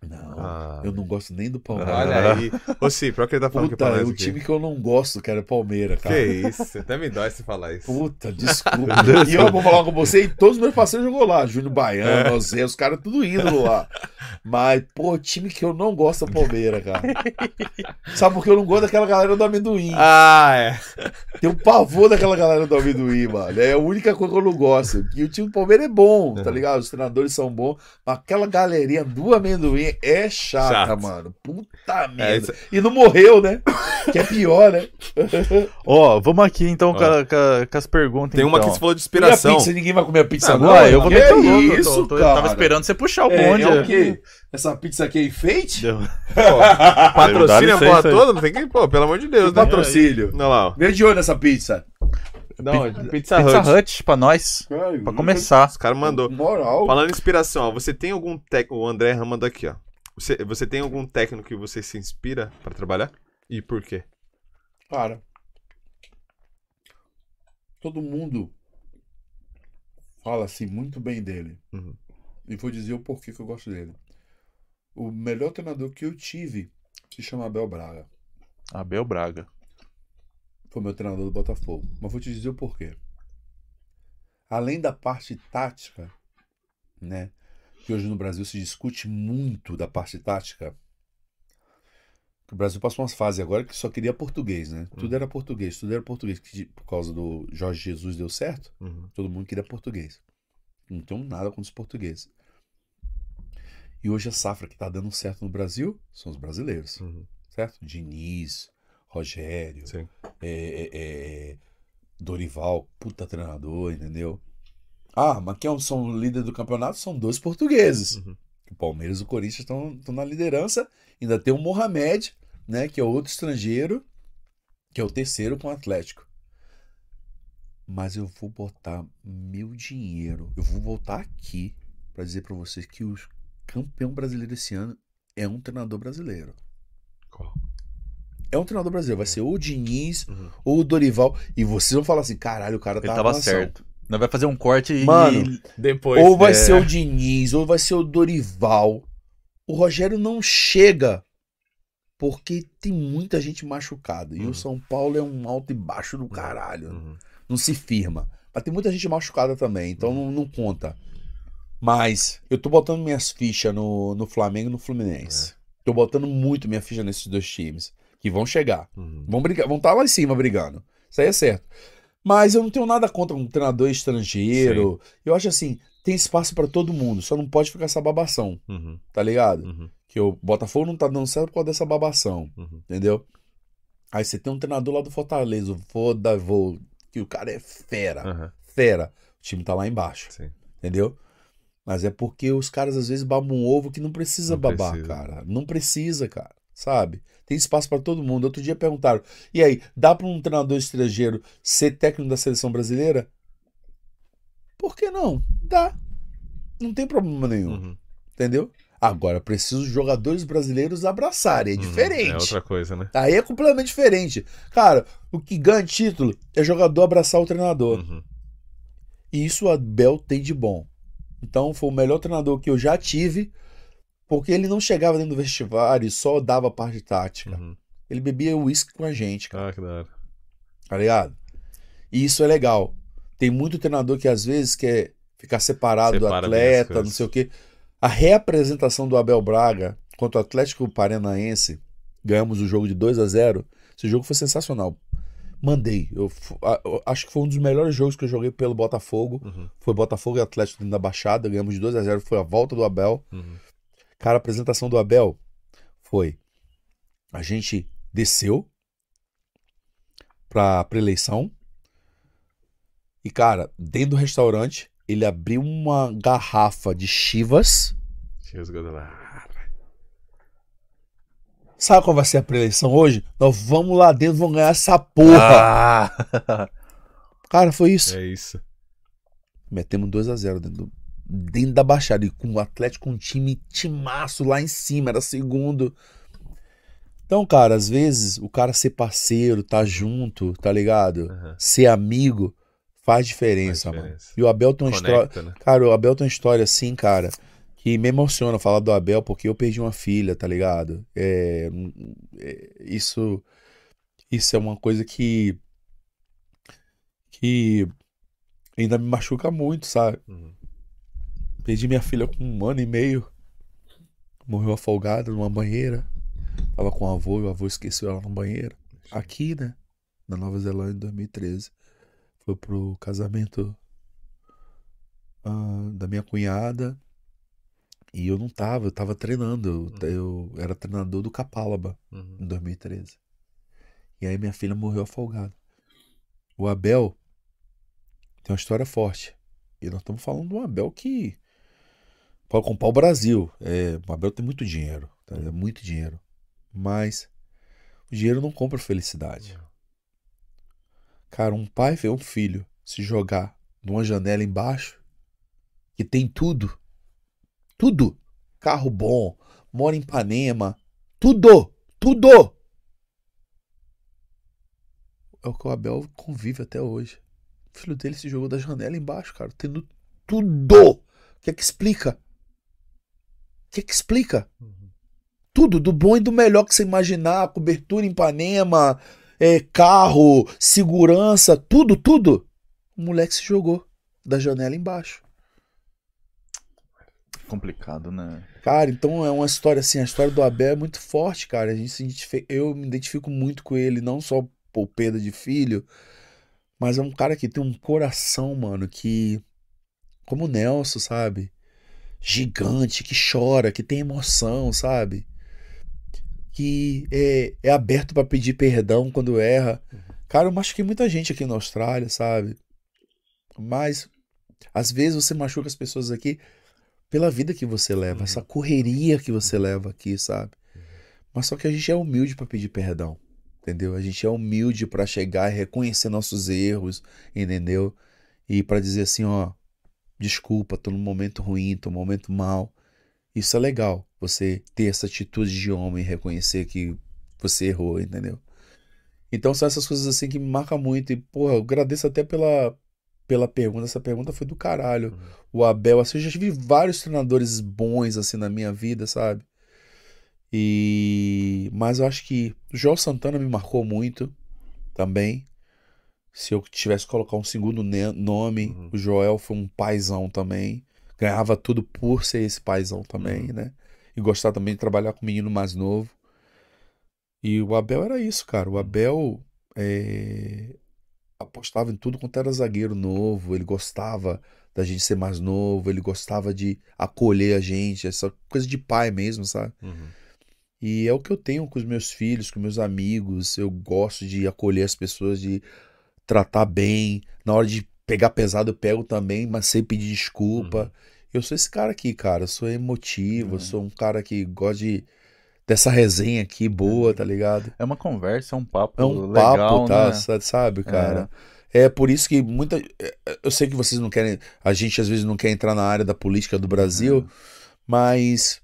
Não, Ah. eu não gosto nem do Palmeiras. Olha aí. Ô, Sim, pior que ele tá falando Puta, pra é o aqui. time que eu não gosto, cara, é Palmeiras, cara. Que isso, até me dói se falar isso. Puta, desculpa. e eu vou falar com você, e todos os meus parceiros jogou lá. Júnior Baiano, Ozé, os caras tudo indo lá. Mas, pô, time que eu não gosto é o Palmeiras, cara. Sabe por que eu não gosto daquela galera do amendoim? Ah, é. Tem um pavor daquela galera do amendoim, mano. É a única coisa que eu não gosto. E o time do Palmeiras é bom, tá ligado? Os treinadores são bons. Mas aquela galerinha do amendoim é chata, Chato. mano. Puta É, merda. isso- E não morreu, né? Que é pior, né? Ó, vamos aqui então a- com a- com as perguntas. Tem uma então. que você falou de E a inspiração. pizza? Ninguém vai comer a pizza Ah, agora? Eu vou Que meter o louco. eu isso, tô- tô- eu tava esperando você puxar o É, bonde. é o quê? Essa pizza aqui é enfeite? Pô, patrocínio a porra toda, não tem que, pô, pelo amor de Deus, né? Patrocínio. Olha lá, ó. Vem de olho nessa pizza. Não, Pizza, Pizza Hut. Hut pra nós. Pra começar. Os caras mandou. Moral. Falando em inspiração, ó, você tem algum técnico. O André Ram mandou aqui, ó. Você, você tem algum técnico que você se inspira pra trabalhar? E por quê? Cara, todo mundo fala assim muito bem dele. Uhum. E vou dizer o porquê que eu gosto dele. O melhor treinador que eu tive se chama Abel Braga. Abel Braga. Foi meu treinador do Botafogo. Mas vou te dizer o porquê. Além da parte tática, né? Que hoje no Brasil se discute muito da parte tática. O Brasil passou umas fases agora que só queria português, né? Tudo era português, tudo era português. Que por causa do Jorge Jesus deu certo, Uhum. todo mundo queria português. Não tenho nada contra os portugueses. E hoje a safra que tá dando certo no Brasil são os brasileiros, Uhum. certo? Diniz, Rogério, é, é, é, Dorival, puta treinador, entendeu? Ah, mas quem são líderes do campeonato são dois portugueses. Uhum. O Palmeiras e o Corinthians estão na liderança. Ainda tem o Mohamed, né, que é outro estrangeiro, que é o terceiro com o Atlético. Mas eu vou botar meu dinheiro, eu vou voltar aqui pra dizer pra vocês que o campeão brasileiro esse ano é um treinador brasileiro. Qual? É um treinador brasileiro. Vai ser ou o Diniz Uhum. ou o Dorival. E vocês vão falar assim: caralho, o cara Ele tá tava arrasando. certo. Nós vai fazer um corte e. Mano, Depois. Ou vai é, ser o Diniz, ou vai ser o Dorival. O Rogério não chega porque tem muita gente machucada. E Uhum. o São Paulo é um alto e baixo do caralho. Uhum. Não se firma. Mas tem muita gente machucada também, então Uhum. não, não conta. Mas eu tô botando minhas fichas no, no Flamengo e no Fluminense. Tô botando muito minha ficha nesses dois times. Que vão chegar. Uhum. Vão brigar, vão estar lá em cima brigando. Isso aí é certo. Mas eu não tenho nada contra um treinador estrangeiro. Eu acho assim, tem espaço pra todo mundo, só não pode ficar essa babação, Uhum. tá ligado? Uhum. Que o Botafogo não tá dando certo por causa dessa babação, Uhum. entendeu? Aí você tem um treinador lá do Fortaleza, o Vodavô, que o cara é fera, Aham. fera. O time tá lá embaixo, Sim. entendeu? Mas é porque os caras às vezes babam um ovo que não precisa Não babar, precisa. cara. Não precisa, cara. Sabe? Tem espaço pra todo mundo. Outro dia perguntaram: e aí, dá pra um treinador estrangeiro ser técnico da seleção brasileira? Por que não? Dá. Não tem problema nenhum. Uhum. Entendeu? Agora, preciso os jogadores brasileiros abraçarem. É Uhum. diferente. É outra coisa, né? Aí é completamente diferente. Cara, o que ganha título é jogador abraçar o treinador. Uhum. E isso o Abel tem de bom. Então foi o melhor treinador que eu já tive, porque ele não chegava dentro do vestiário e só dava parte tática. Uhum. Ele bebia uísque com a gente, cara, Ah, que da hora. tá ligado? E isso é legal. Tem muito treinador que às vezes quer ficar separado Separa do atleta, não sei o quê. A reapresentação do Abel Braga contra o Atlético Paranaense, ganhamos o jogo de 2 a 0 Esse jogo foi sensacional. Mandei. Eu, a- eu acho que foi um dos melhores jogos que eu joguei pelo Botafogo. Uhum. Foi Botafogo e Atlético dentro da Baixada, ganhamos de 2 a 0 foi a volta do Abel. Uhum. Cara, a apresentação do Abel foi a gente desceu pra eleição e cara, dentro do restaurante, ele abriu uma garrafa de chivas. Lá. Sabe qual vai ser a preleição hoje? Nós vamos lá dentro, vamos ganhar essa porra. Ah! Cara, foi isso. É isso. Metemos 2 a 0 dentro, do- dentro da Baixada. E com o Atlético, um time timaço lá em cima, era segundo. Então, cara, às vezes o cara ser parceiro, tá junto, tá ligado? Aham. Ser amigo faz diferença, Faz mano. diferença. E o Abel tem uma história. Né? Cara, o Abel tem uma história assim, cara, que me emociona falar do Abel porque eu perdi uma filha, tá ligado? É, é, isso, isso é uma coisa que que ainda me machuca muito, sabe? Uhum. Perdi minha filha com um ano e meio, morreu afogada numa banheira, tava com o avô e o avô esqueceu ela na banheira. Aqui, né? Na Nova Zelândia em 2013. Foi pro casamento ah, da minha cunhada. E eu não tava, eu tava treinando. Eu, eu era treinador do Capalaba Uhum. em 2013. E aí minha filha morreu afogada. O Abel tem uma história forte. E nós estamos falando de um Abel que pode comprar o Brasil. É, o Abel tem muito dinheiro, tá? É muito dinheiro. Mas o dinheiro não compra felicidade. Cara, um pai vê um filho se jogar numa janela embaixo que tem tudo. Tudo. Carro bom, mora em Ipanema, tudo, tudo. É o que o Abel convive até hoje. O filho dele se jogou da janela embaixo, cara, tendo tudo. O que é que explica? O que que explica? Uhum. Tudo, do bom e do melhor que você imaginar, cobertura em Ipanema, é, carro, segurança, tudo, tudo. O moleque se jogou da janela embaixo. Complicado, né? Cara, então é uma história assim, a história do Abel é muito forte, cara. A gente eu me identifico muito com ele, não só por perda de filho, mas é um cara que tem um coração, mano, que como o Nelson, sabe? Gigante, que chora, que tem emoção, sabe? Que é, é aberto pra pedir perdão quando erra. Cara, eu machuquei muita gente aqui na Austrália, sabe? Mas às vezes você machuca as pessoas aqui pela vida que você leva, Uhum. essa correria que você leva aqui, sabe? Mas só que a gente é humilde pra pedir perdão, entendeu? A gente é humilde pra chegar e reconhecer nossos erros, entendeu? E pra dizer assim, ó, desculpa, tô num momento ruim, tô num momento mal. Isso é legal, você ter essa atitude de homem, reconhecer que você errou, entendeu? Então são essas coisas assim que me marcam muito. E, porra, eu agradeço até pela, pela pergunta. Essa pergunta foi do caralho. Uhum. O Abel, assim, eu já tive vários treinadores bons assim na minha vida, sabe? E mas eu acho que o João Santana me marcou muito também. Se eu tivesse que colocar um segundo nome, Uhum. o Joel foi um paizão também. Ganhava tudo por ser esse paizão também, Uhum. né? E gostar também de trabalhar com um menino mais novo. E o Abel era isso, cara. O Abel é, apostava em tudo quanto era zagueiro novo. Ele gostava da gente ser mais novo. Ele gostava de acolher a gente. Essa coisa de pai mesmo, sabe? Uhum. E é o que eu tenho com os meus filhos, com meus amigos. Eu gosto de acolher as pessoas, de tratar bem. Na hora de pegar pesado, eu pego também, mas sem pedir desculpa. Uhum. Eu sou esse cara aqui, cara. Eu sou emotivo, eu Uhum. sou um cara que gosta de dessa resenha aqui boa, tá ligado? É uma conversa, é um papo É um legal, papo, tá? né? sa- Sabe, cara? É por isso que muita. é, Eu sei que vocês não querem. A gente às vezes não quer entrar na área da política do Brasil, mas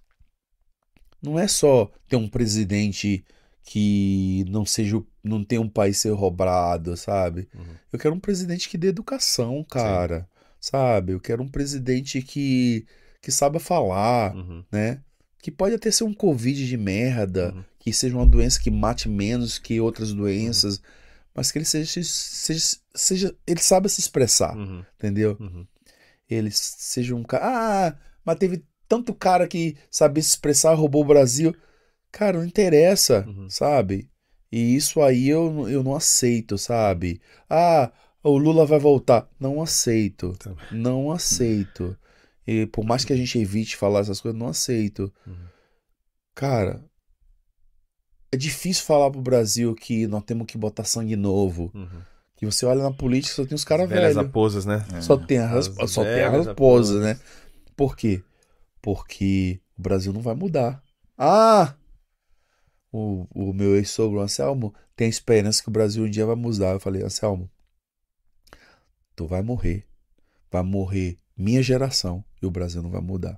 não é só ter um presidente que não seja. o- não tem um país ser roubado, sabe? Uhum. Eu quero um presidente que dê educação, cara. Sabe? Eu quero um presidente que, que saiba falar, Uhum. né? Que pode até ser um Covid de merda, Uhum. que seja uma doença que mate menos que outras doenças, mas que ele seja, seja, seja ele saiba se expressar, Uhum. entendeu? Uhum. Ele seja um cara, ah, mas teve tanto cara que sabia se expressar, roubou o Brasil. Cara, não interessa, Uhum. sabe? E isso aí eu, não- eu não aceito, sabe? Ah, o Lula vai voltar. Não aceito. Também. Não aceito. E por mais que a gente evite falar essas coisas, não aceito. Uhum. Cara, é difícil falar pro Brasil que nós temos que botar sangue novo. Uhum. Que você olha na política só tem os caras velhos. aposas, né? É. Só tem a, As raspa- só tem a velhas raposa, raposas. né? Por quê? Porque o Brasil não vai mudar. Ah! O, o meu ex-sogro Anselmo tem esperança que o Brasil um dia vai mudar. Eu falei, Anselmo, tu vai morrer. Vai morrer minha geração e o Brasil não vai mudar.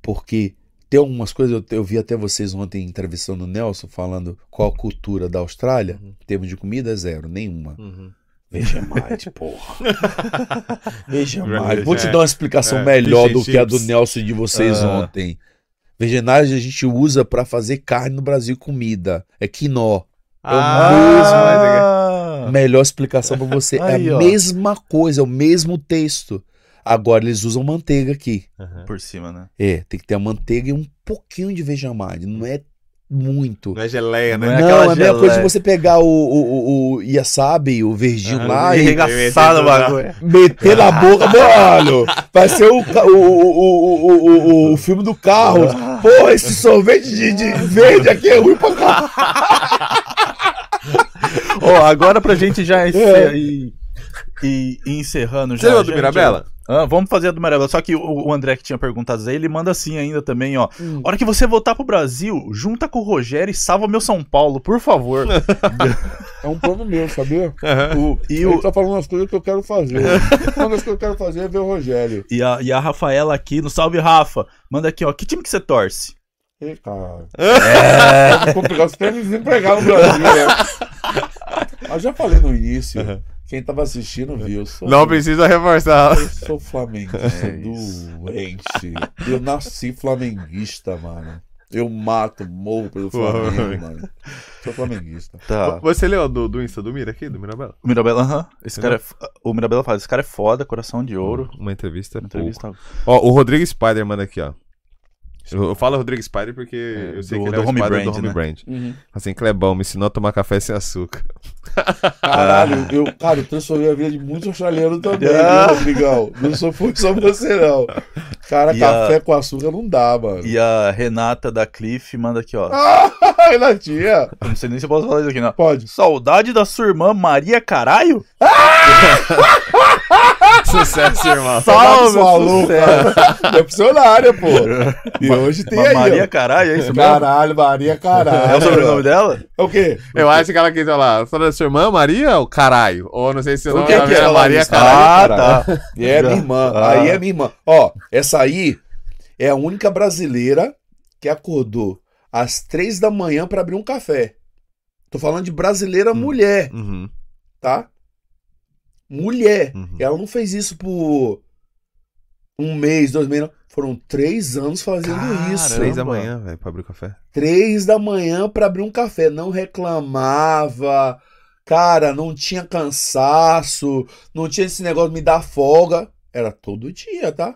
Porque tem algumas coisas, eu, eu vi até vocês ontem entrevistando o Nelson falando qual a cultura da Austrália. Uhum. Em termos de comida, é zero, nenhuma. Uhum. Vegemite, porra. Vegemite. Verdade, Vou te dar uma explicação É, melhor do que a do. Nelson de vocês Ah. ontem. Vegetais a gente usa pra fazer carne no Brasil e comida. É quinó. É o Ah, Melhor explicação pra você. Aí, é a ó. mesma coisa, é o mesmo texto. Agora eles usam manteiga aqui. Uhum. Por cima, né? É, tem que ter a manteiga e um pouquinho de Vegemite. Não é muito. Não é geleia, né? é Não, aquela é a mesma coisa de você pegar o, o, o, o yasabi, o verdinho Ah, lá, e Arregaçado o bagulho. meter na boca, mano. Vai ser o, o, o, o, o, o, filme do carro. Pô, esse sorvete de, de verde aqui é ruim pra caralho. Ó, agora pra gente já encer- e, encerrando já. Você do Mirabela? Ah, vamos fazer a do Mirabela. Só que o, o André que tinha perguntado aí, ele manda assim ainda também, ó. Hum. Hora que você voltar pro Brasil, junta com o Rogério e salva meu São Paulo, por favor. É um plano meu, sabia? O- e, Ele o, tá falando as coisas que eu quero fazer. Uma das que eu quero fazer é ver o Rogério. e, a, e a Rafaela aqui, no Salve Rafa, manda aqui, ó. Que time que você torce? Ei, cara. É. complicado. Você tem que desempregar no Brasil, né? Eu já falei no início. Quem tava assistindo viu. Sou, Não precisa reforçar. eu sou flamenguista É doente. Eu nasci flamenguista, mano. Eu mato, morro pelo Flamengo, mano. Sou flamenguista. Tá. Você leu do, do Insta do Mira aqui, do Mirabela? O Mirabela, aham. Esse cara é, f- o Mirabela fala, esse cara é foda, coração de ouro. Uma entrevista. Uma entrevista Ó, o Rodrigo Spider manda aqui, ó. Eu, eu falo Rodrigo Spider porque É, eu sei do- que ele do é o Home Spider Brand, do Home né? Brand. Assim, Clebão, me ensinou a tomar café sem açúcar. Caralho, eu, cara, eu transformei a vida de muitos australianos também, Ah. viu, Rodrigão? Não sou só você, não. Cara, E café com açúcar não dá, mano. E a Renata da Cliff manda aqui, ó. Ah, Renatinha, Eu não sei nem se eu posso falar isso aqui, não. pode. Saudade da sua irmã Maria Caralho? Sucesso, irmão. Salve, Falou, sucesso. cara. É funcionária, pô. E hoje tem aí, Maria ó. Caralho, é isso mesmo? Caralho, Maria Caralho. É o sobrenome dela? É o quê? Eu acho que ela quis falar, você fala da sua irmã Maria ou caralho? Ou não sei se o O nome que é que é Maria isso? Caralho. Ah, tá. É minha irmã. Ah. Aí é minha irmã. Ó, essa aí é a única brasileira que acordou às três da manhã pra abrir um café. Tô falando de brasileira mulher, Uhum, tá? Mulher. uhum. Ela não fez isso por um mês, dois meses, não. Foram três anos fazendo Caramba. isso. Três da manhã, velho, pra abrir o café. Três da manhã pra abrir um café. Não reclamava. Cara, não tinha cansaço. Não tinha esse negócio de me dar folga. Era todo dia, tá?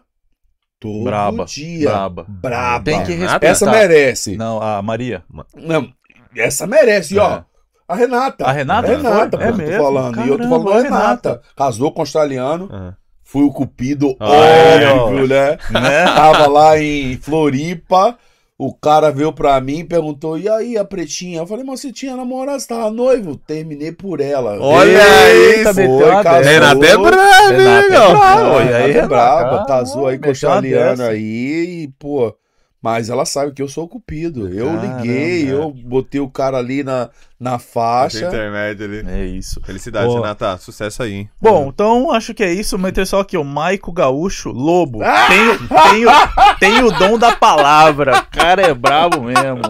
Todo Braba, dia. Braba. Braba. Tem que respeitar. Essa merece. Não, a Maria. Não, essa merece. E ó, É. a Renata. A Renata? A Renata, Foi? É tô mesmo? falando. e eu tô Caramba, falando Renata. Renata. Casou com australiano. Aham. Fui o cupido, Aí, ó. óbvio, né? Né? Tava lá em Floripa, o cara veio pra mim e perguntou: e aí, a pretinha? Eu falei, mas você tinha namorado, você tava noivo? Terminei por ela. Olha Eita, isso! casou. Renata é brava, hein, Renata é brava. Ah, e aí, Renata é Ah, casou aí com o dessa. aí e, pô. Mas ela sabe que eu sou o cupido. Eu Caramba. liguei, eu botei o cara ali na, na Faixa intermédia ali. É isso. Felicidade, Boa. Renata. Sucesso aí, hein? Bom, então acho que é isso. Meter só aqui, o Maico Gaúcho Lobo. Ah! Tem, o- tem, o- tem o dom da palavra. O cara é brabo mesmo.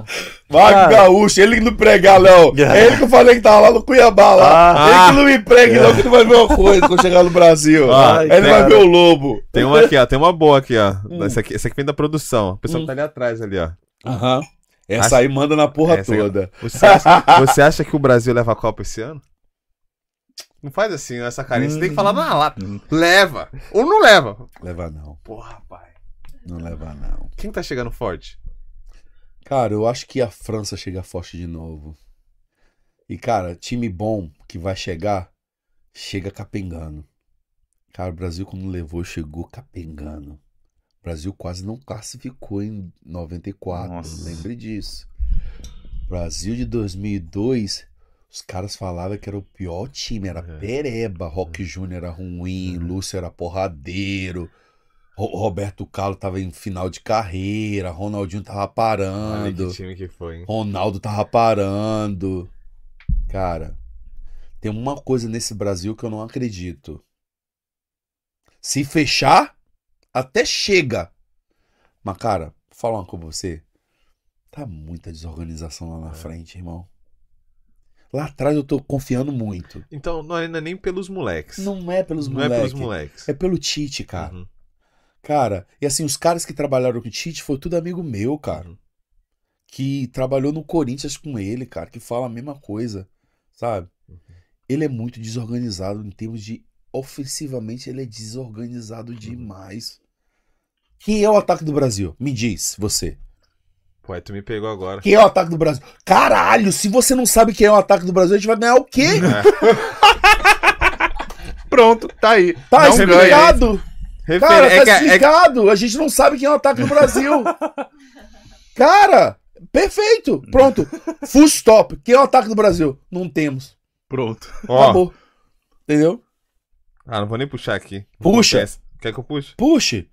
Vai Cara. gaúcho, ele que não pregar, não. É ele que eu falei que tava lá no Cuiabá lá. Ah. ele que não me pregue, não, que ele vai ver uma coisa quando chegar no Brasil. Ai, ele vai cara. ver o lobo. Tem uma aqui, ó. Tem uma boa aqui, ó. Hum. Essa aqui, essa aqui vem da produção. A pessoa Hum. que tá ali atrás ali, ó. Aham. Essa Acho- aí manda na porra Essa toda. Você acha, você acha que o Brasil leva a Copa esse ano? Não faz assim, essa carinha. Você tem que falar na lata. Leva. Ou não leva. Leva não, Porra, pai. não leva não. Quem tá chegando forte? Cara, eu acho que a França chega forte de novo. E, cara, time bom que vai chegar, chega capengando. Cara, o Brasil, quando levou, chegou capengando. O Brasil quase não classificou em 94. Nossa. Lembre disso. Brasil de 2002, os caras falavam que era o pior time. Era É. pereba. Rock Júnior era ruim, Lúcio era porradeiro. Ro- Roberto Carlos tava em final de carreira, Ronaldinho tava Olha parando. que time que foi, hein? Ronaldo tava parando. Cara, tem uma coisa nesse Brasil que eu não acredito. Se fechar, até chega. Mas, cara, vou falar uma coisa pra você. Tá muita desorganização lá na É. frente, irmão. Lá atrás eu tô confiando muito. Então, não é ainda nem pelos moleques. Não é pelos Não é moleques. pelos moleques. É pelo Tite, cara. Uhum. Cara, e assim, os caras que trabalharam com o Tite foi tudo amigo meu, cara. Uhum. Que trabalhou no Corinthians com ele, cara, que fala a mesma coisa, sabe? Ele é muito desorganizado em termos de. Ofensivamente, ele é desorganizado demais. Quem é o ataque do Brasil? Me diz, você. Pô, aí tu me pegou agora. Quem é o ataque do Brasil? Caralho, se você não sabe quem é o ataque do Brasil, a gente vai ganhar o quê? Pronto, tá aí. Tá Não ganha. explicado. Refer- Cara, é tá que- é que- explicado. A gente não sabe quem é o ataque do Brasil. Cara, perfeito. Pronto. Full stop. Quem é o ataque do Brasil? Não temos. Pronto. Ó, Acabou. Entendeu? ah, não vou nem puxar aqui. Puxa. Quer que eu puxe? Puxe.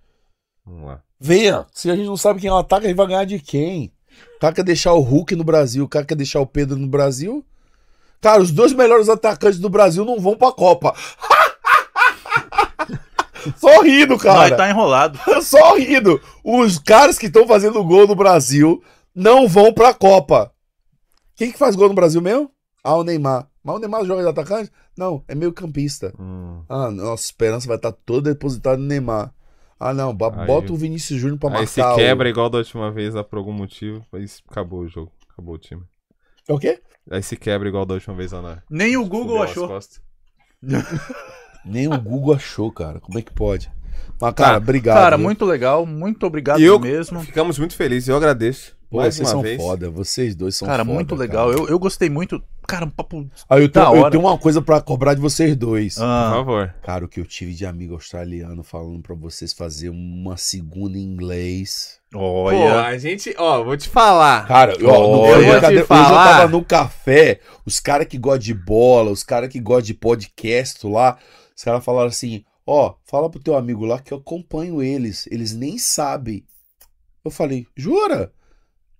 Vamos lá. Venha. Se a gente não sabe quem é o ataque, a gente vai ganhar de quem? O cara quer deixar o Hulk no Brasil, o cara quer deixar o Pedro no Brasil. Cara, os dois melhores atacantes do Brasil não vão pra Copa. Só rindo, cara. tá enrolado. Só rindo. Os caras que estão fazendo gol no Brasil não vão pra Copa. Quem que faz gol no Brasil mesmo? Ah, o Neymar. Mas o Neymar joga de atacante? Não, é meio campista. Hum. Ah, nossa esperança vai estar toda depositada no Neymar. Ah, não, ba- Aí- bota o Vinícius Júnior pra Aí se marcar. o- quebra igual da última vez lá por algum motivo. Aí acabou o jogo. Acabou o time. É o quê? Aí se quebra igual da última vez lá na. Nem o Google achou. Nem o Google achou, cara. Como é que pode? Mas, cara, Tá. obrigado. Cara, viu? muito legal. Muito obrigado eu- mesmo. Ficamos muito felizes. Eu agradeço. Pô, mais vocês uma são vez. foda. Vocês dois são Cara, foda, muito cara. legal. Eu, eu gostei muito. Cara, um papo. Aí eu tenho, eu tenho uma coisa pra cobrar de vocês dois. Por Ah, favor. Cara, o que eu tive de amigo australiano falando pra vocês fazer uma segunda em inglês. Pô, olha. a gente. Ó, vou te falar. Cara, ó, no, eu hoje eu falar. tava no café, os caras que gostam de bola, os caras que gostam de podcast lá, os caras falaram assim: Ó, fala pro teu amigo lá que eu acompanho eles. Eles nem sabem. Eu falei, jura?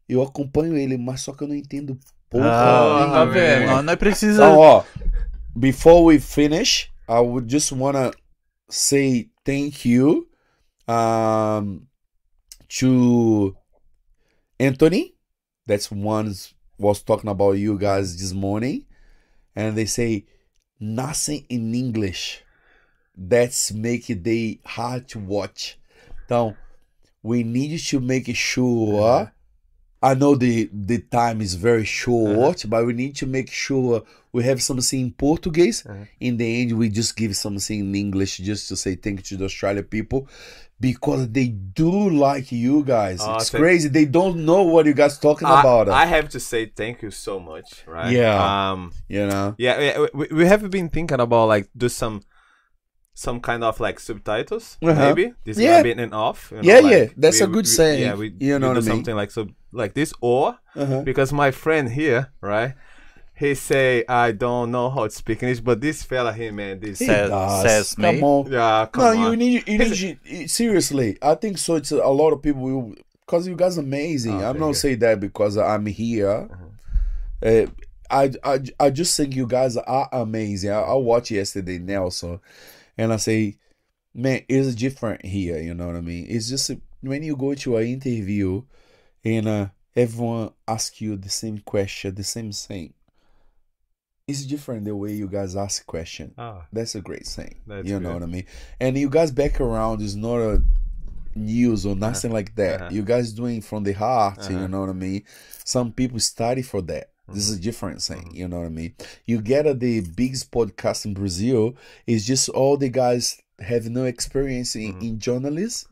Eu acompanho ele, mas só que eu não entendo porra Ah, tá vendo? Nós nós precisa. Então, ó, before we finish, I would just wanna say thank you um, to Anthony. That's one was talking about you guys this morning, and they say nothing in English. That's make they hard to watch. Então, we need to make sure. I know the the time is very short, but we need to make sure we have something in Portuguese. Uh-huh. In the end, we just give something in English just to say thank you to the Australia people because they do like you guys. It's crazy. They don't know what you guys talking I, about. I have to say thank you so much, right? Yeah. Um. you know. Yeah, we, we have been thinking about like do some some kind of like subtitles Uh-huh. maybe this Yeah. is a bit and off you know, Yeah, like, yeah, that's we- a good we- saying, yeah we, you know we what do I mean? something like so like this or Uh-huh. because my friend here right he say I don't know how to speak English but this fella here man this He Says- does. says Come me. on. yeah come no, on you need you need you- seriously. I think so. It's a, a lot of people will because you guys are amazing. Oh, I'm not you. saying that because I'm here. Uh, I, I I just think you guys are amazing. I, I watched yesterday Nelson, and I say, man, it's different here. You know what I mean? It's just when you go to an interview, and uh, everyone asks you the same question, the same thing. It's different the way you guys ask question. Ah, That's a great thing. That's you know what I mean? And you guys background is not a news or nothing like that. Uh-huh. You guys doing from the heart, Uh-huh. you know what I mean? Some people study for that. This Mm-hmm. is a different thing, you know what I mean? You get at the biggest podcast in Brazil, it's just all the guys have no experience in, Mhm. in journalism,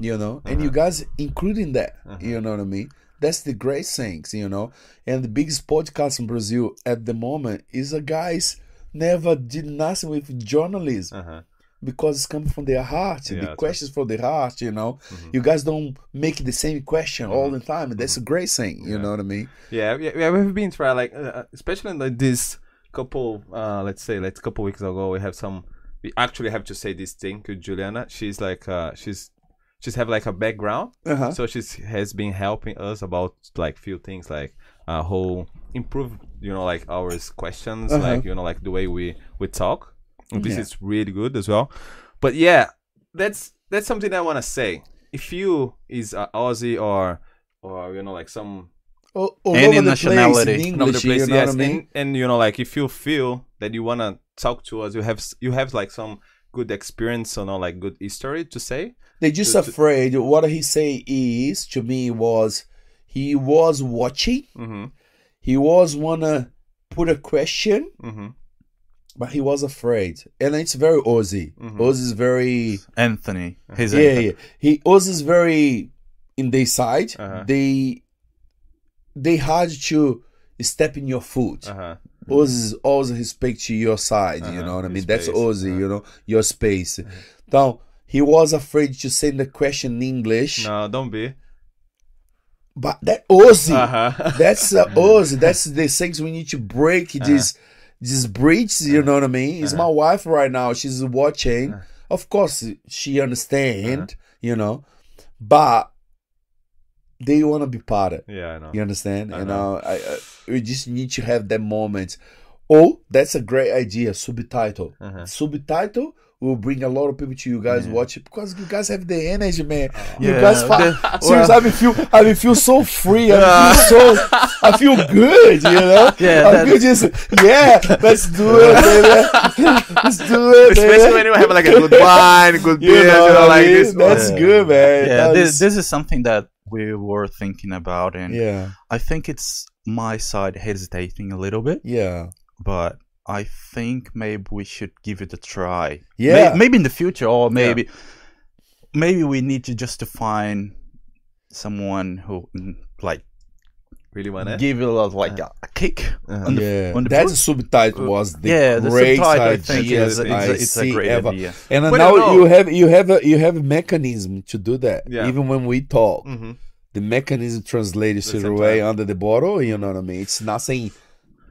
you know, and you Uh-huh. guys including that, Uh-huh. you know what I mean? That's the great things, you know. And the biggest podcast in Brazil at the moment is a guys never did nothing with journalism uh-huh. because it's coming from their heart. Yeah, the questions from their heart, you know. Mhm. You guys don't make the same question all the time. That's a great thing, you Yeah. know what I mean? Yeah, yeah, yeah, we've been trying like, uh, especially like this couple, uh, let's say, like a couple weeks ago, we have some. We actually have to say this thing to Juliana. She's like, uh, she's, she's have like a background, Uh-huh. so she's has been helping us about like few things like uh, whole improve, you know, like our questions, Uh-huh. like you know, like the way we we talk. This Yeah. is really good as well. But yeah, that's that's something I want to say. If you is uh, Aussie or or you know like some All, all Any nationality. place in another place, you know yes, I mean? and, and you know, like if you feel that you wanna talk to us, you have you have like some good experience, or not like good history to say. They're just to- to- afraid. What he say is to me was he was watching. Mm-hmm. He was wanna put a question, Mm-hmm. but he was afraid. And it's very Ozzy. Mhm. Ozzy is very Anthony. His yeah, Anthony. yeah. He Ozzy is very in their side. Uh-huh. They they hard to step in your foot. Uh huh. Ozzy always respect your side, you Uh-huh, know what I mean? That's space, Ozzy, uh-huh. you know, your space. Então, he was afraid to send the question in English, No, don't be. but that Ozzy, Uh huh. that's uh, Ozzy. That's the things we need to break this this bridge. You know what I mean? It's my wife right now. She's watching. Of course, she understand. You know, but they want to be part of. it. yeah, I know. You understand? I you know. know, I, I we just need to have that moment. Oh, that's a great idea. Subtitle. Uh-huh. Subtitle will bring a lot of people to you guys watch it because you guys have the energy, man. You Yeah, guys, fa- the- seriously, I feel, I feel so free. I feel so, I feel good. You know? Yeah, I feel just, yeah. Let's do it, baby. let's do it, Especially baby. when you have like a good wine, good You beers, you know know, what I like mean? this. That's Yeah. good, man. Yeah, That this, is- this is something that we were thinking about, and yeah, I think it's my side hesitating a little bit, yeah, but I think maybe we should give it a try. yeah. May- maybe in the future, or maybe maybe we need to just to find someone who like Really want it? give it a, like a, a kick Uh-huh. on the yeah, on the that subtitle was the yeah, the subtitle I idea think is, it's, I a, it's a great ever. idea. And But now I you have you have a you have a mechanism to do that. Yeah. Even when we talk, Mm-hmm. the mechanism translates The straight same away time. under the bottle. You know what I mean? It's nothing.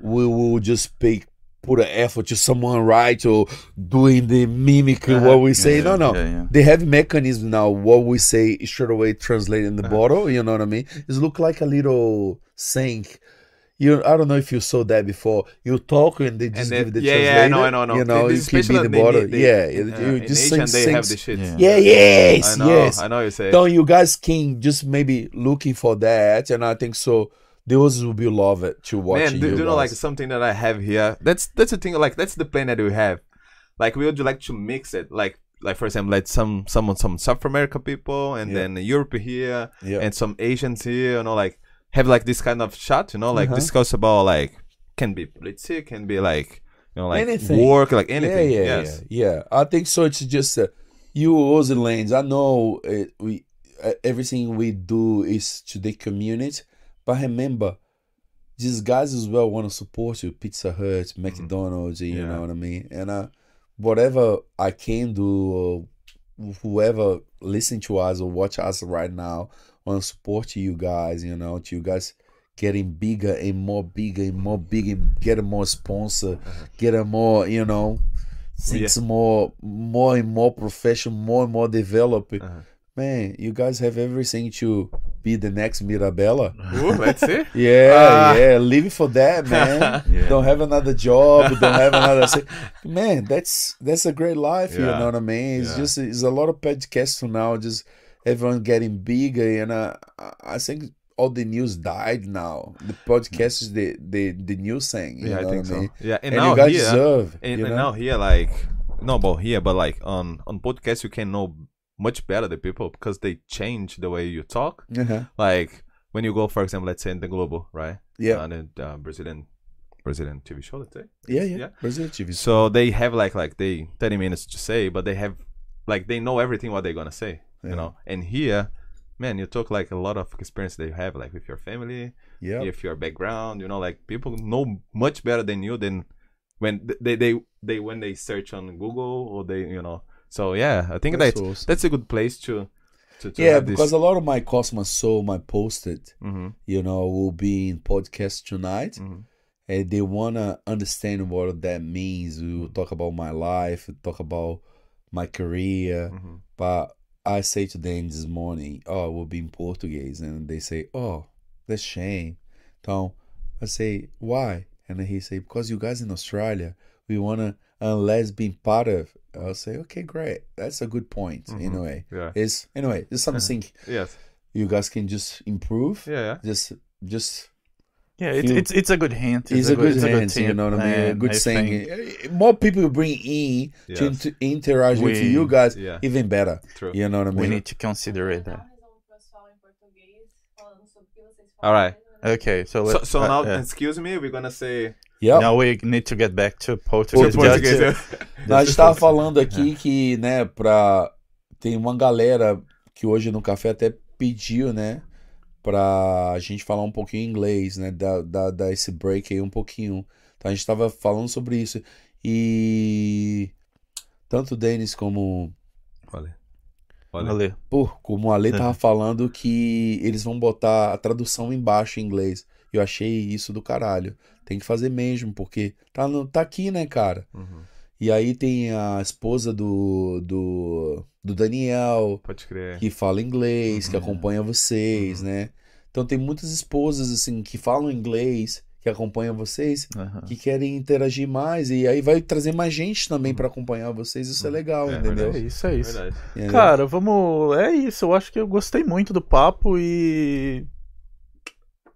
We will just speak put an effort to someone right or doing the mimic Uh-huh. what we say. Yeah, no, no. yeah, yeah. They have mechanism now. What we say straight away translate in the Uh-huh. bottle. You know what I mean? It look like a little sink. You, I don't know if you saw that before. You talk and they just then- give the yeah, yeah, I translator. know, I know, I know. You know, They- you keep in the bottle. they- yeah, uh, you just sing, they have the shit. Yeah. Yeah, yes, I know, yes. I know you say. So you guys can just maybe looking for that, and I think so. Those will be love it to watch. Man, do, you do you know like something that I have here? That's that's the thing. Like that's the plan that we have. Like we would like to mix it. Like like for example, like some some some South America people, and Yeah. then Europe here, Yeah. and some Asians here. You know, like have like this kind of chat. You know, like Uh-huh. discuss about like can be politics, can be like you know like Anything. work, like anything. Yeah, yeah, yes. yeah, yeah. I think so. It's just uh, you Aussie lanes. I know it, we uh, everything we do is to the community, but remember, these guys as well want to support you. Pizza Hut, McDonald's, you Mm-hmm. Yeah. know what I mean. And uh, whatever I can do, or whoever listen to us or watch us right now, want to support you guys. You know, to you guys getting bigger and more bigger and more big and get a more sponsor, get a more, you know, things more, more and more professional, more and more developed. Uh-huh. Man, you guys have everything to be the next Mirabella. Ooh, let's see. Yeah, Ah. yeah, live for that, man. Yeah. Don't have another job, don't have another. Man, that's that's a great life. You know what I mean? It's Yeah. just it's a lot of podcasts now. Just everyone getting bigger, and uh, I- think all the news died now. The podcast is the the the news thing. You Yeah, I think so. I mean? Yeah, and, And, now you guys here, deserve. and, you and now here like no about here but like on on podcast you can know much better the people because they change the way you talk Uh-huh. like when you go for example let's say in the global right Yeah, on the uh, brazilian brazilian tv show let's say yeah, yeah. yeah. Brazil TV. so they have like like they 30 minutes to say but they have like they know everything what they're gonna say Yeah. you know and here man you talk like a lot of experience that you have like with your family Yeah, if your background you know like people know much better than you than when they they they when they search on google or they you know so yeah i think That's that's awesome. that's a good place to to, to yeah, because a lot of my customer soul my posted, hmm you know, will be in podcast tonight. hmm and they wanna understand what that means. We Mm-hmm. will talk about my life, talk about my career, hmm but I say to them this morning, oh, it will be in Portuguese, and they say, oh, that's shame. Então, I say, why? And he say, because you guys in Australia, we wanna unless being part of. I'll say, okay, great, that's a good point. Mhm. Anyway, yeah it's anyway, it's something yes you guys can just improve. yeah yeah Just, just Yeah, it's, it's it's a good hint. It's, a good it's hands, you know what I mean? A good I saying. think- More people you bring in to inter- interact with you guys, yeah even better. true You know what I mean? We need to consider it. Então, eles vão falar em português, falando sobre o que vocês Alright. Okay, so so, let's, so uh, now yeah. excuse me we're gonna say Yep. now we need to get back to Portuguese. Portuguese, yeah. Nós just estava falando aqui que, né, pra. Tem uma galera que hoje no café até pediu, né, pra gente falar um pouquinho em inglês, né, dar, dar, dar esse break aí um pouquinho. Então a gente tava falando sobre isso. E. Tanto o Denis como Olha. Olha. Valeu. Pô, como a Ale tava falando que eles vão botar a tradução embaixo em inglês. Eu achei isso do caralho. Tem que fazer mesmo, porque tá, no, tá aqui, né, cara? Uhum. E aí tem a esposa do, do, do Daniel, Pode crer. que fala inglês, que Uhum. acompanha vocês, né? Então tem muitas esposas, assim, que falam inglês, que acompanham vocês, Aham. que querem interagir mais. E aí vai trazer mais gente também pra acompanhar vocês. Isso é legal, É entendeu? É isso, é isso. Entendeu? Cara, vamos. É isso. Eu acho que eu gostei muito do papo e.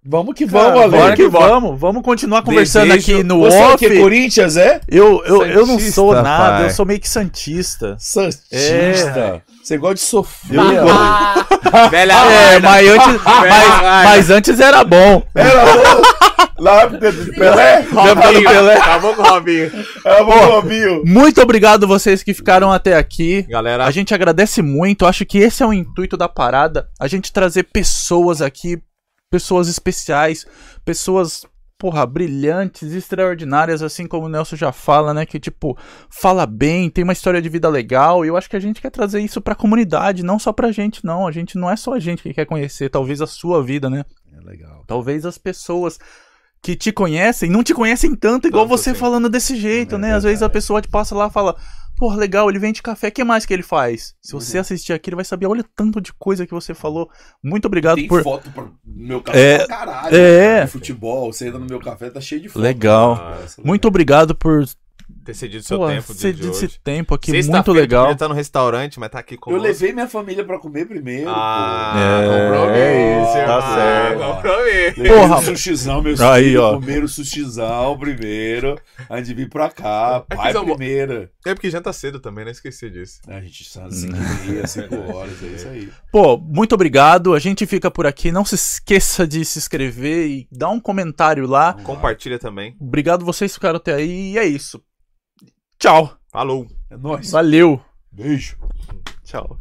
vamos que vamos, Ale. Vamos que vamos. Vamos continuar conversando Desejo- aqui no Você off. que é Corinthians, é? Eu, eu, eu não Santista, sou nada, pai. eu sou meio que santista. Santista. Você gosta de sofrer. Eu ó. Velha É, merda. mas antes, mas, mas antes era bom. Era bom. Lá do Pelé? Época do Pelé. Acabou com o Robinho. Era bom, Robinho. Muito obrigado vocês que ficaram até aqui. Galera, A gente agradece muito. Acho que esse é o intuito da parada. A gente trazer pessoas aqui, pessoas especiais, pessoas, porra, brilhantes, extraordinárias, assim como o Nelson já fala, né? Que, tipo, fala bem, tem uma história de vida legal. E eu acho que a gente quer trazer isso pra comunidade, não só pra gente, não. A gente não é só a gente que quer conhecer, talvez a sua vida, né? É legal. Talvez as pessoas que te conhecem não te conhecem tanto igual Tanto você falando desse jeito, É né? Às vezes a pessoa te passa lá e fala, pô, legal, ele vende café, o que mais que ele faz? Se você Uhum. assistir aqui, ele vai saber, olha o tanto de coisa que você falou. Muito obrigado Tem por. foto no meu café É, pra caralho. é. De futebol, você entra no meu café, tá cheio de foto. Legal. Nossa, Muito obrigado por Ter cedido seu pô, tempo de esse tempo aqui, Sexta-feira, muito legal. Podia estar no restaurante, mas tá aqui com Eu levei minha família pra comer primeiro. Ah, É, compromisso, é, tá certo. compromisso. pô. Porra. o sushizão, meus Aí, filhos ó. comeram o sushizão primeiro, antes de vir pra cá. É Pai primeiro. É porque janta cedo também, né? Esqueci disso. A gente tá 5 dias, 5 horas, é isso aí. Pô, muito obrigado. A gente fica por aqui. Não se esqueça de se inscrever e dar um comentário lá. Compartilha também. Obrigado vocês que ficaram até aí. E é isso. Tchau. Falou. É nóis. Valeu. Beijo. Tchau.